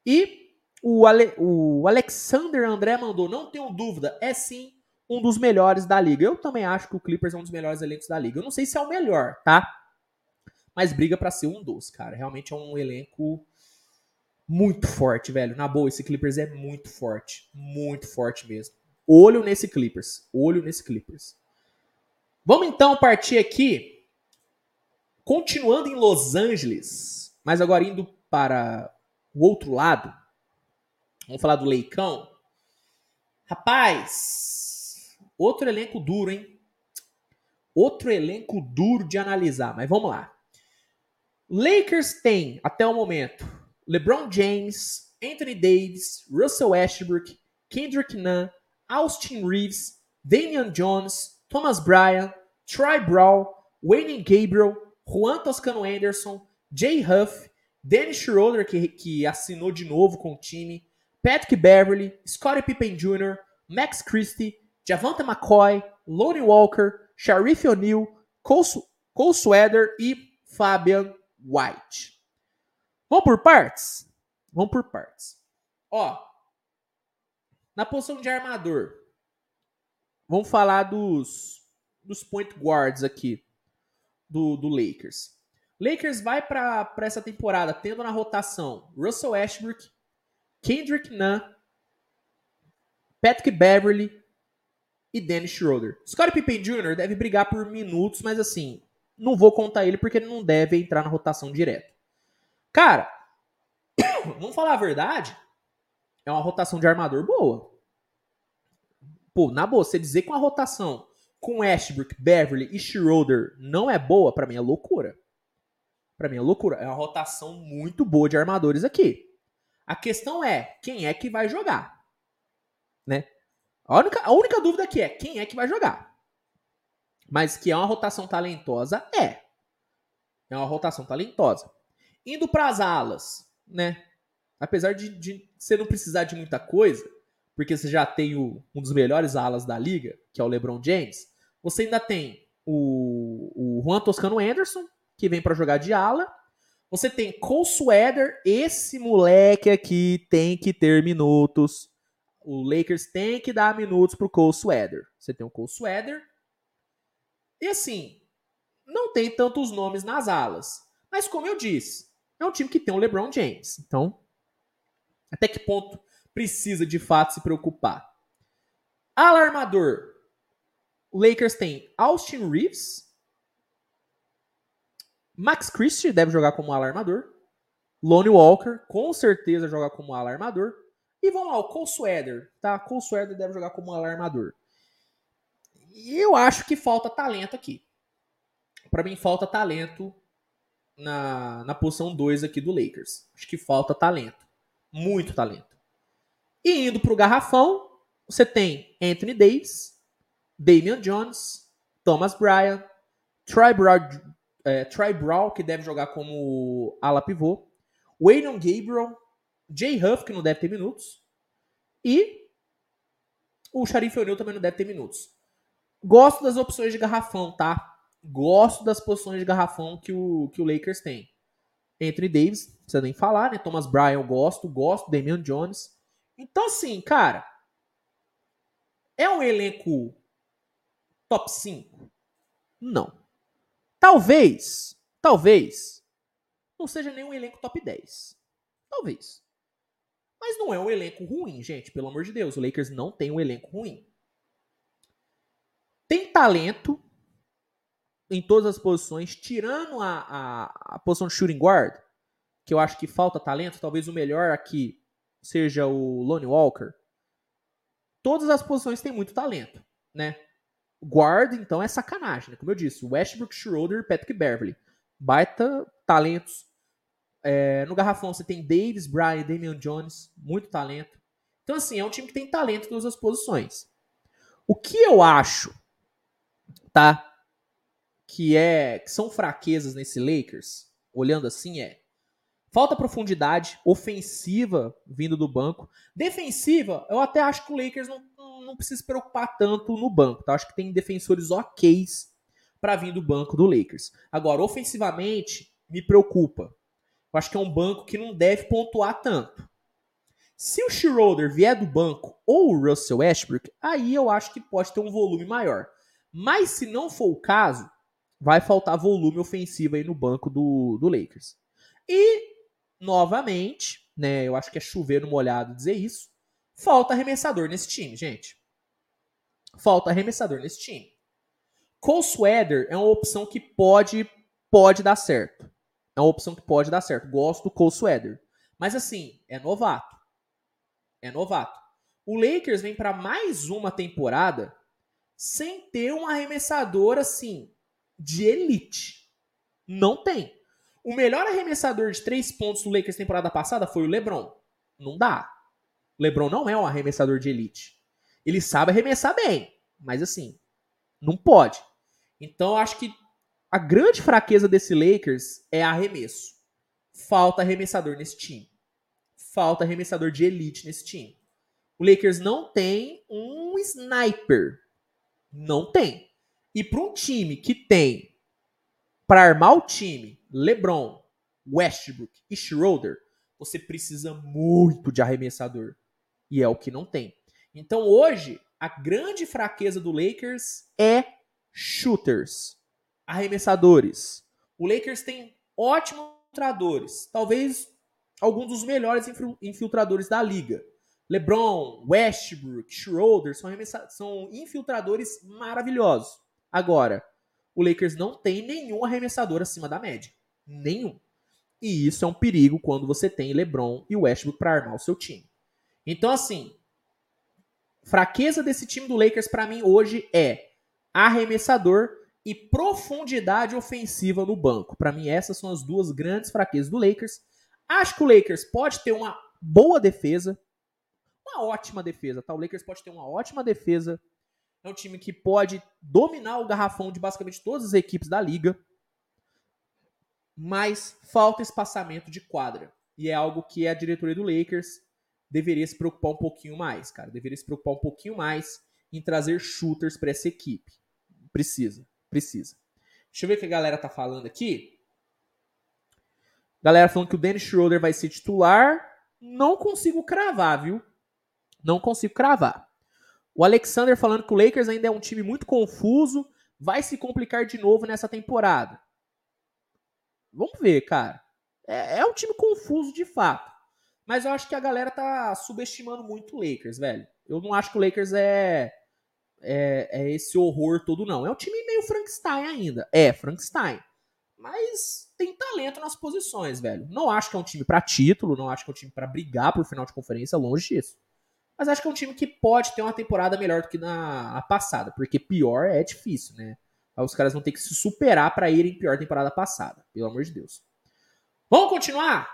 E o, Ale, o Alexander André mandou, não tenho dúvida, é sim um dos melhores da liga. Eu também acho que o Clippers é um dos melhores elencos da liga. Eu não sei se é o melhor, tá? Mas briga para ser um dos, cara. Realmente é um elenco muito forte, velho. Na boa, esse Clippers é muito forte. Muito forte mesmo. Olho nesse Clippers. Olho nesse Clippers. Vamos então partir aqui, continuando em Los Angeles, mas agora indo para o outro lado. Vamos falar do Leicão. Rapaz, outro elenco duro, hein? Outro elenco duro de analisar, mas vamos lá. Lakers tem, até o momento, LeBron James, Anthony Davis, Russell Westbrook, Kendrick Nunn, Austin Reeves, Damian Jones, Thomas Bryan, Troy Brown, Wayne Gabriel, Juan Toscano Anderson, Jay Huff, Dennis Schroeder, que, que assinou de novo com o time, Patrick Beverly, Scottie Pippen Jr., Max Christie, Javante McCoy, Lonnie Walker, Sharif O'Neal, Cole, Cole Sweater e Fabian White. Vamos por partes? Vamos por partes. Ó, na posição de armador, vamos falar dos, dos point guards aqui do, do Lakers. Lakers vai para essa temporada tendo na rotação Russell Westbrook, Kendrick Nunn, Patrick Beverly e Dennis Schroeder. Scottie Pippen Jr. deve brigar por minutos, mas assim, não vou contar ele porque ele não deve entrar na rotação direto. Cara, *coughs* vamos falar a verdade, é uma rotação de armador boa. Pô, na boa, você dizer que uma rotação com Westbrook, Beverly e Schroeder não é boa, para mim é loucura. Para mim é loucura. É uma rotação muito boa de armadores aqui. A questão é quem é que vai jogar, né? A única, a única dúvida aqui é quem é que vai jogar. Mas que é uma rotação talentosa, é. É uma rotação talentosa. Indo para as alas, né? Apesar de, de você não precisar de muita coisa, porque você já tem o, um dos melhores alas da liga, que é o LeBron James, você ainda tem o, o Juan Toscano Anderson, que vem para jogar de ala. Você tem Cole Sweater, esse moleque aqui tem que ter minutos. O Lakers tem que dar minutos pro Cole Sweater. Você tem o Cole Sweater. E assim, não tem tantos nomes nas alas. Mas como eu disse, é um time que tem o LeBron James. Então, até que ponto precisa de fato se preocupar? Alarmador. O Lakers tem Austin Reeves, Max Christie deve jogar como alarmador. Lonnie Walker, com certeza, joga como alarmador. E vamos lá, o Cole Sweater, tá? Cole Sweater deve jogar como alarmador. E eu acho que falta talento aqui. Para mim, falta talento na, na posição 2 aqui do Lakers. Acho que falta talento. Muito talento. E indo pro garrafão, você tem Anthony Davis, Damian Jones, Thomas Bryan, Troy Brown, é, Troy Brown, que deve jogar como ala pivô, Wayne Gabriel, Jay Huff, que não deve ter minutos, e o Sharif O'Neal também não deve ter minutos. Gosto das opções de garrafão, tá? Gosto das posições de garrafão que o, que o Lakers tem. Anthony Davis, não precisa nem falar, né? Thomas Bryan eu gosto, gosto, Damian Jones. Então, assim, cara, é um elenco top 5? Não. Talvez, talvez, não seja nenhum elenco top 10. Talvez. Mas não é um elenco ruim, gente, pelo amor de Deus. O Lakers não tem um elenco ruim. Tem talento em todas as posições, tirando a, a, a posição de shooting guard, que eu acho que falta talento. Talvez o melhor aqui seja o Lonnie Walker. Todas as posições têm muito talento, né? Guard, então, é sacanagem, né? Como eu disse, Westbrook, Schroeder, Patrick Beverly. Baita talentos. É, no garrafão você tem Davis, Bryan, Damian Jones, muito talento. Então, assim, é um time que tem talento em todas as posições. O que eu acho, tá? Que é que são fraquezas nesse Lakers, olhando assim, é falta profundidade ofensiva vindo do banco. Defensiva, eu até acho que o Lakers não não precisa se preocupar tanto no banco. Tá? Acho que tem defensores ok para vir do banco do Lakers. Agora, ofensivamente, me preocupa. Eu acho que é um banco que não deve pontuar tanto. Se o Schroeder vier do banco ou o Russell Westbrook, aí eu acho que pode ter um volume maior. Mas se não for o caso, vai faltar volume ofensivo aí no banco do, do Lakers. E, novamente, né, eu acho que é chover no molhado dizer isso, falta arremessador nesse time, gente. Falta arremessador nesse time. Cole Sweater é uma opção que pode, pode dar certo. É uma opção que pode dar certo. Gosto do Cole Sweater. Mas assim, é novato. É novato. O Lakers vem para mais uma temporada sem ter um arremessador assim de elite. Não tem. O melhor arremessador de três pontos do Lakers temporada passada foi o LeBron. Não dá. LeBron não é um arremessador de elite. Ele sabe arremessar bem, mas assim, não pode. Então acho que a grande fraqueza desse Lakers é arremesso. Falta arremessador nesse time. Falta arremessador de elite nesse time. O Lakers não tem um sniper. Não tem. E para um time que tem para armar o time LeBron, Westbrook e Schroeder, você precisa muito de arremessador. E é o que não tem. Então hoje, a grande fraqueza do Lakers é shooters, arremessadores. O Lakers tem ótimos infiltradores, talvez alguns dos melhores infiltradores da liga. LeBron, Westbrook, Schroeder são, são infiltradores maravilhosos. Agora, o Lakers não tem nenhum arremessador acima da média. Nenhum. E isso é um perigo quando você tem LeBron e Westbrook para armar o seu time. Então, assim, fraqueza desse time do Lakers para mim hoje é arremessador e profundidade ofensiva no banco. Para mim, essas são as duas grandes fraquezas do Lakers. Acho que o Lakers pode ter uma boa defesa, uma ótima defesa, tá? O Lakers pode ter uma ótima defesa. É um time que pode dominar o garrafão de basicamente todas as equipes da liga. Mas falta espaçamento de quadra. E é algo que a diretoria do Lakers deveria se preocupar um pouquinho mais, cara. Deveria se preocupar um pouquinho mais em trazer shooters para essa equipe. Precisa, precisa. Deixa eu ver o que a galera tá falando aqui. Galera falando que o Dennis Schroeder vai ser titular. Não consigo cravar, viu? Não consigo cravar. O Alexander falando que o Lakers ainda é um time muito confuso. Vai se complicar de novo nessa temporada. Vamos ver, cara. É, é um time confuso de fato. Mas eu acho que a galera tá subestimando muito o Lakers, velho. Eu não acho que o Lakers é, é, é esse horror todo, não. É um time meio Frankenstein ainda. É, Frankenstein. Mas tem talento nas posições, velho. Não acho que é um time para título, não acho que é um time para brigar por final de conferência, longe disso. Mas acho que é um time que pode ter uma temporada melhor do que na passada, porque pior é difícil, né? Aí os caras vão ter que se superar para irem pior temporada passada, pelo amor de Deus. Vamos continuar?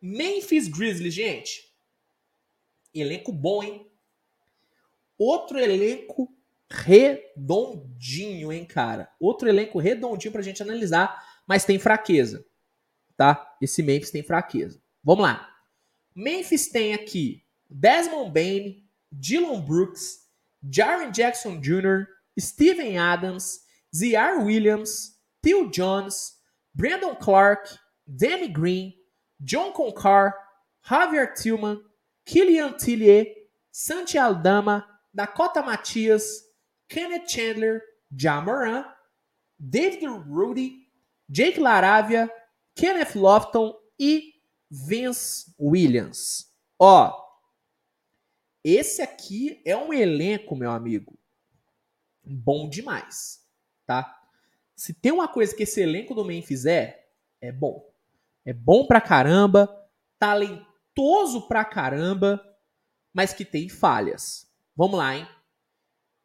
Memphis Grizzlies, gente. Elenco bom, hein? Outro elenco redondinho, hein, cara? Outro elenco redondinho pra gente analisar, mas tem fraqueza, tá? Esse Memphis tem fraqueza. Vamos lá. Memphis tem aqui Desmond Bain, Dylan Brooks, Jaren Jackson Jr., Steven Adams, Z.R. Williams, Phil Jones, Brandon Clark, Danny Green, John Concar, Javier Tillman, Killian Tillier, Santi Aldama, Dakota Matias, Kenneth Chandler, Jamoran, David Rudy, Jake Laravia, Kenneth Lofton e Vince Williams. Ó, esse aqui é um elenco, meu amigo, bom demais, tá? Se tem uma coisa que esse elenco do Memphis é, é bom. É bom pra caramba, talentoso pra caramba, mas que tem falhas. Vamos lá, hein?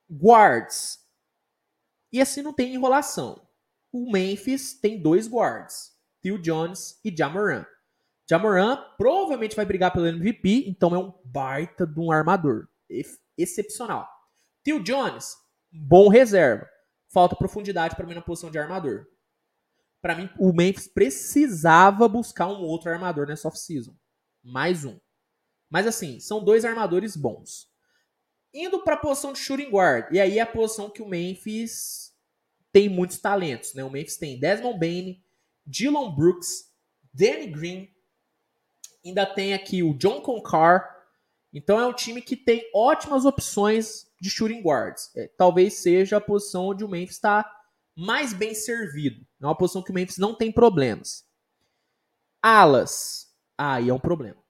Guards. E assim não tem enrolação. O Memphis tem dois guards, Phil Jones e Jamoran. Jamoran provavelmente vai brigar pelo MVP, então é um baita de um armador. Excepcional. Phil Jones, bom reserva. Falta profundidade para mim na posição de armador para mim, o Memphis precisava buscar um outro armador nessa off-season. Mais um. Mas assim, são dois armadores bons. Indo para a posição de shooting guard, e aí é a posição que o Memphis tem muitos talentos, né? O Memphis tem Desmond Bain, Dylan Brooks, Danny Green, ainda tem aqui o John Concar. Então é um time que tem ótimas opções de shooting guards. É, talvez seja a posição onde o Memphis está mais bem servido. É uma posição que o Memphis não tem problemas. Alas. Aí é um problema.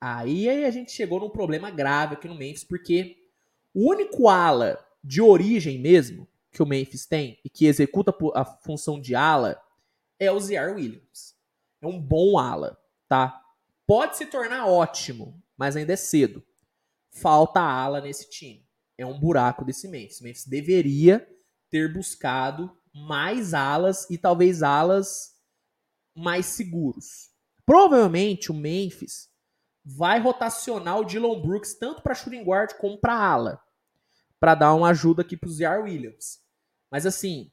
Aí a gente chegou num problema grave aqui no Memphis, porque o único ala de origem mesmo que o Memphis tem e que executa a função de ala é o Ziar Williams. É um bom ala, tá? Pode se tornar ótimo, mas ainda é cedo. falta ala nesse time. É um buraco desse Memphis. O Memphis deveria ter buscado mais alas e talvez alas mais seguros. Provavelmente o Memphis vai rotacionar o Dylan Brooks tanto para shooting guard como para ala, para dar uma ajuda aqui para o Ziar Williams. Mas assim,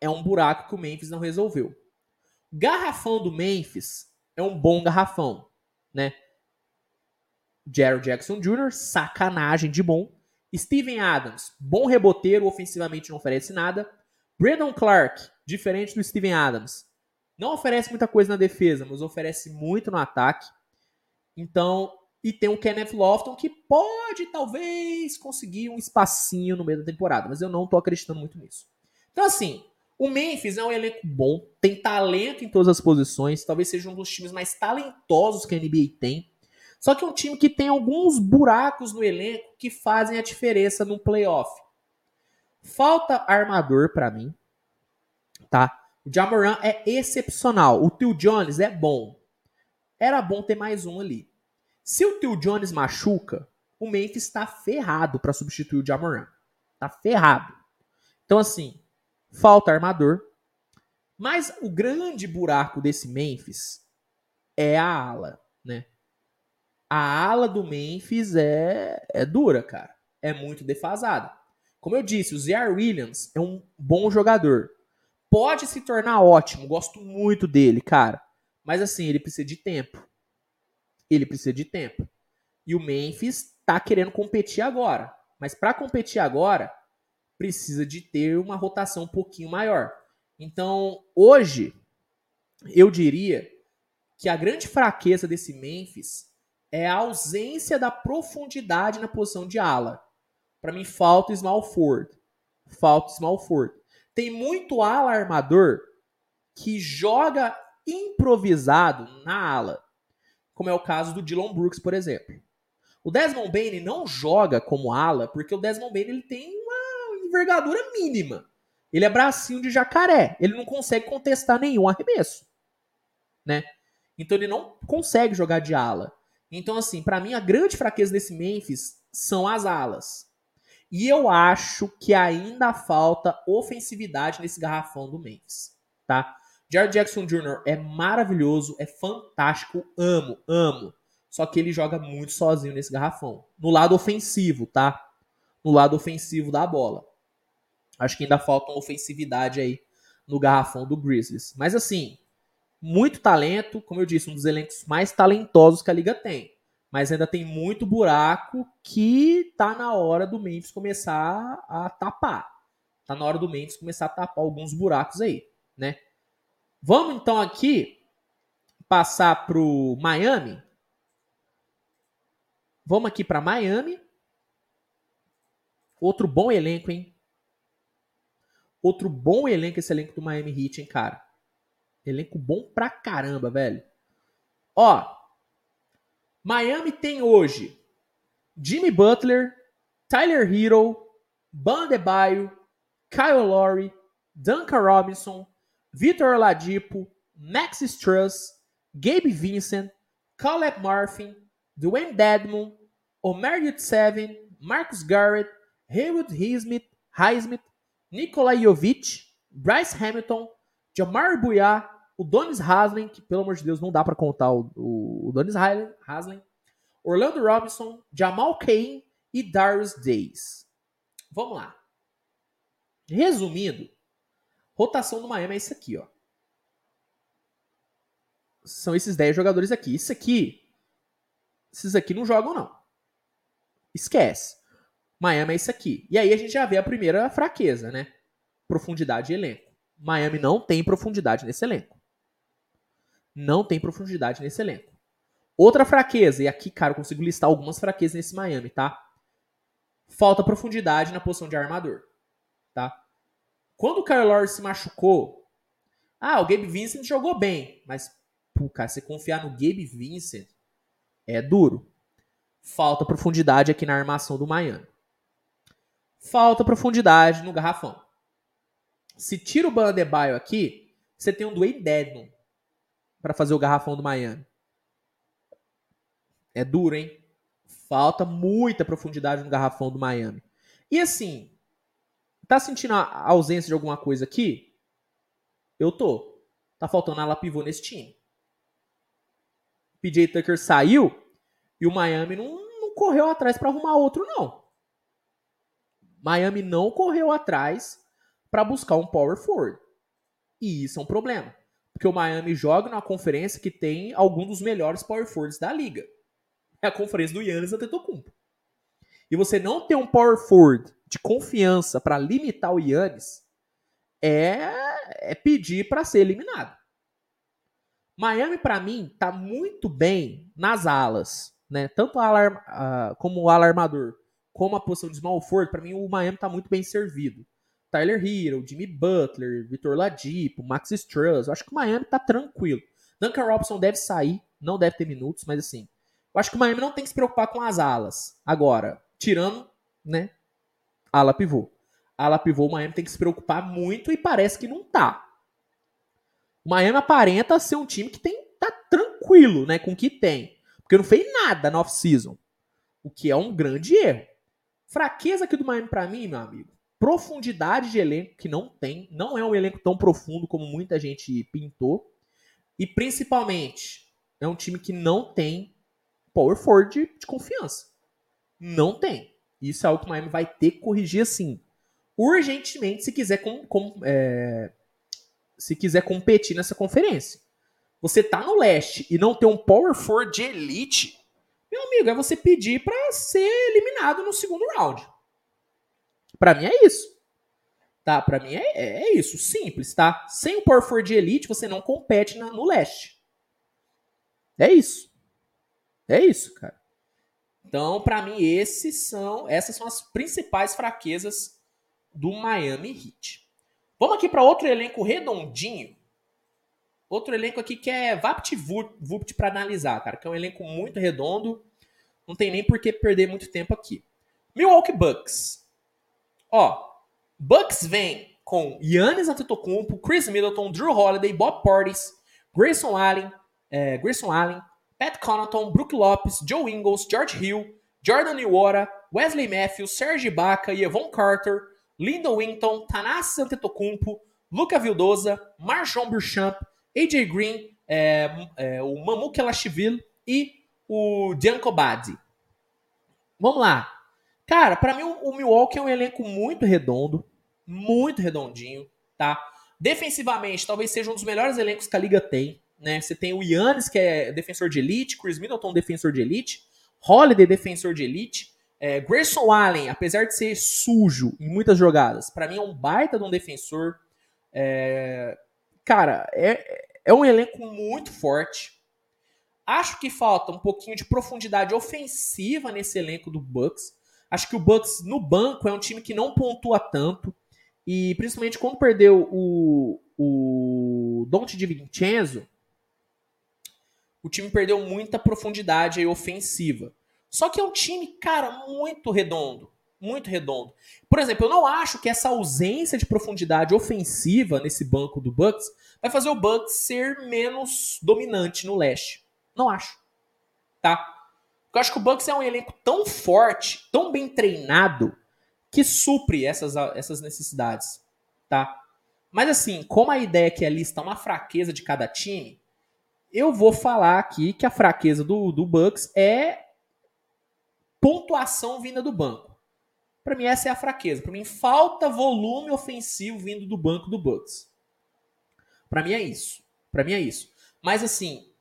é um buraco que o Memphis não resolveu. Garrafão do Memphis é um bom garrafão, né? Jared Jackson Jr., sacanagem de bom. Steven Adams, bom reboteiro, ofensivamente não oferece nada. Brandon Clark, diferente do Steven Adams, não oferece muita coisa na defesa, mas oferece muito no ataque. Então, e tem o Kenneth Lofton que pode talvez conseguir um espacinho no meio da temporada, mas eu não tô acreditando muito nisso. Então, assim, o Memphis é um elenco bom, tem talento em todas as posições, talvez seja um dos times mais talentosos que a NBA tem. Só que é um time que tem alguns buracos no elenco que fazem a diferença no playoff. Falta armador para mim, tá? O Jamoran é excepcional. O Tio Jones é bom. Era bom ter mais um ali. Se o Tio Jones machuca, o Memphis está ferrado para substituir o Jamoran. Tá ferrado. Então, assim, falta armador. Mas o grande buraco desse Memphis é a ala, né? A ala do Memphis é, é dura, cara. É muito defasada. Como eu disse, o Ziar Williams é um bom jogador pode se tornar ótimo. Gosto muito dele, cara. Mas assim, ele precisa de tempo. Ele precisa de tempo. E o Memphis tá querendo competir agora. Mas para competir agora, precisa de ter uma rotação um pouquinho maior. Então, hoje, eu diria que a grande fraqueza desse Memphis é a ausência da profundidade na posição de ala. Para mim, falta Small Ford. Falta Small Ford. Tem muito ala armador que joga improvisado na ala, como é o caso do Dylan Brooks, por exemplo. O Desmond Bain não joga como ala porque o Desmond Bain ele tem uma envergadura mínima. Ele é bracinho de jacaré. Ele não consegue contestar nenhum arremesso, né? Então ele não consegue jogar de ala. Então assim, para mim a grande fraqueza desse Memphis são as alas. E eu acho que ainda falta ofensividade nesse garrafão do Memphis, tá? Jared Jackson Jr. é maravilhoso, é fantástico, amo, amo. Só que ele joga muito sozinho nesse garrafão. No lado ofensivo, tá? No lado ofensivo da bola. Acho que ainda falta uma ofensividade aí no garrafão do Grizzlies. Mas assim, muito talento, como eu disse, um dos elencos mais talentosos que a liga tem mas ainda tem muito buraco que tá na hora do Memphis começar a tapar. Tá na hora do Memphis começar a tapar alguns buracos aí, né? Vamos então aqui passar pro Miami. Vamos aqui para Miami. Outro bom elenco, hein? Outro bom elenco esse elenco do Miami Heat, hein, cara? Elenco bom pra caramba, velho. Ó, Miami tem hoje Jimmy Butler, Tyler Hero, Ban Debaio, Kyle Lowry, Duncan Robinson, Vitor Oladipo, Max Struss, Gabe Vincent, Caleb Murphy, Dwayne Dedmon, Omer Yurtseven, Marcus Garrett, Haywood Highsmith, Highsmith Nikola Jovic, Bryce Hamilton, Jamar Buyá, o Donis Haslem, que pelo amor de Deus não dá para contar o, o, o Donis Haslem, Orlando Robinson, Jamal Cain e Darius Days. Vamos lá. Resumindo, rotação do Miami é isso aqui, ó. São esses 10 jogadores aqui. Isso aqui, esses aqui não jogam não. Esquece. Miami é isso aqui. E aí a gente já vê a primeira fraqueza, né? Profundidade de elenco. Miami não tem profundidade nesse elenco não tem profundidade nesse elenco. Outra fraqueza, e aqui, cara, eu consigo listar algumas fraquezas nesse Miami, tá? Falta profundidade na posição de armador, tá? Quando o Kyle Lowry se machucou, ah, o Gabe Vincent jogou bem, mas, pô, cara, você confiar no Gabe Vincent é duro. Falta profundidade aqui na armação do Miami. Falta profundidade no garrafão. Se tira o Bandebaio aqui, você tem um Dwayne Dedmon, para fazer o garrafão do Miami. É duro, hein? Falta muita profundidade no garrafão do Miami. E assim, tá sentindo a ausência de alguma coisa aqui? Eu tô. Tá faltando ala pivô nesse time. PJ Tucker saiu e o Miami não, não correu atrás para arrumar outro, não. Miami não correu atrás para buscar um power forward. E isso é um problema. Porque o Miami joga numa conferência que tem alguns dos melhores power forwards da liga. É a conferência do Yannis Antetokounmpo. E você não ter um power forward de confiança para limitar o Yannis é, é pedir para ser eliminado. Miami, para mim, tá muito bem nas alas. Né? Tanto a como o alarmador, como a posição de small forward, para mim o Miami tá muito bem servido. Tyler Hero, Jimmy Butler, Vitor Ladipo, Max Struz. Eu acho que o Miami tá tranquilo. Duncan Robson deve sair, não deve ter minutos, mas assim, eu acho que o Miami não tem que se preocupar com as alas. Agora, tirando, né, ala pivô. Ala pivô, o Miami tem que se preocupar muito e parece que não tá. O Miami aparenta ser um time que tem tá tranquilo, né, com o que tem. Porque não fez nada na off-season. O que é um grande erro. Fraqueza aqui do Miami para mim, meu amigo. Profundidade de elenco que não tem. Não é um elenco tão profundo como muita gente pintou. E principalmente, é um time que não tem power forward de, de confiança. Não tem. Isso é algo que o Miami vai ter que corrigir assim. Urgentemente, se quiser com, com é, se quiser competir nessa conferência. Você tá no leste e não ter um power forward de elite, meu amigo, é você pedir para ser eliminado no segundo round. Para mim é isso. Tá? Para mim é, é, isso, simples, tá? Sem o power de elite, você não compete na, no leste. É isso. É isso, cara. Então, para mim, esses são, essas são as principais fraquezas do Miami Heat. Vamos aqui para outro elenco redondinho. Outro elenco aqui que é VaptVupt para analisar, cara, que é um elenco muito redondo. Não tem nem por que perder muito tempo aqui. Milwaukee Bucks. Ó, Bucks vem com Yannis Antetokounmpo, Chris Middleton, Drew Holiday, Bob Portis, Grayson Allen, é, Grayson Allen, Pat Connaughton, Brook Lopes, Joe Ingles, George Hill, Jordan Iwara, Wesley Matthews, Serge Ibaka, Yvonne Carter, Lyndon Winton, Tanasi Antetokounmpo, Luca Vildoza, Marshawn Burchamp, AJ Green, é, é, o Mamu Kelashvili e o Badi. Vamos lá. Cara, para mim o Milwaukee é um elenco muito redondo, muito redondinho, tá? Defensivamente, talvez seja um dos melhores elencos que a liga tem. Né? Você tem o Yannis, que é defensor de elite, Chris Middleton, defensor de elite, Holiday, defensor de elite, é, Grayson Allen, apesar de ser sujo em muitas jogadas, para mim é um baita de um defensor. É, cara, é, é um elenco muito forte. Acho que falta um pouquinho de profundidade ofensiva nesse elenco do Bucks. Acho que o Bucks no banco é um time que não pontua tanto. E principalmente quando perdeu o, o Dante de Vincenzo, o time perdeu muita profundidade aí ofensiva. Só que é um time, cara, muito redondo. Muito redondo. Por exemplo, eu não acho que essa ausência de profundidade ofensiva nesse banco do Bucks vai fazer o Bucks ser menos dominante no leste. Não acho. Tá? Porque eu acho que o Bucks é um elenco tão forte, tão bem treinado, que supre essas, essas necessidades. Tá? Mas assim, como a ideia que é listar uma fraqueza de cada time, eu vou falar aqui que a fraqueza do, do Bucks é pontuação vinda do banco. Para mim, essa é a fraqueza. Para mim, falta volume ofensivo vindo do banco do Bucks. Para mim é isso. Para mim é isso. Mas assim,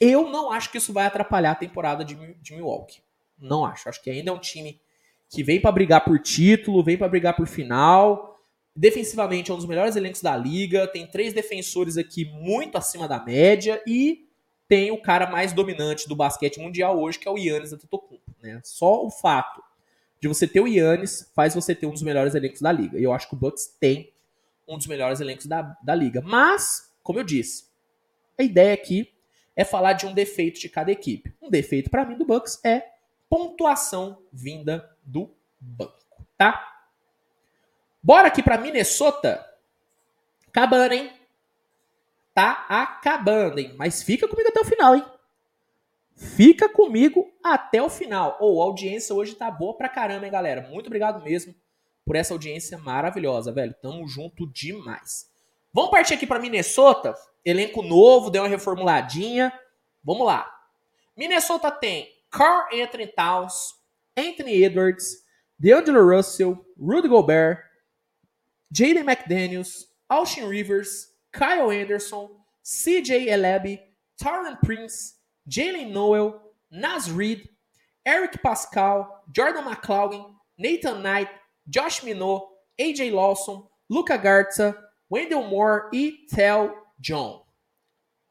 eu não acho que isso vai atrapalhar a temporada de, de Milwaukee. Não acho. Acho que ainda é um time que vem para brigar por título, vem para brigar por final. Defensivamente é um dos melhores elencos da liga, tem três defensores aqui muito acima da média e tem o cara mais dominante do basquete mundial hoje, que é o Yannis Antetokounmpo. Né? Só o fato de você ter o Yannis faz você ter um dos melhores elencos da liga. E eu acho que o Bucks tem um dos melhores elencos da, da liga. Mas, como eu disse, a ideia aqui é falar de um defeito de cada equipe. Um defeito para mim do Bucks é pontuação vinda do banco, tá? Bora aqui para Minnesota. Acabando, hein? Tá acabando, hein? Mas fica comigo até o final, hein? Fica comigo até o final. Ou oh, a audiência hoje tá boa pra caramba, hein, galera? Muito obrigado mesmo por essa audiência maravilhosa, velho. Tamo junto demais. Vamos partir aqui para Minnesota. Elenco novo, deu uma reformuladinha. Vamos lá. Minnesota tem Carl Anthony Towns, Anthony Edwards, DeAngelo Russell, Rudy Gobert, Jaden McDaniels, Austin Rivers, Kyle Anderson, CJ Elebi, Taron Prince, Jalen Noel, Nas Reed, Eric Pascal, Jordan McLaughlin, Nathan Knight, Josh Minot, AJ Lawson, Luca Garza, Wendell Moore e Tel John.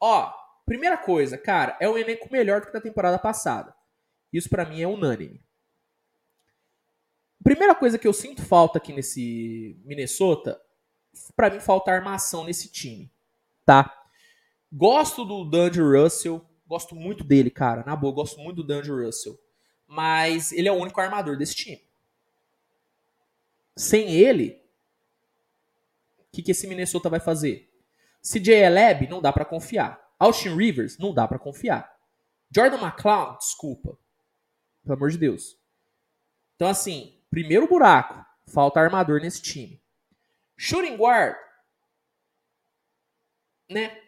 Ó, primeira coisa, cara, é um elenco melhor do que da temporada passada. Isso para mim é unânime. Primeira coisa que eu sinto falta aqui nesse Minnesota, para mim falta armação nesse time, tá? Gosto do D'Angelo Russell, Gosto muito dele, cara. Na boa, gosto muito do D'Angelo Russell. Mas ele é o único armador desse time. Sem ele, o que, que esse Minnesota vai fazer? CJ Eleb, não dá para confiar. Austin Rivers, não dá para confiar. Jordan McCloud, desculpa. Pelo amor de Deus. Então, assim, primeiro buraco. Falta armador nesse time. Shooting guard, né?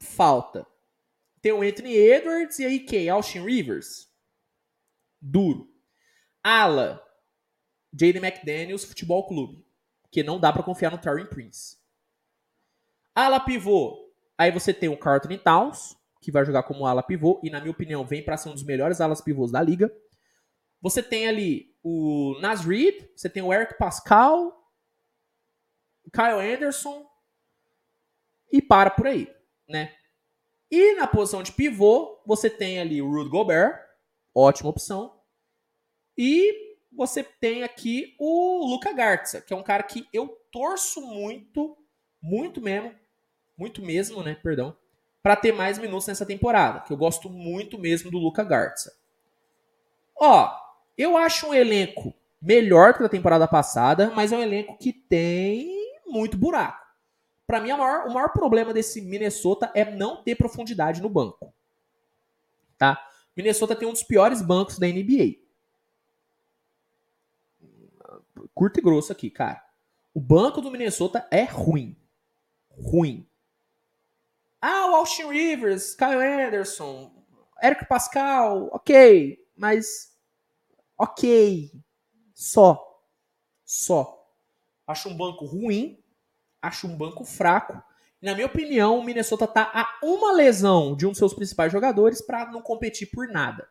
Falta. Tem o Anthony Edwards e aí quem? Austin Rivers. Duro. Ala. Jaden McDaniels Futebol Clube. Que não dá para confiar no Tarin Prince. Ala pivô. Aí você tem o Carlton Towns, que vai jogar como ala pivô. E na minha opinião vem para ser um dos melhores alas pivôs da liga. Você tem ali o Nas Reed. Você tem o Eric Pascal. Kyle Anderson. E para por aí, né? E na posição de pivô, você tem ali o Rudy Gobert, ótima opção. E você tem aqui o Luca Garza, que é um cara que eu torço muito, muito mesmo, muito mesmo, né, perdão, para ter mais minutos nessa temporada, que eu gosto muito mesmo do Luca Garza. Ó, eu acho um elenco melhor que a temporada passada, mas é um elenco que tem muito buraco. Para mim, maior, o maior problema desse Minnesota é não ter profundidade no banco. Tá? Minnesota tem um dos piores bancos da NBA. Curto e grosso aqui, cara. O banco do Minnesota é ruim. Ruim. Ah, o Austin Rivers, Kyle Anderson, Eric Pascal, ok. Mas. Ok. Só. Só. Acho um banco ruim acho um banco fraco. Na minha opinião, o Minnesota está a uma lesão de um dos seus principais jogadores para não competir por nada.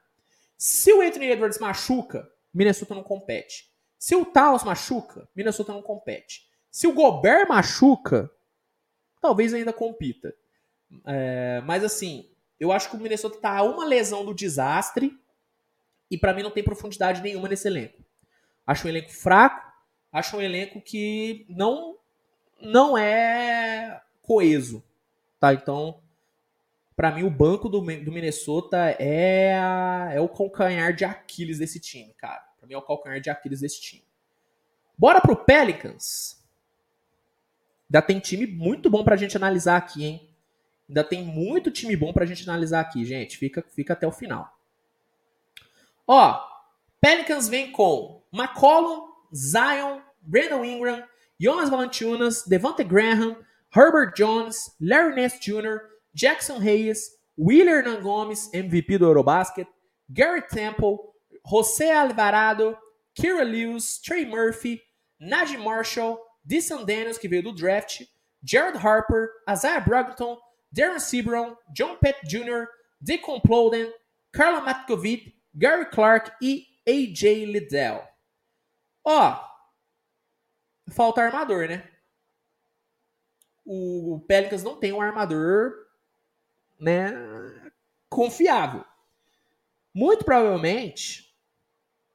Se o Anthony Edwards machuca, Minnesota não compete. Se o Taos machuca, Minnesota não compete. Se o Gobert machuca, talvez ainda compita. É, mas assim, eu acho que o Minnesota está a uma lesão do desastre e para mim não tem profundidade nenhuma nesse elenco. Acho um elenco fraco, acho um elenco que não não é coeso, tá? Então, para mim, o banco do, do Minnesota é, a, é o calcanhar de Aquiles desse time, cara. Para mim, é o calcanhar de Aquiles desse time. Bora pro Pelicans. Ainda tem time muito bom pra gente analisar aqui, hein? Ainda tem muito time bom pra gente analisar aqui, gente. Fica, fica até o final. Ó, Pelicans vem com McCollum, Zion, Brandon Ingram, Jonas Valanciunas, Devonte Graham, Herbert Jones, Larry Nance Jr., Jackson Hayes, Wheeler Hernan Gomes, MVP do Eurobasket, Gary Temple, José Alvarado, Kira Lewis, Trey Murphy, Najee Marshall, Dyson Daniels, que veio do draft, Jared Harper, Isaiah Brogdon, Darren Sebron, John Pett Jr., Deacon Ploden, Carla Matkovic, Gary Clark e AJ Liddell. Ó, falta armador, né? O Pelicans não tem um armador, né, confiável. Muito provavelmente,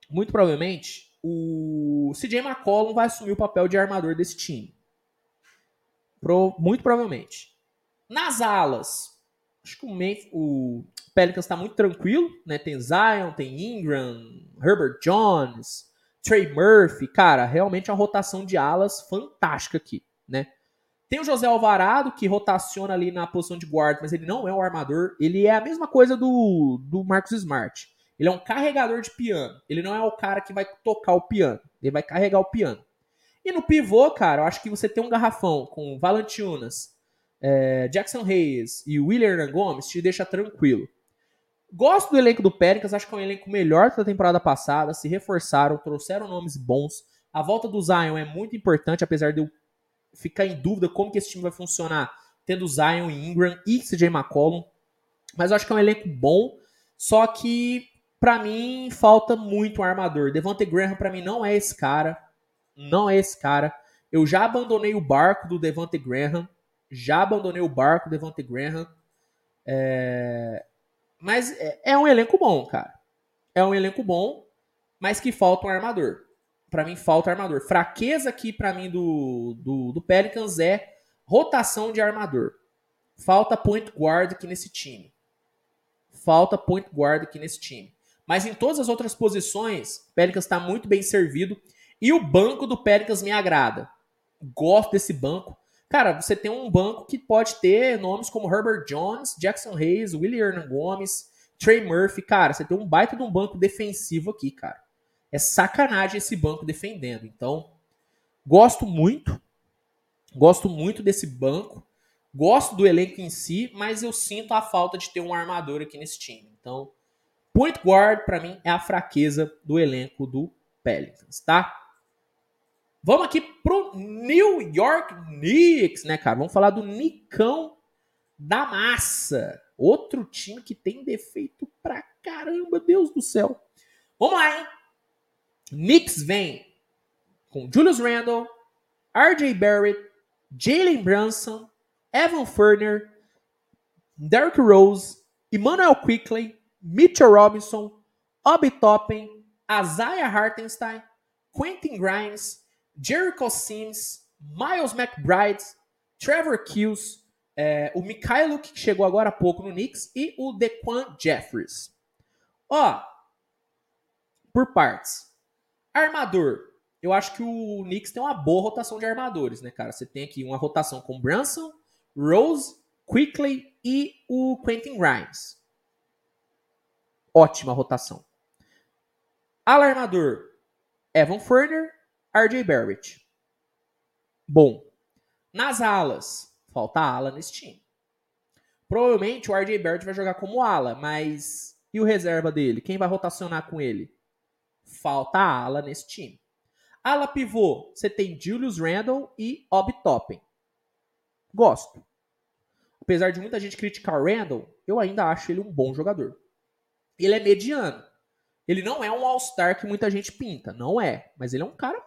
muito provavelmente, o CJ McCollum vai assumir o papel de armador desse time. Pro, muito provavelmente. Nas alas, acho que o, Memphis, o Pelicans está muito tranquilo, né? Tem Zion, tem Ingram, Herbert Jones, Trey Murphy, cara, realmente é uma rotação de alas fantástica aqui, né? Tem o José Alvarado, que rotaciona ali na posição de guarda, mas ele não é um armador. Ele é a mesma coisa do, do Marcos Smart. Ele é um carregador de piano. Ele não é o cara que vai tocar o piano. Ele vai carregar o piano. E no pivô, cara, eu acho que você tem um garrafão com Valentinas, é, Jackson Hayes e William Gomes te deixa tranquilo. Gosto do elenco do Pelicans, acho que é um elenco melhor que da temporada passada. Se reforçaram, trouxeram nomes bons. A volta do Zion é muito importante, apesar de eu ficar em dúvida como que esse time vai funcionar, tendo Zion e Ingram e CJ McCollum. Mas eu acho que é um elenco bom, só que para mim falta muito um armador. Devonte Graham para mim não é esse cara, não é esse cara. Eu já abandonei o barco do Devonte Graham, já abandonei o barco do Devonte Graham. É... Mas é, é um elenco bom, cara. É um elenco bom, mas que falta um armador para mim falta armador. Fraqueza aqui para mim do, do, do Pelicans é rotação de armador. Falta point guard aqui nesse time. Falta point guard aqui nesse time. Mas em todas as outras posições, o Pelicans está muito bem servido. E o banco do Pelicans me agrada. Gosto desse banco. Cara, você tem um banco que pode ter nomes como Herbert Jones, Jackson Hayes, Willie Hernan Gomes, Trey Murphy. Cara, você tem um baita de um banco defensivo aqui, cara. É sacanagem esse banco defendendo. Então, gosto muito. Gosto muito desse banco. Gosto do elenco em si, mas eu sinto a falta de ter um armador aqui nesse time. Então, point guard para mim é a fraqueza do elenco do Pelicans, tá? Vamos aqui pro New York Knicks, né, cara? Vamos falar do Nicão da massa. Outro time que tem defeito pra caramba, Deus do céu. Vamos lá, hein? Knicks vem com Julius Randle, RJ Barrett, Jalen Brunson, Evan Furner, Derrick Rose, Emmanuel Quickley, Mitchell Robinson, Obi Toppin, Isaiah Hartenstein, Quentin Grimes, Jericho Sims, Miles McBride, Trevor Kills, é, o Mikhailo, que chegou agora há pouco no Knicks, e o Dequan Jeffries. Ó, por partes. Armador. Eu acho que o Knicks tem uma boa rotação de armadores, né, cara? Você tem aqui uma rotação com Brunson, Rose, Quickly e o Quentin Grimes. Ótima rotação. Alarmador. Evan Furner, RJ Barrett. Bom. Nas alas. Falta ala nesse time. Provavelmente o RJ Barrett vai jogar como ala, mas e o reserva dele? Quem vai rotacionar com ele? falta ala nesse time. Ala pivô, você tem Julius Randle e Obi Toppin. Gosto. Apesar de muita gente criticar Randle, eu ainda acho ele um bom jogador. Ele é mediano. Ele não é um All-Star que muita gente pinta, não é. Mas ele é um cara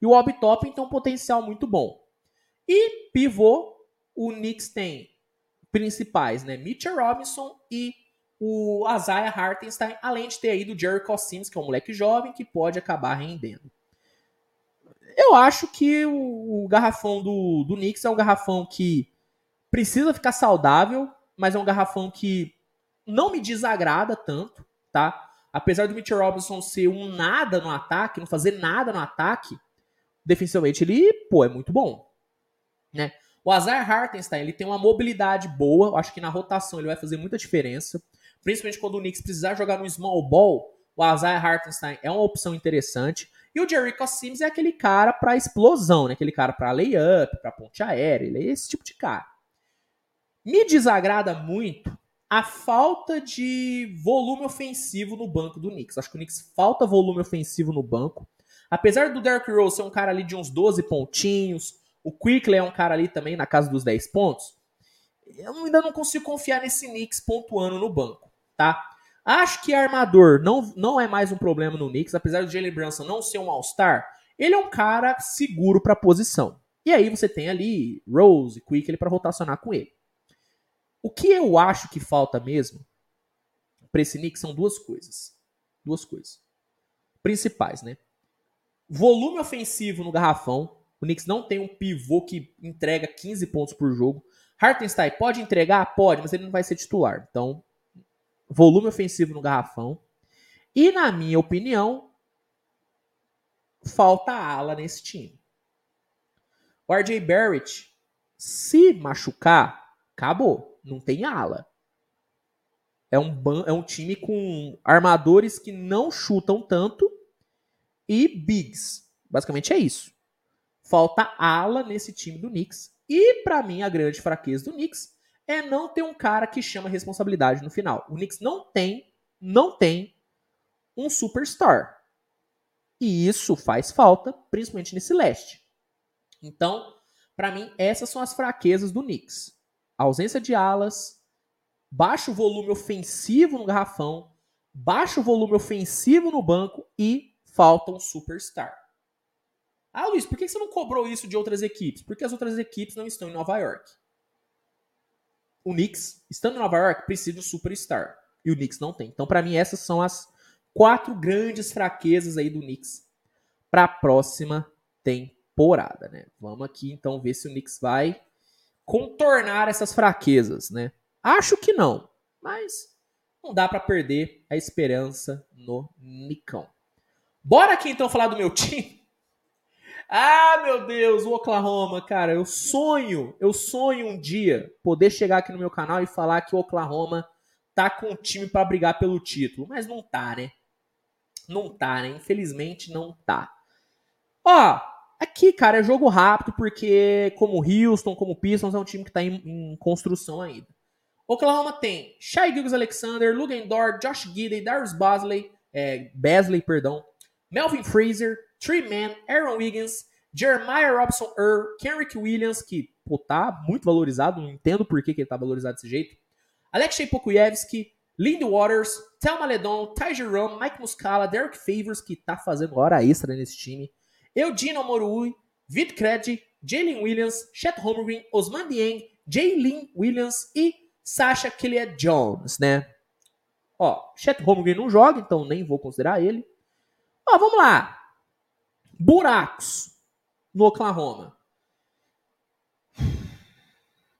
E o Obi Toppin tem um potencial muito bom. E pivô, o Knicks tem principais, né? Mitchell Robinson e o Isaiah Hartenstein, além de ter aí do Jerry Sims, que é um moleque jovem que pode acabar rendendo. Eu acho que o, o garrafão do, do Knicks é um garrafão que precisa ficar saudável, mas é um garrafão que não me desagrada tanto, tá? Apesar do Mitchell Robinson ser um nada no ataque, não fazer nada no ataque, defensivamente ele, pô, é muito bom, né? O Isaiah Hartenstein, ele tem uma mobilidade boa, acho que na rotação ele vai fazer muita diferença principalmente quando o Knicks precisar jogar no small ball, o Isaiah Hartenstein é uma opção interessante. E o Jericho Sims é aquele cara para explosão, né? Aquele cara para layup, para ponte aérea, ele é esse tipo de cara. Me desagrada muito a falta de volume ofensivo no banco do Knicks. Acho que o Knicks falta volume ofensivo no banco. Apesar do Derrick Rose ser um cara ali de uns 12 pontinhos, o Quickley é um cara ali também na casa dos 10 pontos, eu ainda não consigo confiar nesse Knicks pontuando no banco tá? Acho que armador não, não é mais um problema no Knicks, apesar do Jalen Brunson não ser um All-Star, ele é um cara seguro para a posição. E aí você tem ali Rose, Quick para rotacionar com ele. O que eu acho que falta mesmo para esse Knicks são duas coisas. Duas coisas. Principais, né? Volume ofensivo no garrafão. O Knicks não tem um pivô que entrega 15 pontos por jogo. Hartenstein pode entregar? Pode, mas ele não vai ser titular. Então, volume ofensivo no garrafão. E, na minha opinião, falta ala nesse time. O RJ Barrett, Se machucar, acabou. Não tem ala. É um, é um time com armadores que não chutam tanto e bigs. Basicamente é isso. Falta ala nesse time do Knicks. E para mim a grande fraqueza do Knicks é não ter um cara que chama responsabilidade no final. O Knicks não tem, não tem um superstar. E isso faz falta, principalmente nesse leste. Então, para mim, essas são as fraquezas do Knicks. Ausência de alas, baixo volume ofensivo no garrafão, baixo volume ofensivo no banco e falta um superstar. Ah, Luiz, por que você não cobrou isso de outras equipes? Porque as outras equipes não estão em Nova York. O Knicks, estando em Nova York, precisa de um superstar. E o Knicks não tem. Então, para mim, essas são as quatro grandes fraquezas aí do Knicks para a próxima temporada, né? Vamos aqui então ver se o Knicks vai contornar essas fraquezas, né? Acho que não, mas não dá para perder a esperança no Nicão. Bora aqui então falar do meu time. *laughs* Ah, meu Deus, o Oklahoma, cara, eu sonho, eu sonho um dia poder chegar aqui no meu canal e falar que o Oklahoma tá com um time para brigar pelo título, mas não tá, né? Não tá, né? Infelizmente não tá. Ó, aqui, cara, é jogo rápido porque como Houston, como Pistons é um time que tá em, em construção ainda. Oklahoma tem Shai Gilgis Alexander, Lugendor, Josh Gidey, Darius Basley, é, perdão, Melvin Fraser, Trey Mann, Aaron Wiggins, Jeremiah Robson Earl, Kenrick Williams, que pô, tá muito valorizado, não entendo por que, que ele tá valorizado desse jeito. Alexei Pokuevski, Lindy Waters, Thelma Ledon, Ty Jerome, Mike Muscala, Derek Favors, que tá fazendo hora extra nesse time, Eudino Morui, Vit Kredi, Jalen Williams, Chet Holmgren, Osman Dieng, Jalen Williams e Sasha Killian Jones, né? Ó, Chet Holmgren não joga, então nem vou considerar ele. Ó, vamos lá. Buracos no Oklahoma.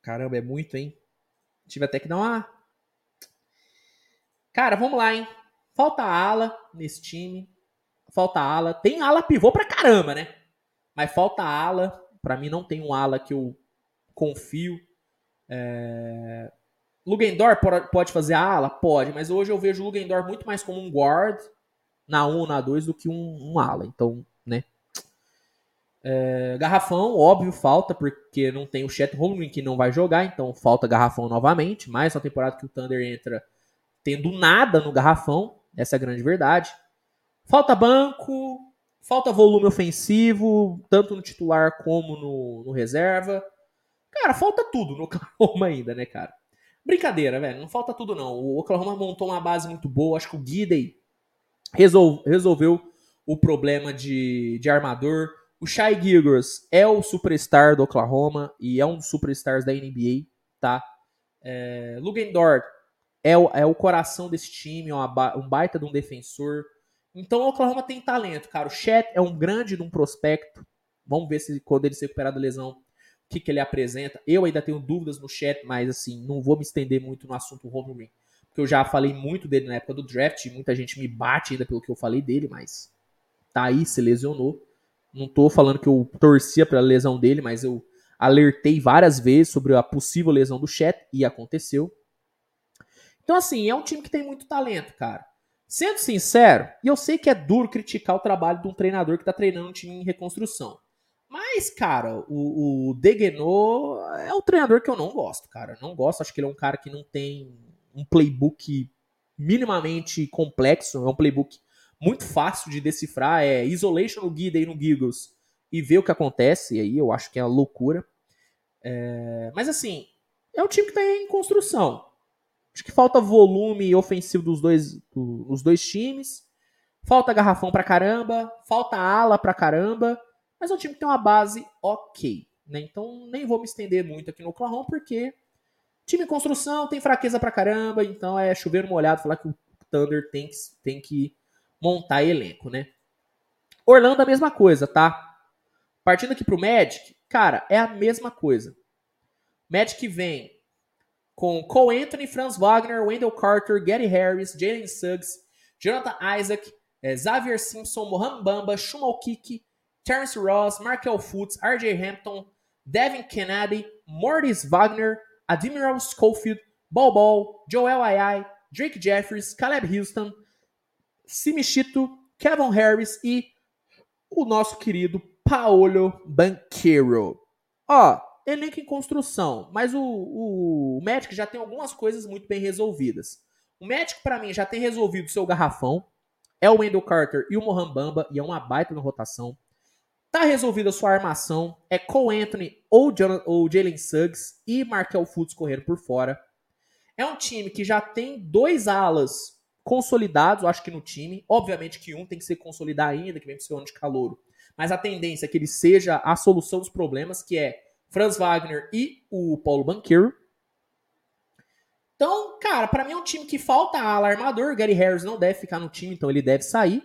Caramba, é muito, hein? Tive até que dar uma Cara, vamos lá, hein? Falta ala nesse time. Falta ala. Tem ala pivô pra caramba, né? Mas falta ala. Pra mim não tem um ala que eu confio. É... Lugendor pode fazer ala? Pode, mas hoje eu vejo o Lugendor muito mais como um guard na 1 ou na 2 do que um, um ala. Então, né? É... garrafão, óbvio, falta, porque não tem o Chet Holmgren que não vai jogar, então falta garrafão novamente. Mais uma temporada que o Thunder entra tendo nada no garrafão, essa é a grande verdade. Falta banco, falta volume ofensivo, tanto no titular como no, no reserva. Cara, falta tudo no *laughs* Oklahoma ainda, né, cara? Brincadeira, velho, não falta tudo não. O Oklahoma montou uma base muito boa, acho que o Gidey resol, resolveu o problema de, de armador. O Shai Gilgers é o superstar do Oklahoma e é um dos superstars da NBA, tá? É, Lugendort é o, é o coração desse time, é uma, um baita de um defensor. Então o Oklahoma tem talento, cara. O Chet é um grande de um prospecto. Vamos ver se quando ele se recuperar da lesão, o que, que ele apresenta. Eu ainda tenho dúvidas no Chet, mas assim, não vou me estender muito no assunto Holmgren, porque eu já falei muito dele na época do draft, muita gente me bate ainda pelo que eu falei dele, mas tá aí, se lesionou. Não tô falando que eu torcia pela lesão dele, mas eu alertei várias vezes sobre a possível lesão do Chet e aconteceu. Então, assim, é um time que tem muito talento, cara. Sendo sincero, e eu sei que é duro criticar o trabalho de um treinador que tá treinando um time em reconstrução. Mas, cara, o, o Degenot é o treinador que eu não gosto, cara. Não gosto, acho que ele é um cara que não tem um playbook minimamente complexo. É um playbook muito fácil de decifrar. É isolation no Guida e no Giggles e ver o que acontece. E aí eu acho que é uma loucura. É... Mas, assim, é um time que tá em construção. Acho que falta volume ofensivo dos dois, dos dois times. Falta garrafão pra caramba. Falta ala pra caramba. Mas é um time que tem uma base ok. Né? Então nem vou me estender muito aqui no Oklahoma, porque time em construção tem fraqueza pra caramba. Então é chover molhado falar que o Thunder tem que, tem que montar elenco, né? Orlando a mesma coisa, tá? Partindo aqui pro Magic, cara, é a mesma coisa. Magic vem com Cole Anthony, Franz Wagner, Wendell Carter, Gary Harris, Jalen Suggs, Jonathan Isaac, eh, Xavier Simpson, Mohamed Bamba, Shumal Kiki, Terrence Ross, Markel Fultz, RJ Hampton, Devin Kennedy, Mortis Wagner, Admiral Schofield, Bol Bol, Joel Ayai, Drake Jeffries, Caleb Houston, Simichito, Kevin Harris e o nosso querido Paolo Banqueiro. Ó, elenco em construção, mas o, o, o Magic já tem algumas coisas muito bem resolvidas. O Magic, para mim, já tem resolvido o seu garrafão. É o Wendell Carter e o Mohan Bamba, e é uma baita na rotação. Tá resolvida a sua armação. É Cole Anthony ou, ou Jalen Suggs e Markel Fultz correndo por fora. É um time que já tem dois alas consolidados, acho que no time. Obviamente que um tem que se consolidar ainda, que vem pro seu ano de calouro. Mas a tendência é que ele seja a solução dos problemas, que é Franz Wagner e o Paulo Banqueiro. Então, cara, para mim é um time que falta ala armador. Gary Harris não deve ficar no time, então ele deve sair.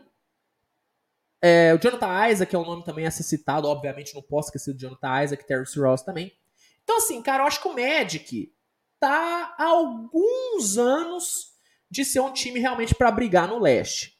É, o Jonathan Isaac é um nome também a ser citado, obviamente não posso esquecer do Jonathan Isaac, Terrence Ross também. Então, assim, cara, eu acho que o Magic tá há alguns anos de ser um time realmente para brigar no leste.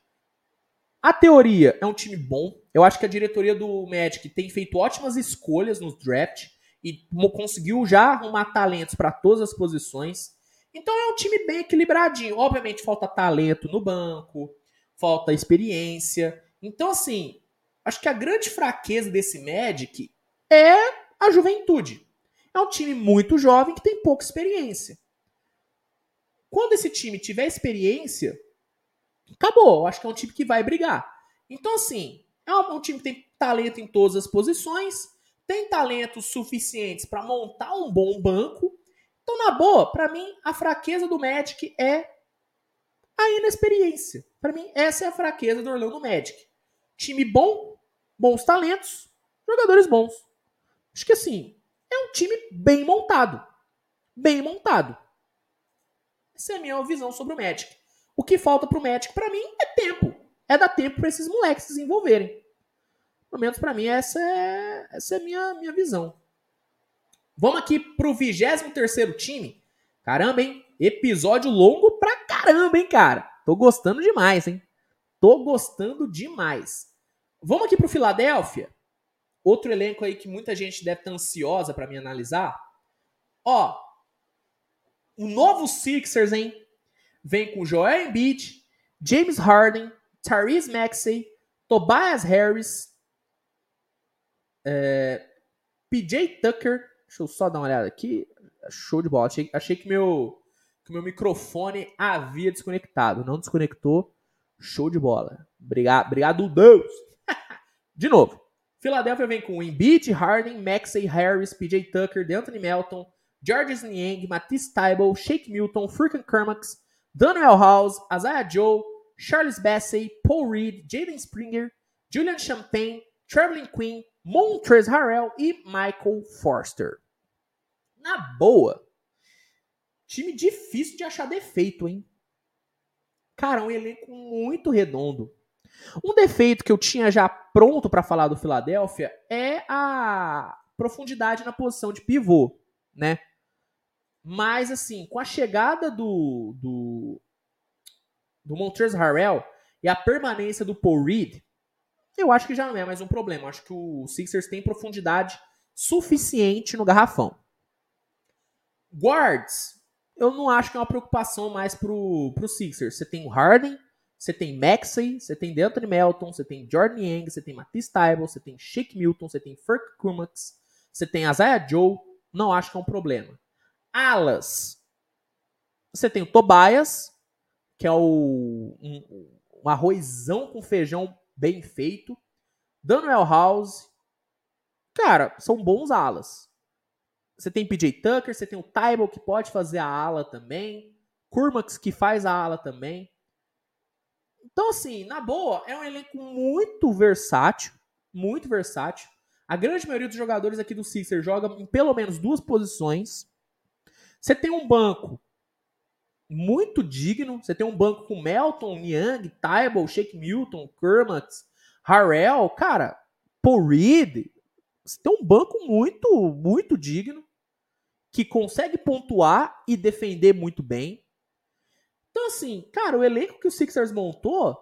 A teoria é um time bom. Eu acho que a diretoria do Magic tem feito ótimas escolhas no draft e conseguiu já arrumar talentos para todas as posições. Então é um time bem equilibradinho. Obviamente falta talento no banco, falta experiência. Então, assim, acho que a grande fraqueza desse Magic é a juventude. É um time muito jovem que tem pouca experiência. Quando esse time tiver experiência, acabou. Acho que é um time que vai brigar. Então, assim, é um time que tem talento em todas as posições, tem talentos suficientes para montar um bom banco. Então, na boa, para mim, a fraqueza do Magic é a inexperiência. Para mim, essa é a fraqueza do Orlando Magic. Time bom, bons talentos, jogadores bons. Acho que assim, é um time bem montado. Bem montado. Essa é a minha visão sobre o Magic. O que falta pro Magic, para mim, é tempo. É dar tempo para esses moleques se desenvolverem. Pelo menos para mim, essa é, essa é a minha, minha visão. Vamos aqui pro 23 time. Caramba, hein? Episódio longo pra caramba, hein, cara? Tô gostando demais, hein? Tô gostando demais. Vamos aqui pro Filadélfia. Outro elenco aí que muita gente deve estar ansiosa para me analisar. Ó, o novo Sixers, hein? Vem com Joel Embiid, James Harden, Tyrese Maxey, Tobias Harris, é, PJ Tucker. Deixa eu só dar uma olhada aqui. Show de bola. Achei, achei que meu que meu microfone havia desconectado. Não desconectou. Show de bola. Obrigado, obrigado Deus. *laughs* de novo. Philadelphia vem com Embiid, Harden, Maxey, Harris, PJ Tucker, DeAnthony Melton, Georges Niang, Matisse Tybalt, Shake Milton, Furkan Kermax, Daniel House, Isaiah Joe, Charles Bassey, Paul Reed, Jaden Springer, Julian Champagne, Traveling Queen, Montrez Harrell e Michael Forster. Na boa, time difícil de achar defeito, hein? Cara, um elenco muito redondo. Um defeito que eu tinha já pronto para falar do Philadelphia é a profundidade na posição de pivô, né? Mas, assim, com a chegada do, do, do Montrezl Harrell e a permanência do Paul Reed, eu acho que já não é mais um problema. Eu acho que o Sixers tem profundidade suficiente no garrafão. Guards, eu não acho que é uma preocupação mais pro, pro Sixers. Você tem o Harden, você tem Maxey, você tem Anthony Melton, você tem Jordan Yang, você tem Matisse Tybalt, você tem Shake Milton, você tem Furk Kumax, você tem Isaiah Joe. Não acho que é um problema. Alas. Você tem o Tobias, que é o, um, um arrozão com feijão bem feito. Daniel House. Cara, são bons alas. Você tem PJ Tucker, você tem o Tybal que pode fazer a ala também. Kurmax que faz a ala também. Então, assim, na boa, é um elenco muito versátil. Muito versátil. A grande maioria dos jogadores aqui do Sixers joga em pelo menos duas posições. Você tem um banco muito digno. Você tem um banco com Melton, Niang, Tybal, Shake Milton, Kermax, Harrell. Cara, Paul Reed. Você tem um banco muito, muito digno. Que consegue pontuar e defender muito bem. Então, assim, cara, o elenco que o Sixers montou.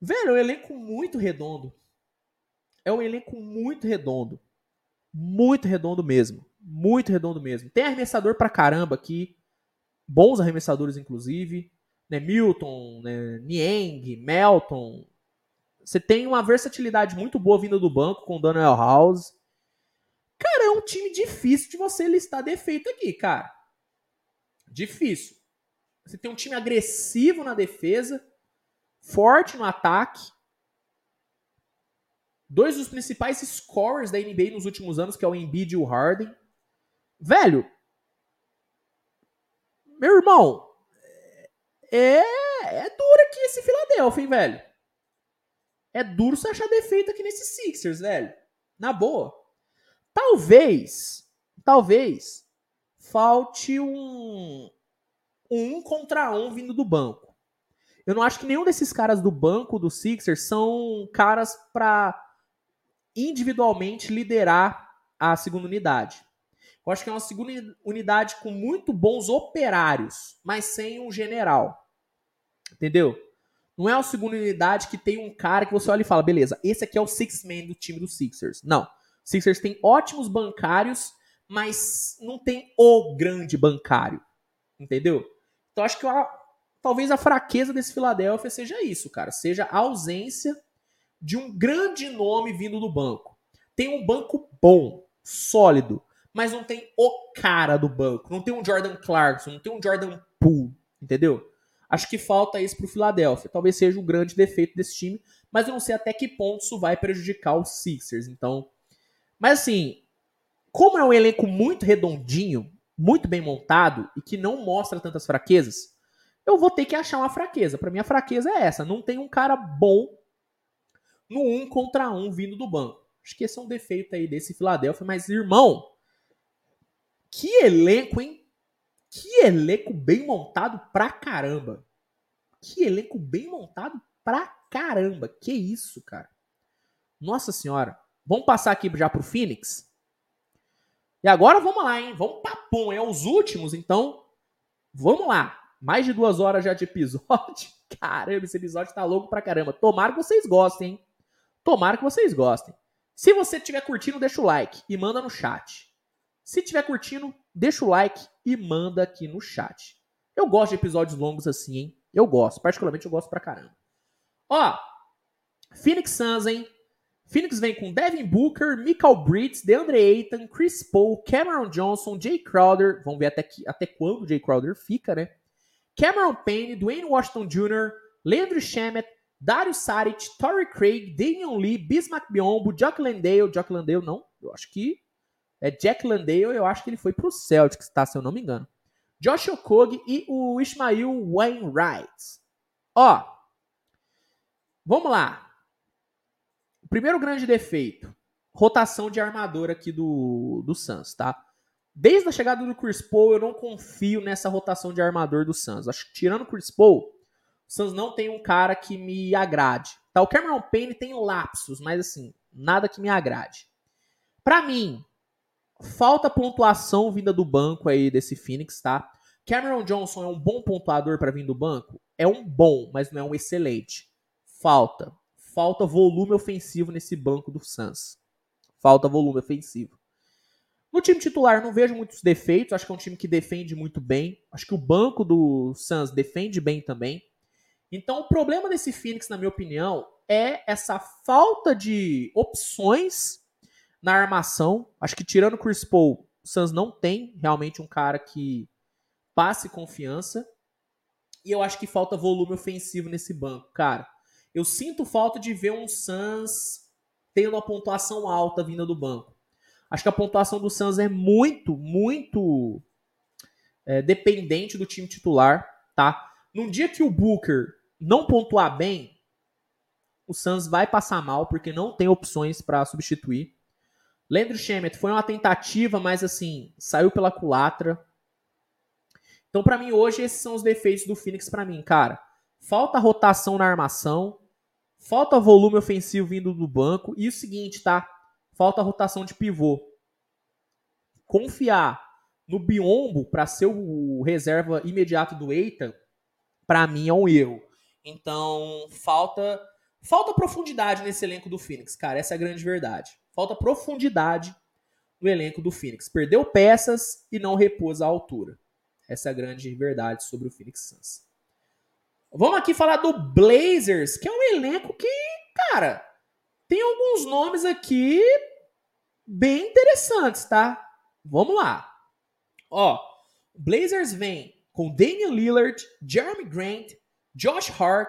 Velho, é um elenco muito redondo. É um elenco muito redondo. muito redondo mesmo. Muito redondo mesmo. Tem arremessador pra caramba aqui. Bons arremessadores, inclusive. Né? Milton, né? Niang, Melton. Você tem uma versatilidade muito boa vindo do banco com o Daniel House. Cara, é um time difícil de você listar defeito aqui, cara. Difícil. Você tem um time agressivo na defesa, forte no ataque. Dois dos principais scorers da NBA nos últimos anos, que é o Embiid e o Harden. Velho, meu irmão, é, é duro aqui esse Philadelphia, hein, velho. É duro você achar defeito aqui nesse Sixers, velho. Na boa. Talvez, talvez, falte um, um contra um vindo do banco. Eu não acho que nenhum desses caras do banco do Sixers são caras para individualmente liderar a segunda unidade. Eu acho que é uma segunda unidade com muito bons operários, mas sem um general. Entendeu? Não é uma segunda unidade que tem um cara que você olha e fala, beleza, esse aqui é o six man do time do Sixers. Não. Sixers tem ótimos bancários, mas não tem o grande bancário. Entendeu? Então acho que a, talvez a fraqueza desse Philadelphia seja isso, cara. Seja a ausência de um grande nome vindo do banco. Tem um banco bom, sólido, mas não tem o cara do banco. Não tem um Jordan Clarkson, não tem um Jordan Poole, entendeu? Acho que falta isso pro Philadelphia. Talvez seja o grande defeito desse time, mas eu não sei até que ponto isso vai prejudicar os Sixers. Então, mas assim, como é um elenco muito redondinho, muito bem montado e que não mostra tantas fraquezas, eu vou ter que achar uma fraqueza. Para mim a fraqueza é essa, não tem um cara bom no um contra um vindo do banco. Acho que esse é um defeito aí desse Philadelphia, mas irmão, que elenco, hein? Que elenco bem montado pra caramba. Que elenco bem montado pra caramba. Que isso, cara. Nossa senhora. Vamos passar aqui já pro Phoenix. E agora vamos lá, hein? Vamos papum. É os últimos, então. Vamos lá. Mais de duas horas já de episódio. *laughs* Caramba, esse episódio tá louco pra caramba. Tomara que vocês gostem, hein? Tomara que vocês gostem. Se você estiver curtindo, deixa o like e manda no chat. Se estiver curtindo, deixa o like e manda aqui no chat. Eu gosto de episódios longos assim, hein? Eu gosto. Particularmente eu gosto pra caramba. Ó, Phoenix Suns, hein? Phoenix vem com Devin Booker, Michael Bridges, DeAndre Ayton, Chris Paul, Cameron Johnson, Jay Crowder. Vamos ver até, que, até quando o Jay Crowder fica, né? Cameron Payne, Dwayne Washington Jr., Leandro Shamet, Dario Saric, Torrey Craig, Damian Lee, Bismack Biombo, Jock Landale. Jock Landale não, eu acho que é Jack Landale, eu acho que ele foi pro Celtics, tá? Se eu não me engano. Josh Okogie e o Ismail Wainwright. Ó, vamos lá. O primeiro grande defeito, rotação de armador aqui do, do Suns, tá? Desde a chegada do Chris Paul, eu não confio nessa rotação de armador do Suns. Acho que tirando o Chris Paul, o Suns não tem um cara que me agrade. Tá, o Cameron Payne tem lapsos, mas assim, nada que me agrade. Para mim, Falta pontuação vinda do banco aí desse Phoenix, tá? Cameron Johnson é um bom pontuador para vir do banco? É um bom, mas não é um excelente. Falta. Falta volume ofensivo nesse banco do Suns. Falta volume ofensivo. No time titular, não vejo muitos defeitos. Acho que é um time que defende muito bem. Acho que o banco do Suns defende bem também. Então, o problema desse Phoenix, na minha opinião, é essa falta de opções na armação, acho que tirando o Chris Paul, o Suns não tem realmente um cara que passe confiança. E eu acho que falta volume ofensivo nesse banco, cara. Eu sinto falta de ver um Suns tendo uma pontuação alta vinda do banco. Acho que a pontuação do Suns é muito, muito é, dependente do time titular, tá? Num dia que o Booker não pontuar bem, o Suns vai passar mal porque não tem opções para substituir. Leandro Schemet foi uma tentativa, mas assim, saiu pela culatra. Então, para mim, hoje, esses são os defeitos do Phoenix para mim, cara. Falta rotação na armação, falta volume ofensivo vindo do banco, e o seguinte, tá? Falta rotação de pivô. Confiar no Biombo para ser o reserva imediato do Eita, para mim é um erro. Então, falta falta profundidade nesse elenco do Phoenix, cara. Essa é a grande verdade falta profundidade no elenco do Phoenix. Perdeu peças e não repôs a altura. Essa é a grande verdade sobre o Phoenix Suns. Vamos aqui falar do Blazers, que é um elenco que, cara, tem alguns nomes aqui bem interessantes, tá? Vamos lá. Ó, Blazers vem com Damian Lillard, Jeremy Grant, Josh Hart,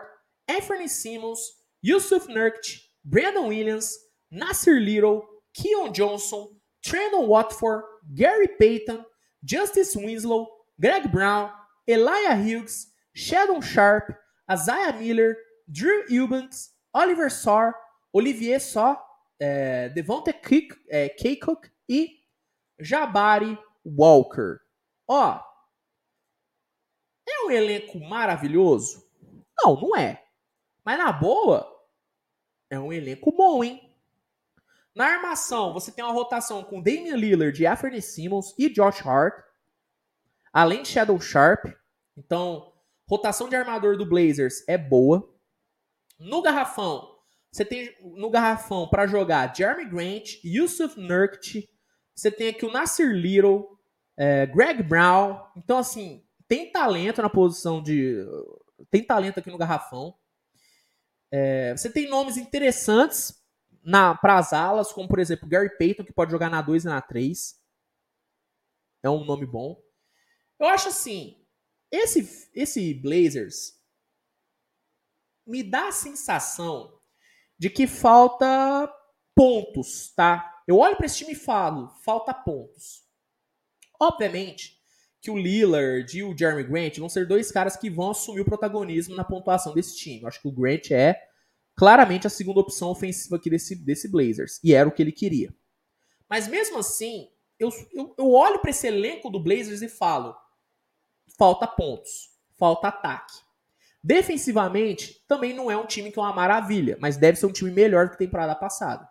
Anthony Simmons, Yusuf Nurkic, Brandon Williams, Nasir Little, Keon Johnson, Trendon Watford, Gary Payton, Justice Winslow, Greg Brown, Elijah Hughes, Sheldon Sharp, Isaiah Miller, Drew Eubanks, Oliver Sarr, Olivier Só, é, Devonta é, Kaycock e Jabari Walker. Ó, é um elenco maravilhoso? Não, não é. Mas na boa, é um elenco bom, hein? Na armação, você tem uma rotação com Damian Lillard, Anthony Simmons e Josh Hart, além de Shadow Sharp. Então, rotação de armador do Blazers é boa. No garrafão, você tem no garrafão para jogar Jeremy Grant, Yusuf Nurkic, você tem aqui o Nasir Little, é, Greg Brown. Então, assim, tem talento na posição de. Tem talento aqui no garrafão. É, você tem nomes interessantes para as alas, como por exemplo Gary Payton, que pode jogar na 2 e na 3. É um nome bom. Eu acho assim, esse, esse Blazers me dá a sensação de que falta pontos, tá? Eu olho para esse time e falo, falta pontos. Obviamente que o Lillard e o Jeremy Grant vão ser dois caras que vão assumir o protagonismo na pontuação desse time. Eu acho que o Grant é claramente a segunda opção ofensiva aqui desse, desse Blazers. E era o que ele queria. Mas mesmo assim, eu, eu, eu olho para esse elenco do Blazers e falo: falta pontos, falta ataque. Defensivamente, também não é um time que é uma maravilha, mas deve ser um time melhor do que a temporada passada.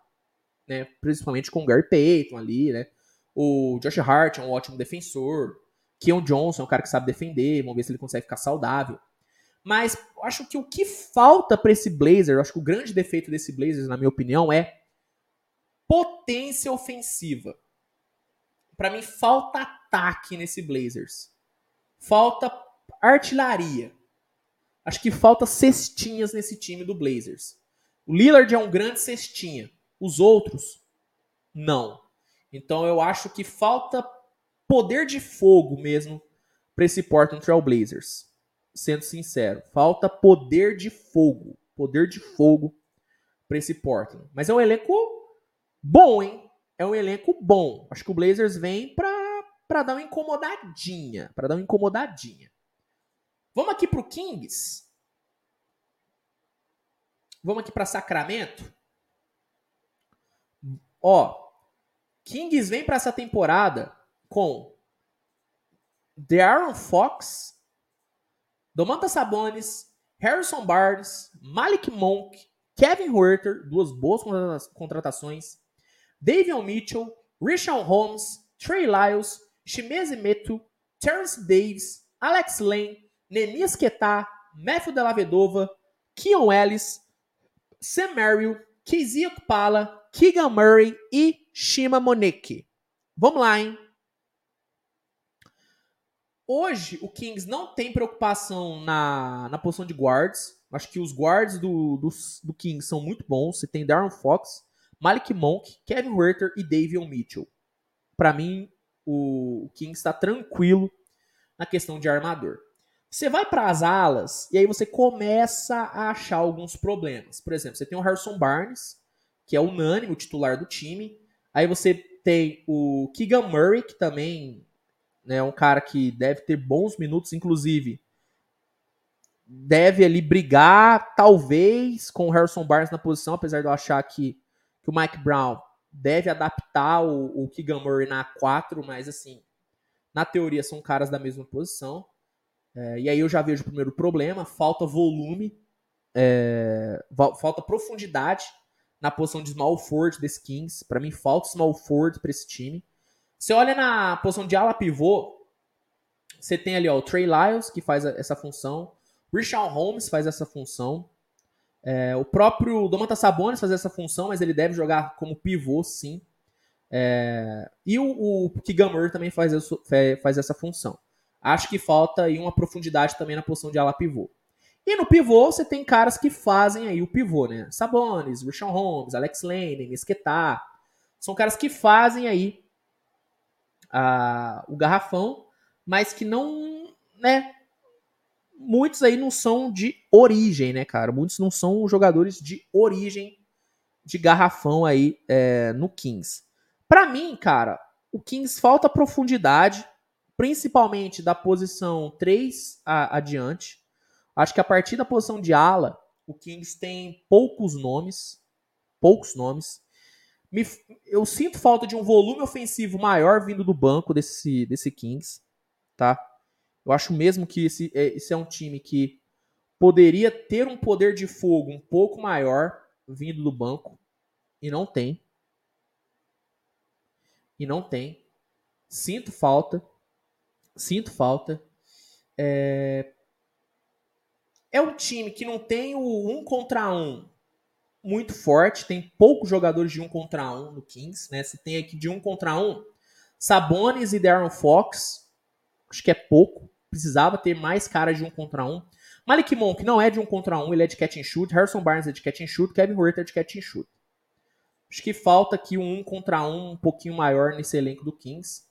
Né? Principalmente com o Gary Payton ali, né? O Josh Hart é um ótimo defensor. Keon Johnson é um cara que sabe defender. Vamos ver se ele consegue ficar saudável. Mas acho que o que falta para esse Blazer, acho que o grande defeito desse Blazers, na minha opinião, é potência ofensiva. Para mim, falta ataque nesse Blazers. Falta artilharia. Acho que falta cestinhas nesse time do Blazers. O Lillard é um grande cestinha. Os outros, não. Então eu acho que falta poder de fogo mesmo para esse Portland Trail Blazers sendo sincero. Falta poder de fogo. Poder de fogo para esse Portland. Mas é um elenco bom, hein? É um elenco bom. Acho que o Blazers vem para dar uma incomodadinha. Para dar uma incomodadinha. Vamos aqui pro Kings. Vamos aqui para Sacramento. Ó, Kings vem para essa temporada com Aaron Fox, Domantas Sabonis, Harrison Barnes, Malik Monk, Kevin Huerter, duas boas contratações, Davion Mitchell, Richard Holmes, Trey Lyles, Shimeze Metu, Terrence Davis, Alex Lane, Nenias Ketá, Matthew Della Keon Ellis, Sam Merrill, Kizia Kupala, Keegan Murray e Shima Moneke. Vamos lá, hein? Hoje, o Kings não tem preocupação na, na posição de guards. Acho que os guards do, do, do Kings são muito bons. Você tem Darren Fox, Malik Monk, Kevin Werther e Davion Mitchell. Para mim, o, o Kings está tranquilo na questão de armador. Você vai para as alas e aí você começa a achar alguns problemas. Por exemplo, você tem o Harrison Barnes, que é unânime o titular do time. Aí você tem o Keegan Murray, que também né? Um cara que deve ter bons minutos, inclusive deve ali brigar, talvez, com o Harrison Barnes na posição, apesar de eu achar que, que o Mike Brown deve adaptar o, o Keegan Murray na 4, mas assim, na teoria são caras da mesma posição. É, e aí eu já vejo o primeiro problema, falta volume, é, falta profundidade na posição de small forward desse Kings. Para mim falta small forward para esse time. Você olha na posição de ala pivô, você tem ali ó, o Trey Lyles, que faz essa função. Richard Holmes faz essa função. É, o próprio Domantas Sabonis faz essa função, mas ele deve jogar como pivô, sim. É, e o, o Keegan Murray também faz, isso, faz essa função. Acho que falta aí uma profundidade também na posição de ala pivô. E no pivô você tem caras que fazem aí o pivô, né? Sabonis, Richard Holmes, Alex Lane, Mesquetá. São caras que fazem aí a, o garrafão, mas que não, né? Muitos aí não são de origem, né, cara? Muitos não são jogadores de origem de garrafão aí é, no Kings. Para mim, cara, o Kings falta profundidade, principalmente da posição 3 a, adiante. Acho que a partir da posição de ala, o Kings tem poucos nomes, poucos nomes. Me, eu sinto falta de um volume ofensivo maior vindo do banco desse, desse Kings, tá? Eu acho mesmo que esse, é, esse é um time que poderia ter um poder de fogo um pouco maior vindo do banco e não tem. E não tem. Sinto falta. Sinto falta. É, é um time que não tem o um contra um muito forte, tem poucos jogadores de um contra um no Kings, né? Se tem aqui de um contra um, Sabonis e Darren Fox, acho que é pouco. Precisava ter mais caras de um contra um. Malik Monk não é de um contra um, ele é de catch and shoot. Harrison Barnes é de catch and shoot. Kevin Huerter é de catch and shoot. Acho que falta aqui um um contra um um pouquinho maior nesse elenco do Kings.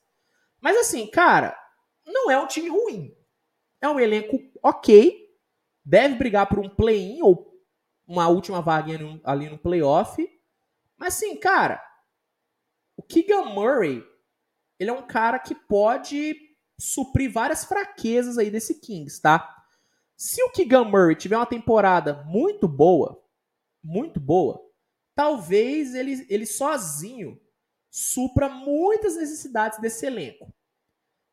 Mas assim, cara, não é um time ruim. É um elenco ok. Deve brigar por um play-in ou uma última vaguinha ali no playoff. Mas assim, cara, o Keegan Murray, ele é um cara que pode suprir várias fraquezas aí desse Kings, tá? Se o Keegan Murray tiver uma temporada muito boa, muito boa, talvez ele, ele sozinho supra muitas necessidades desse elenco.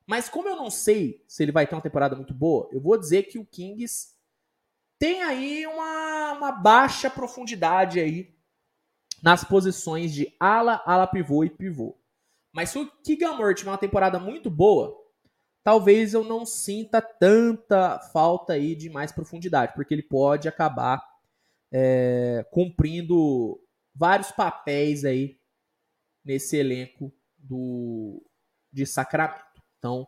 Mas como eu não sei se ele vai ter uma temporada muito boa, eu vou dizer que o Kings tem aí uma, uma baixa profundidade aí nas posições de ala, ala pivô e pivô. Mas se o Keegan Murray tiver uma temporada muito boa, talvez eu não sinta tanta falta aí de mais profundidade, porque ele pode acabar é, cumprindo vários papéis aí nesse elenco do de Sacramento. Então,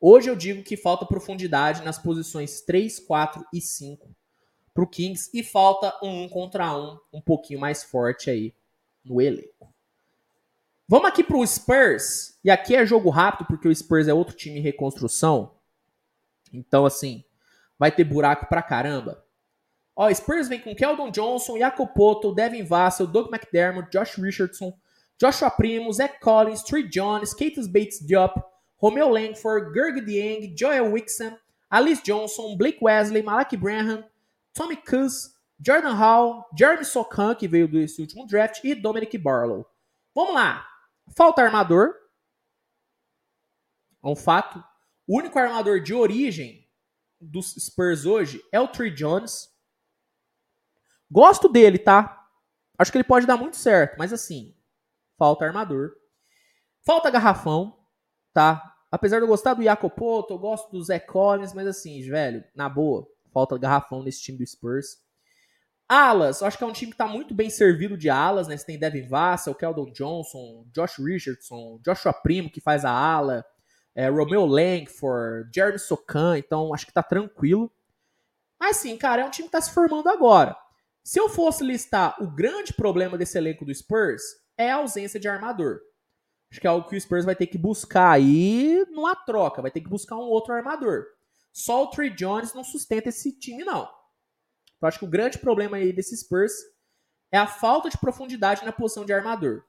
Hoje eu digo que falta profundidade nas posições 3, 4 e 5 para o Kings e falta um, um contra um um pouquinho mais forte aí no elenco. Vamos aqui para o Spurs. E aqui é jogo rápido porque o Spurs é outro time em reconstrução. Então, assim, vai ter buraco pra caramba. Ó, Spurs vem com Keldon Johnson, Jakob Poto, Devin Vassell, Doug McDermott, Josh Richardson, Joshua Primo, Zach Collins, Trey Jones, Katus Bates Diop, Romeo Langford, Gerg Dieng, Joel Wixon, Alice Johnson, Blake Wesley, Malak Branham, Tommy Kuz, Jordan Hall, Jeremy Sokan, que veio desse último draft, e Dominic Barlow. Vamos lá. Falta armador. É um fato. O único armador de origem dos Spurs hoje é o Trey Jones. Gosto dele, tá? Acho que ele pode dar muito certo, mas assim, falta armador. Falta garrafão tá? Apesar de eu gostar do Jacopoto, eu gosto do Zé Collins, mas assim, velho, na boa, falta garrafão nesse time do Spurs. Alas, eu acho que é um time que tá muito bem servido de alas, né? Você tem Devin Vassell, Keldon Johnson, Josh Richardson, Joshua Primo, que faz a ala, é, Romeo Langford, Jeremy Sokan, então acho que tá tranquilo. Mas sim, cara, é um time que tá se formando agora. Se eu fosse listar o grande problema desse elenco do Spurs, é a ausência de armador. Acho que é algo que o Spurs vai ter que buscar aí numa troca, vai ter que buscar um outro armador. Só o Trey Jones não sustenta esse time, não. Eu acho que o grande problema aí desse Spurs é a falta de profundidade na posição de armador.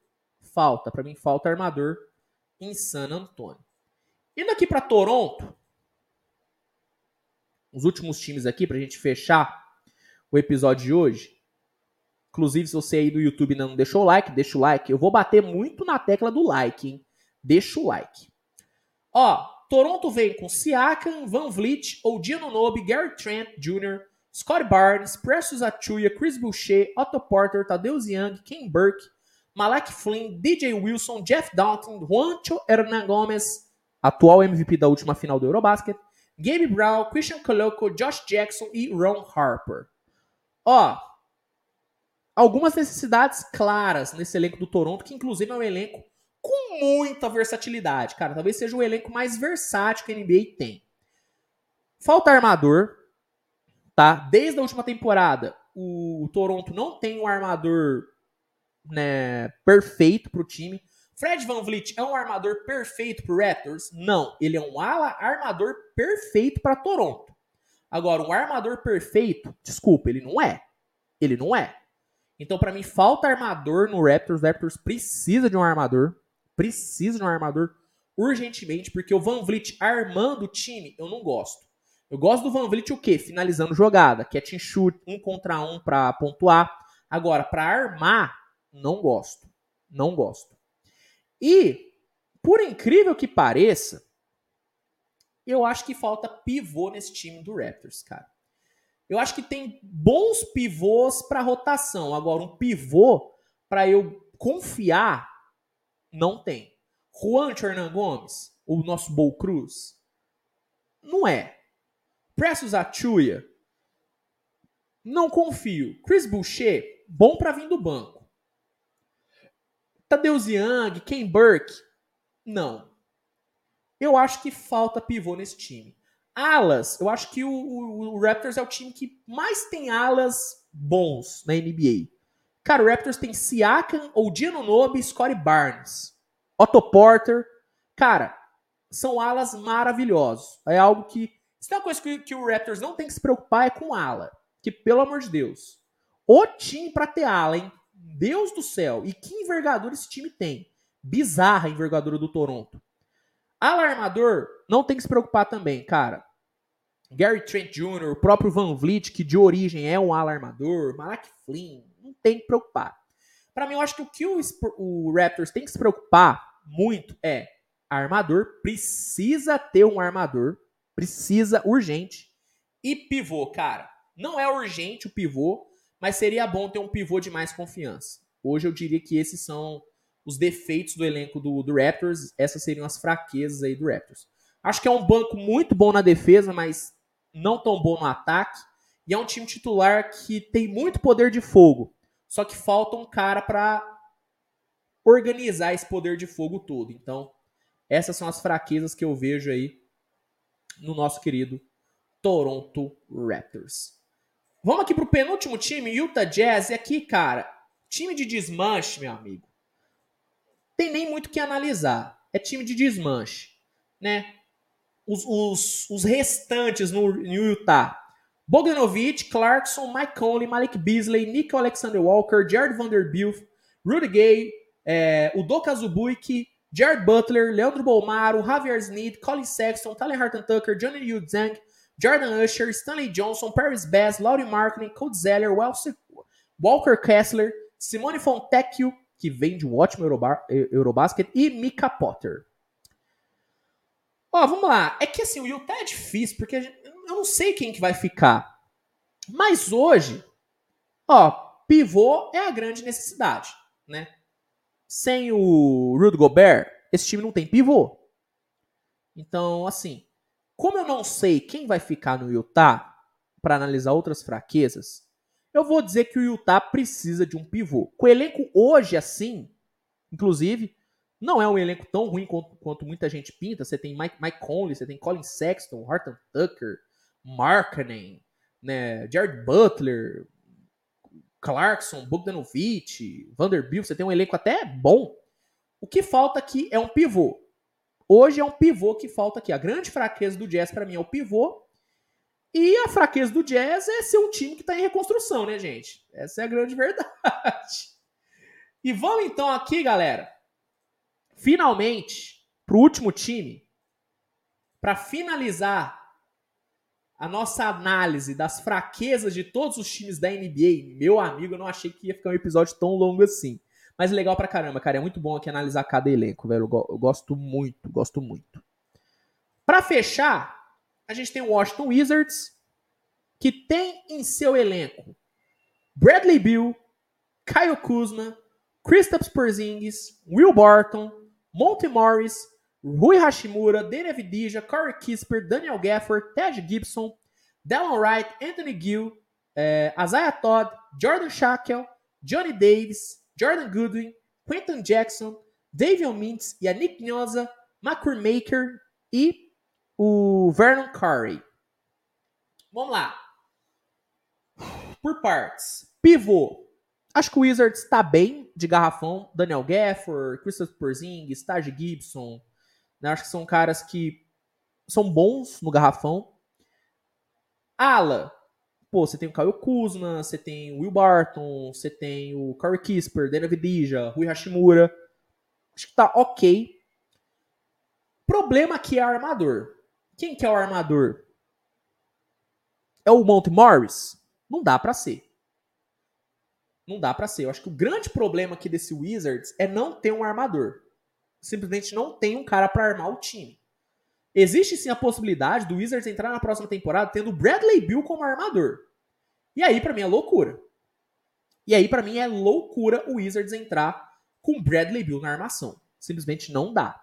Falta, para mim, falta armador em San Antonio. Indo aqui para Toronto, os últimos times aqui, para a gente fechar o episódio de hoje. Inclusive, se você aí do YouTube não deixou o like, deixa o like. Eu vou bater muito na tecla do like, hein? Deixa o like. Ó, Toronto vem com Siakam, Van Vliet, Odianonobi, Gary Trent Jr., Scott Barnes, Precious Achuya, Chris Boucher, Otto Porter, Tadeusz Young, Ken Burke, Malak Flynn, DJ Wilson, Jeff Dalton, Juancho Hernan Gomes, atual MVP da última final do Eurobasket, Gabe Brown, Christian Coloco, Josh Jackson e Ron Harper. Ó, algumas necessidades claras nesse elenco do Toronto, que inclusive é um elenco com muita versatilidade. Cara, talvez seja o elenco mais versátil que a NBA tem. Falta armador, tá? Desde a última temporada, o Toronto não tem um armador né, perfeito para o time. Fred Van Vliet é um armador perfeito para Raptors? Não, ele é um ala armador perfeito para Toronto. Agora, um armador perfeito, desculpa, ele não é. Ele não é. Então, para mim, falta armador no Raptors. O Raptors precisa de um armador. Precisa de um armador urgentemente, porque o Van Vliet armando o time, eu não gosto. Eu gosto do Van Vliet o quê? Finalizando jogada, catch and shoot, um contra um para pontuar. Agora, para armar, não gosto. Não gosto. E, por incrível que pareça, eu acho que falta pivô nesse time do Raptors, cara. Eu acho que tem bons pivôs para rotação. Agora, um pivô para eu confiar, não tem. Juan Hernan Gomes, o nosso Bol Cruz, não é. Pressos Achuia, não confio. Chris Boucher, bom para vir do banco. Tadeusz Young, Ken Burke, não. Eu acho que falta pivô nesse time. Alas, eu acho que o, o, o, Raptors é o time que mais tem alas bons na NBA. Cara, o Raptors tem Siakam, Odiano Nobe, Scottie Barnes, Otto Porter. Cara, são alas maravilhosos. É algo que... Se tem uma coisa que, que o Raptors não tem que se preocupar é com ala. Que, pelo amor de Deus, o time pra ter ala, hein? Deus do céu. E que envergadura esse time tem. Bizarra a envergadura do Toronto. Alarmador, não tem que se preocupar também, cara. Gary Trent Jr., o próprio Van Vliet, que de origem é um alarmador, Malak Flynn, não tem que preocupar. Para mim, eu acho que o que o, o Raptors tem que se preocupar muito é armador, precisa ter um armador, precisa urgente. E pivô, cara, não é urgente o pivô, mas seria bom ter um pivô de mais confiança. Hoje eu diria que esses são os defeitos do elenco do, do Raptors, essas seriam as fraquezas aí do Raptors. Acho que é um banco muito bom na defesa, mas não tão bom no ataque. E é um time titular que tem muito poder de fogo. Só que falta um cara para organizar esse poder de fogo todo. Então, essas são as fraquezas que eu vejo aí no nosso querido Toronto Raptors. Vamos aqui pro penúltimo time, Utah Jazz. E aqui, cara, time de desmanche, meu amigo tem nem muito o que analisar. É time de desmanche, né? Os, os, os restantes no, no Utah. Bogdanovich, Clarkson, Mike Conley, Malik Beasley, Nick Alexander Walker, Jared Vanderbilt, Rudy Gay, é, Udoka Zubuike, Jared Butler, Leandro Bolmaro, Javier Sneed, Colin Sexton, Tyler Harton Tucker, Johnny Yudzang, Jordan Usher, Stanley Johnson, Paris Bass, Laurie Marketing, Code Zeller, Walker Kessler, Simone Fontecchio, que vem de um ótimo Eurobar, Eurobasket, e Mika Potter. Ó, vamos lá. É que assim, o Utah é difícil, porque eu não sei quem que vai ficar. Mas hoje, ó, pivô é a grande necessidade, né? Sem o Rudy Gobert, esse time não tem pivô. Então, assim, como eu não sei quem vai ficar no Utah para analisar outras fraquezas, eu vou dizer que o Utah precisa de um pivô. Com o elenco hoje assim, inclusive, não é um elenco tão ruim quanto, quanto muita gente pinta. Você tem Mike, Mike Conley, você tem Colin Sexton, Horton Tucker, Markkanen, né, Jared Butler, Clarkson, Bogdanovich, Vanderbilt. Você tem um elenco até bom. O que falta aqui é um pivô. Hoje é um pivô que falta aqui. A grande fraqueza do Jazz para mim é o pivô e a fraqueza do Jazz é ser um time que está em reconstrução, né, gente? Essa é a grande *laughs* verdade. E vamos então aqui, galera, finalmente, para o último time, para finalizar a nossa análise das fraquezas de todos os times da NBA. Meu amigo, eu não achei que ia ficar um episódio tão longo assim. Mas legal pra caramba, cara. É muito bom aqui analisar cada elenco, velho. Eu gosto muito, gosto muito. Para fechar, a gente tem o Washington Wizards, que tem em seu elenco Bradley Bill, Kyle Kuzma, Kristaps Porzingis, Will Barton, Monty Morris, Rui Hashimura, Daniel Vidija, Corey Kisper, Daniel Gafford, Ted Gibson, Dallon Wright, Anthony Gill, eh, Isaiah Todd, Jordan Shackle, Johnny Davis, Jordan Goodwin, Quentin Jackson, Davion Mintz, Yannick Nhosa, Maker e o Vernon Curry. Vamos lá. Por partes. Pivô. Acho que o Wizards está bem de garrafão. Daniel Gafford, Christopher Porzingis, Taj Gibson. Né? Acho que são caras que são bons no garrafão. Ala. Pô, você tem o Caio Kuzma, você tem o Will Barton, você tem o Corey Kisper, Dana Vidija, Rui Hashimura. Acho que tá ok. Problema aqui é armador. Quem que é o armador? É o Monte Morris? Não dá para ser. Não dá para ser. Eu acho que o grande problema aqui desse Wizards é não ter um armador. Simplesmente não tem um cara para armar o time. Existe sim a possibilidade do Wizards entrar na próxima temporada tendo Bradley Bill como armador. E aí para mim é loucura. E aí para mim é loucura o Wizards entrar com Bradley Bill na armação. Simplesmente não dá.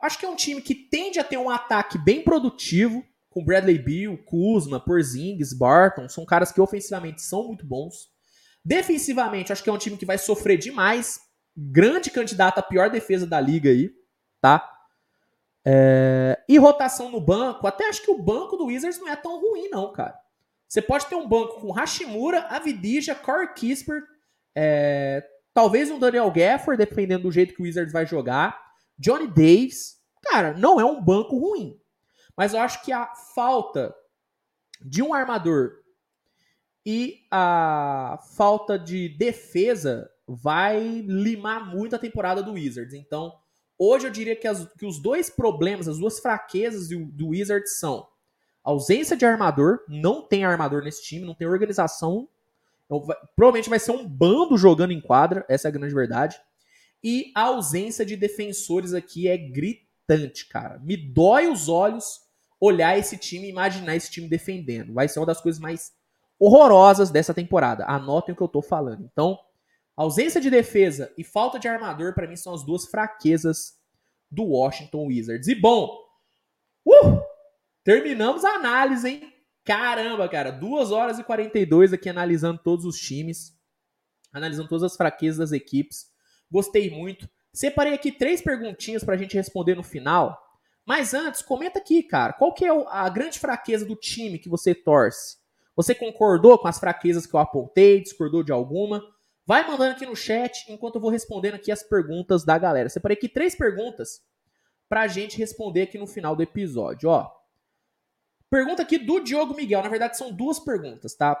Acho que é um time que tende a ter um ataque bem produtivo, com Bradley Bill, Kuzma, Porzingis, Barton, são caras que ofensivamente são muito bons. Defensivamente, acho que é um time que vai sofrer demais. Grande candidato à pior defesa da liga aí, tá? É... E rotação no banco, até acho que o banco do Wizards não é tão ruim, não, cara. Você pode ter um banco com Hashimura, Avidija, Corey Kisper, é... talvez um Daniel Gafford, dependendo do jeito que o Wizards vai jogar. Johnny Davis, cara, não é um banco ruim. Mas eu acho que a falta de um armador e a falta de defesa vai limar muito a temporada do Wizards. Então, hoje eu diria que, as, que os dois problemas, as duas fraquezas do, do Wizards são ausência de armador, não tem armador nesse time, não tem organização. Então, vai, provavelmente vai ser um bando jogando em quadra, essa é a grande verdade. E a ausência de defensores aqui é gritante, cara. Me dói os olhos olhar esse time imaginar esse time defendendo. Vai ser uma das coisas mais horrorosas dessa temporada. Anotem o que eu tô falando. Então, ausência de defesa e falta de armador, para mim, são as duas fraquezas do Washington Wizards. E bom, uh, terminamos a análise, hein? Caramba, cara, 2 horas e 42 aqui analisando todos os times, analisando todas as fraquezas das equipes. Gostei muito. Separei aqui três perguntinhas pra gente responder no final. Mas antes, comenta aqui, cara, qual que é a grande fraqueza do time que você torce? Você concordou com as fraquezas que eu apontei? Discordou de alguma? Vai mandando aqui no chat enquanto eu vou respondendo aqui as perguntas da galera. Separei aqui três perguntas pra gente responder aqui no final do episódio, ó. Pergunta aqui do Diogo Miguel. Na verdade, são duas perguntas, tá?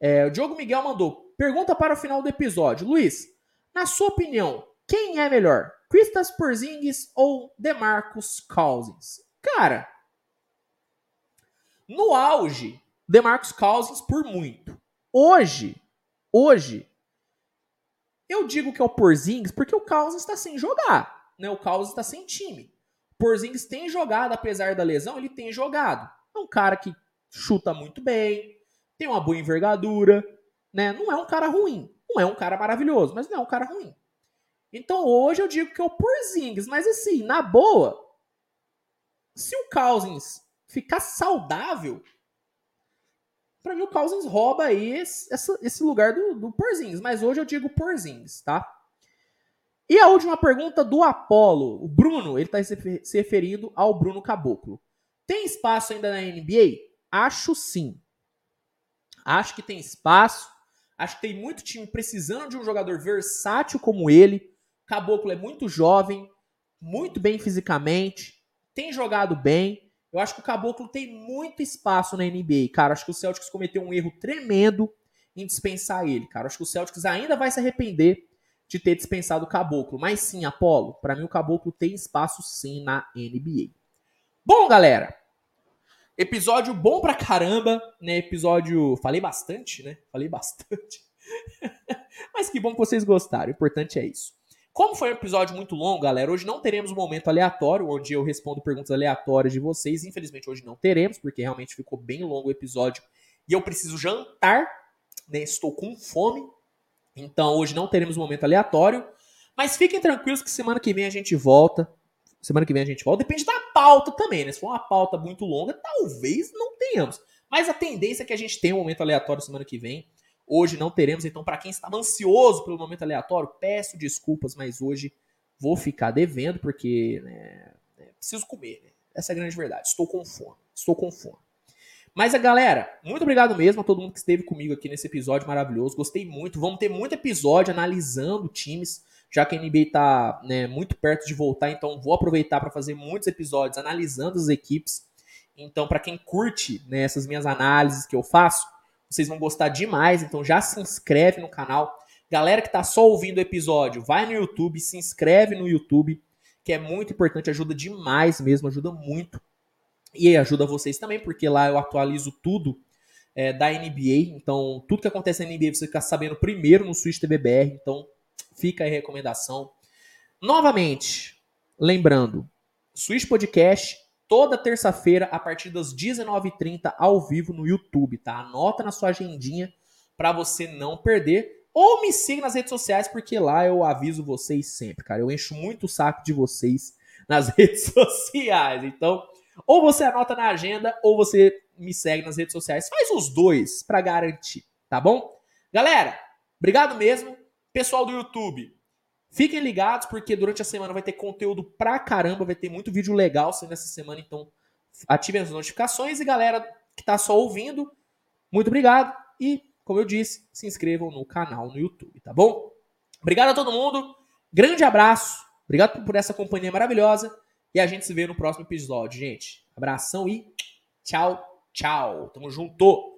É, o Diogo Miguel mandou. Pergunta para o final do episódio. Luiz, na sua opinião, quem é melhor? Kristaps Porzingis ou DeMarcus Cousins? Cara, no auge DeMarcus Cousins por muito. Hoje, hoje, eu digo que é o Porzingis porque o Cousins está sem jogar, né? O Cousins está sem time. O Porzingis tem jogado, apesar da lesão, ele tem jogado. É um cara que chuta muito bem, tem uma boa envergadura, né? Não é um cara ruim, não é um cara maravilhoso, mas não é um cara ruim. Então hoje eu digo que é o Porzingis, mas assim, na boa, se o Cousins ficar saudável, para mim o Cousins rouba aí esse, esse lugar do, do Porzingis. Mas hoje eu digo Porzingis, tá? E a última pergunta do Apolo. O Bruno, ele está se referindo ao Bruno Caboclo. Tem espaço ainda na NBA? Acho sim. Acho que tem espaço. Acho que tem muito time precisando de um jogador versátil como ele. Caboclo é muito jovem, muito bem fisicamente, tem jogado bem. Eu acho que o Caboclo tem muito espaço na NBA, cara. Acho que o Celtics cometeu um erro tremendo em dispensar ele, cara. Acho que o Celtics ainda vai se arrepender de ter dispensado o Caboclo. Mas sim, Apolo, para mim o Caboclo tem espaço sim na NBA. Bom, galera, episódio bom pra caramba, né? Episódio, falei bastante, né? Falei bastante. *laughs* Mas que bom que vocês gostaram. O importante é isso. Como foi um episódio muito longo, galera, hoje não teremos um momento aleatório, onde eu respondo perguntas aleatórias de vocês. Infelizmente, hoje não teremos, porque realmente ficou bem longo o episódio e eu preciso jantar, né? Estou com fome. Então, hoje não teremos um momento aleatório. Mas fiquem tranquilos que semana que vem a gente volta. Semana que vem a gente volta. Depende da pauta também, né? Se for uma pauta muito longa, talvez não tenhamos. Mas a tendência é que a gente tenha um momento aleatório semana que vem. Hoje não teremos, então, para quem estava ansioso pelo momento aleatório, peço desculpas, mas hoje vou ficar devendo, porque né, é, preciso comer. Né? Essa é a grande verdade. Estou com fome. Estou com fome. Mas a galera, muito obrigado mesmo a todo mundo que esteve comigo aqui nesse episódio maravilhoso. Gostei muito. Vamos ter muito episódio analisando times, já que a NBA está né, muito perto de voltar. Então vou aproveitar para fazer muitos episódios analisando as equipes. Então, para quem curte né, essas minhas análises que eu faço, vocês vão gostar demais. Então já se inscreve no canal. Galera que está só ouvindo o episódio, vai no YouTube, se inscreve no YouTube, que é muito importante, ajuda demais mesmo, ajuda muito e ajuda vocês também, porque lá eu atualizo tudo é, da NBA. Então, tudo que acontece na NBA você fica sabendo primeiro no Switch TVBR. Então, fica aí a recomendação. Novamente, lembrando, Switch Podcast toda terça-feira a partir das 19h30 ao vivo no YouTube, tá? Anota na sua agendinha para você não perder. Ou me siga nas redes sociais, porque lá eu aviso vocês sempre, cara. Eu encho muito o saco de vocês nas *laughs* redes sociais. Então, ou você anota na agenda, ou você me segue nas redes sociais. Faz os dois para garantir, tá bom? Galera, obrigado mesmo. Pessoal do YouTube, fiquem ligados porque durante a semana vai ter conteúdo pra caramba, vai ter muito vídeo legal saindo essa semana, então ativem as notificações e galera que tá só ouvindo, muito obrigado e, como eu disse, se inscrevam no canal no YouTube, tá bom? Obrigado a todo mundo. Grande abraço. Obrigado por essa companhia maravilhosa. E a gente se vê no próximo episódio, gente. Abração e tchau, tchau. Tamo junto.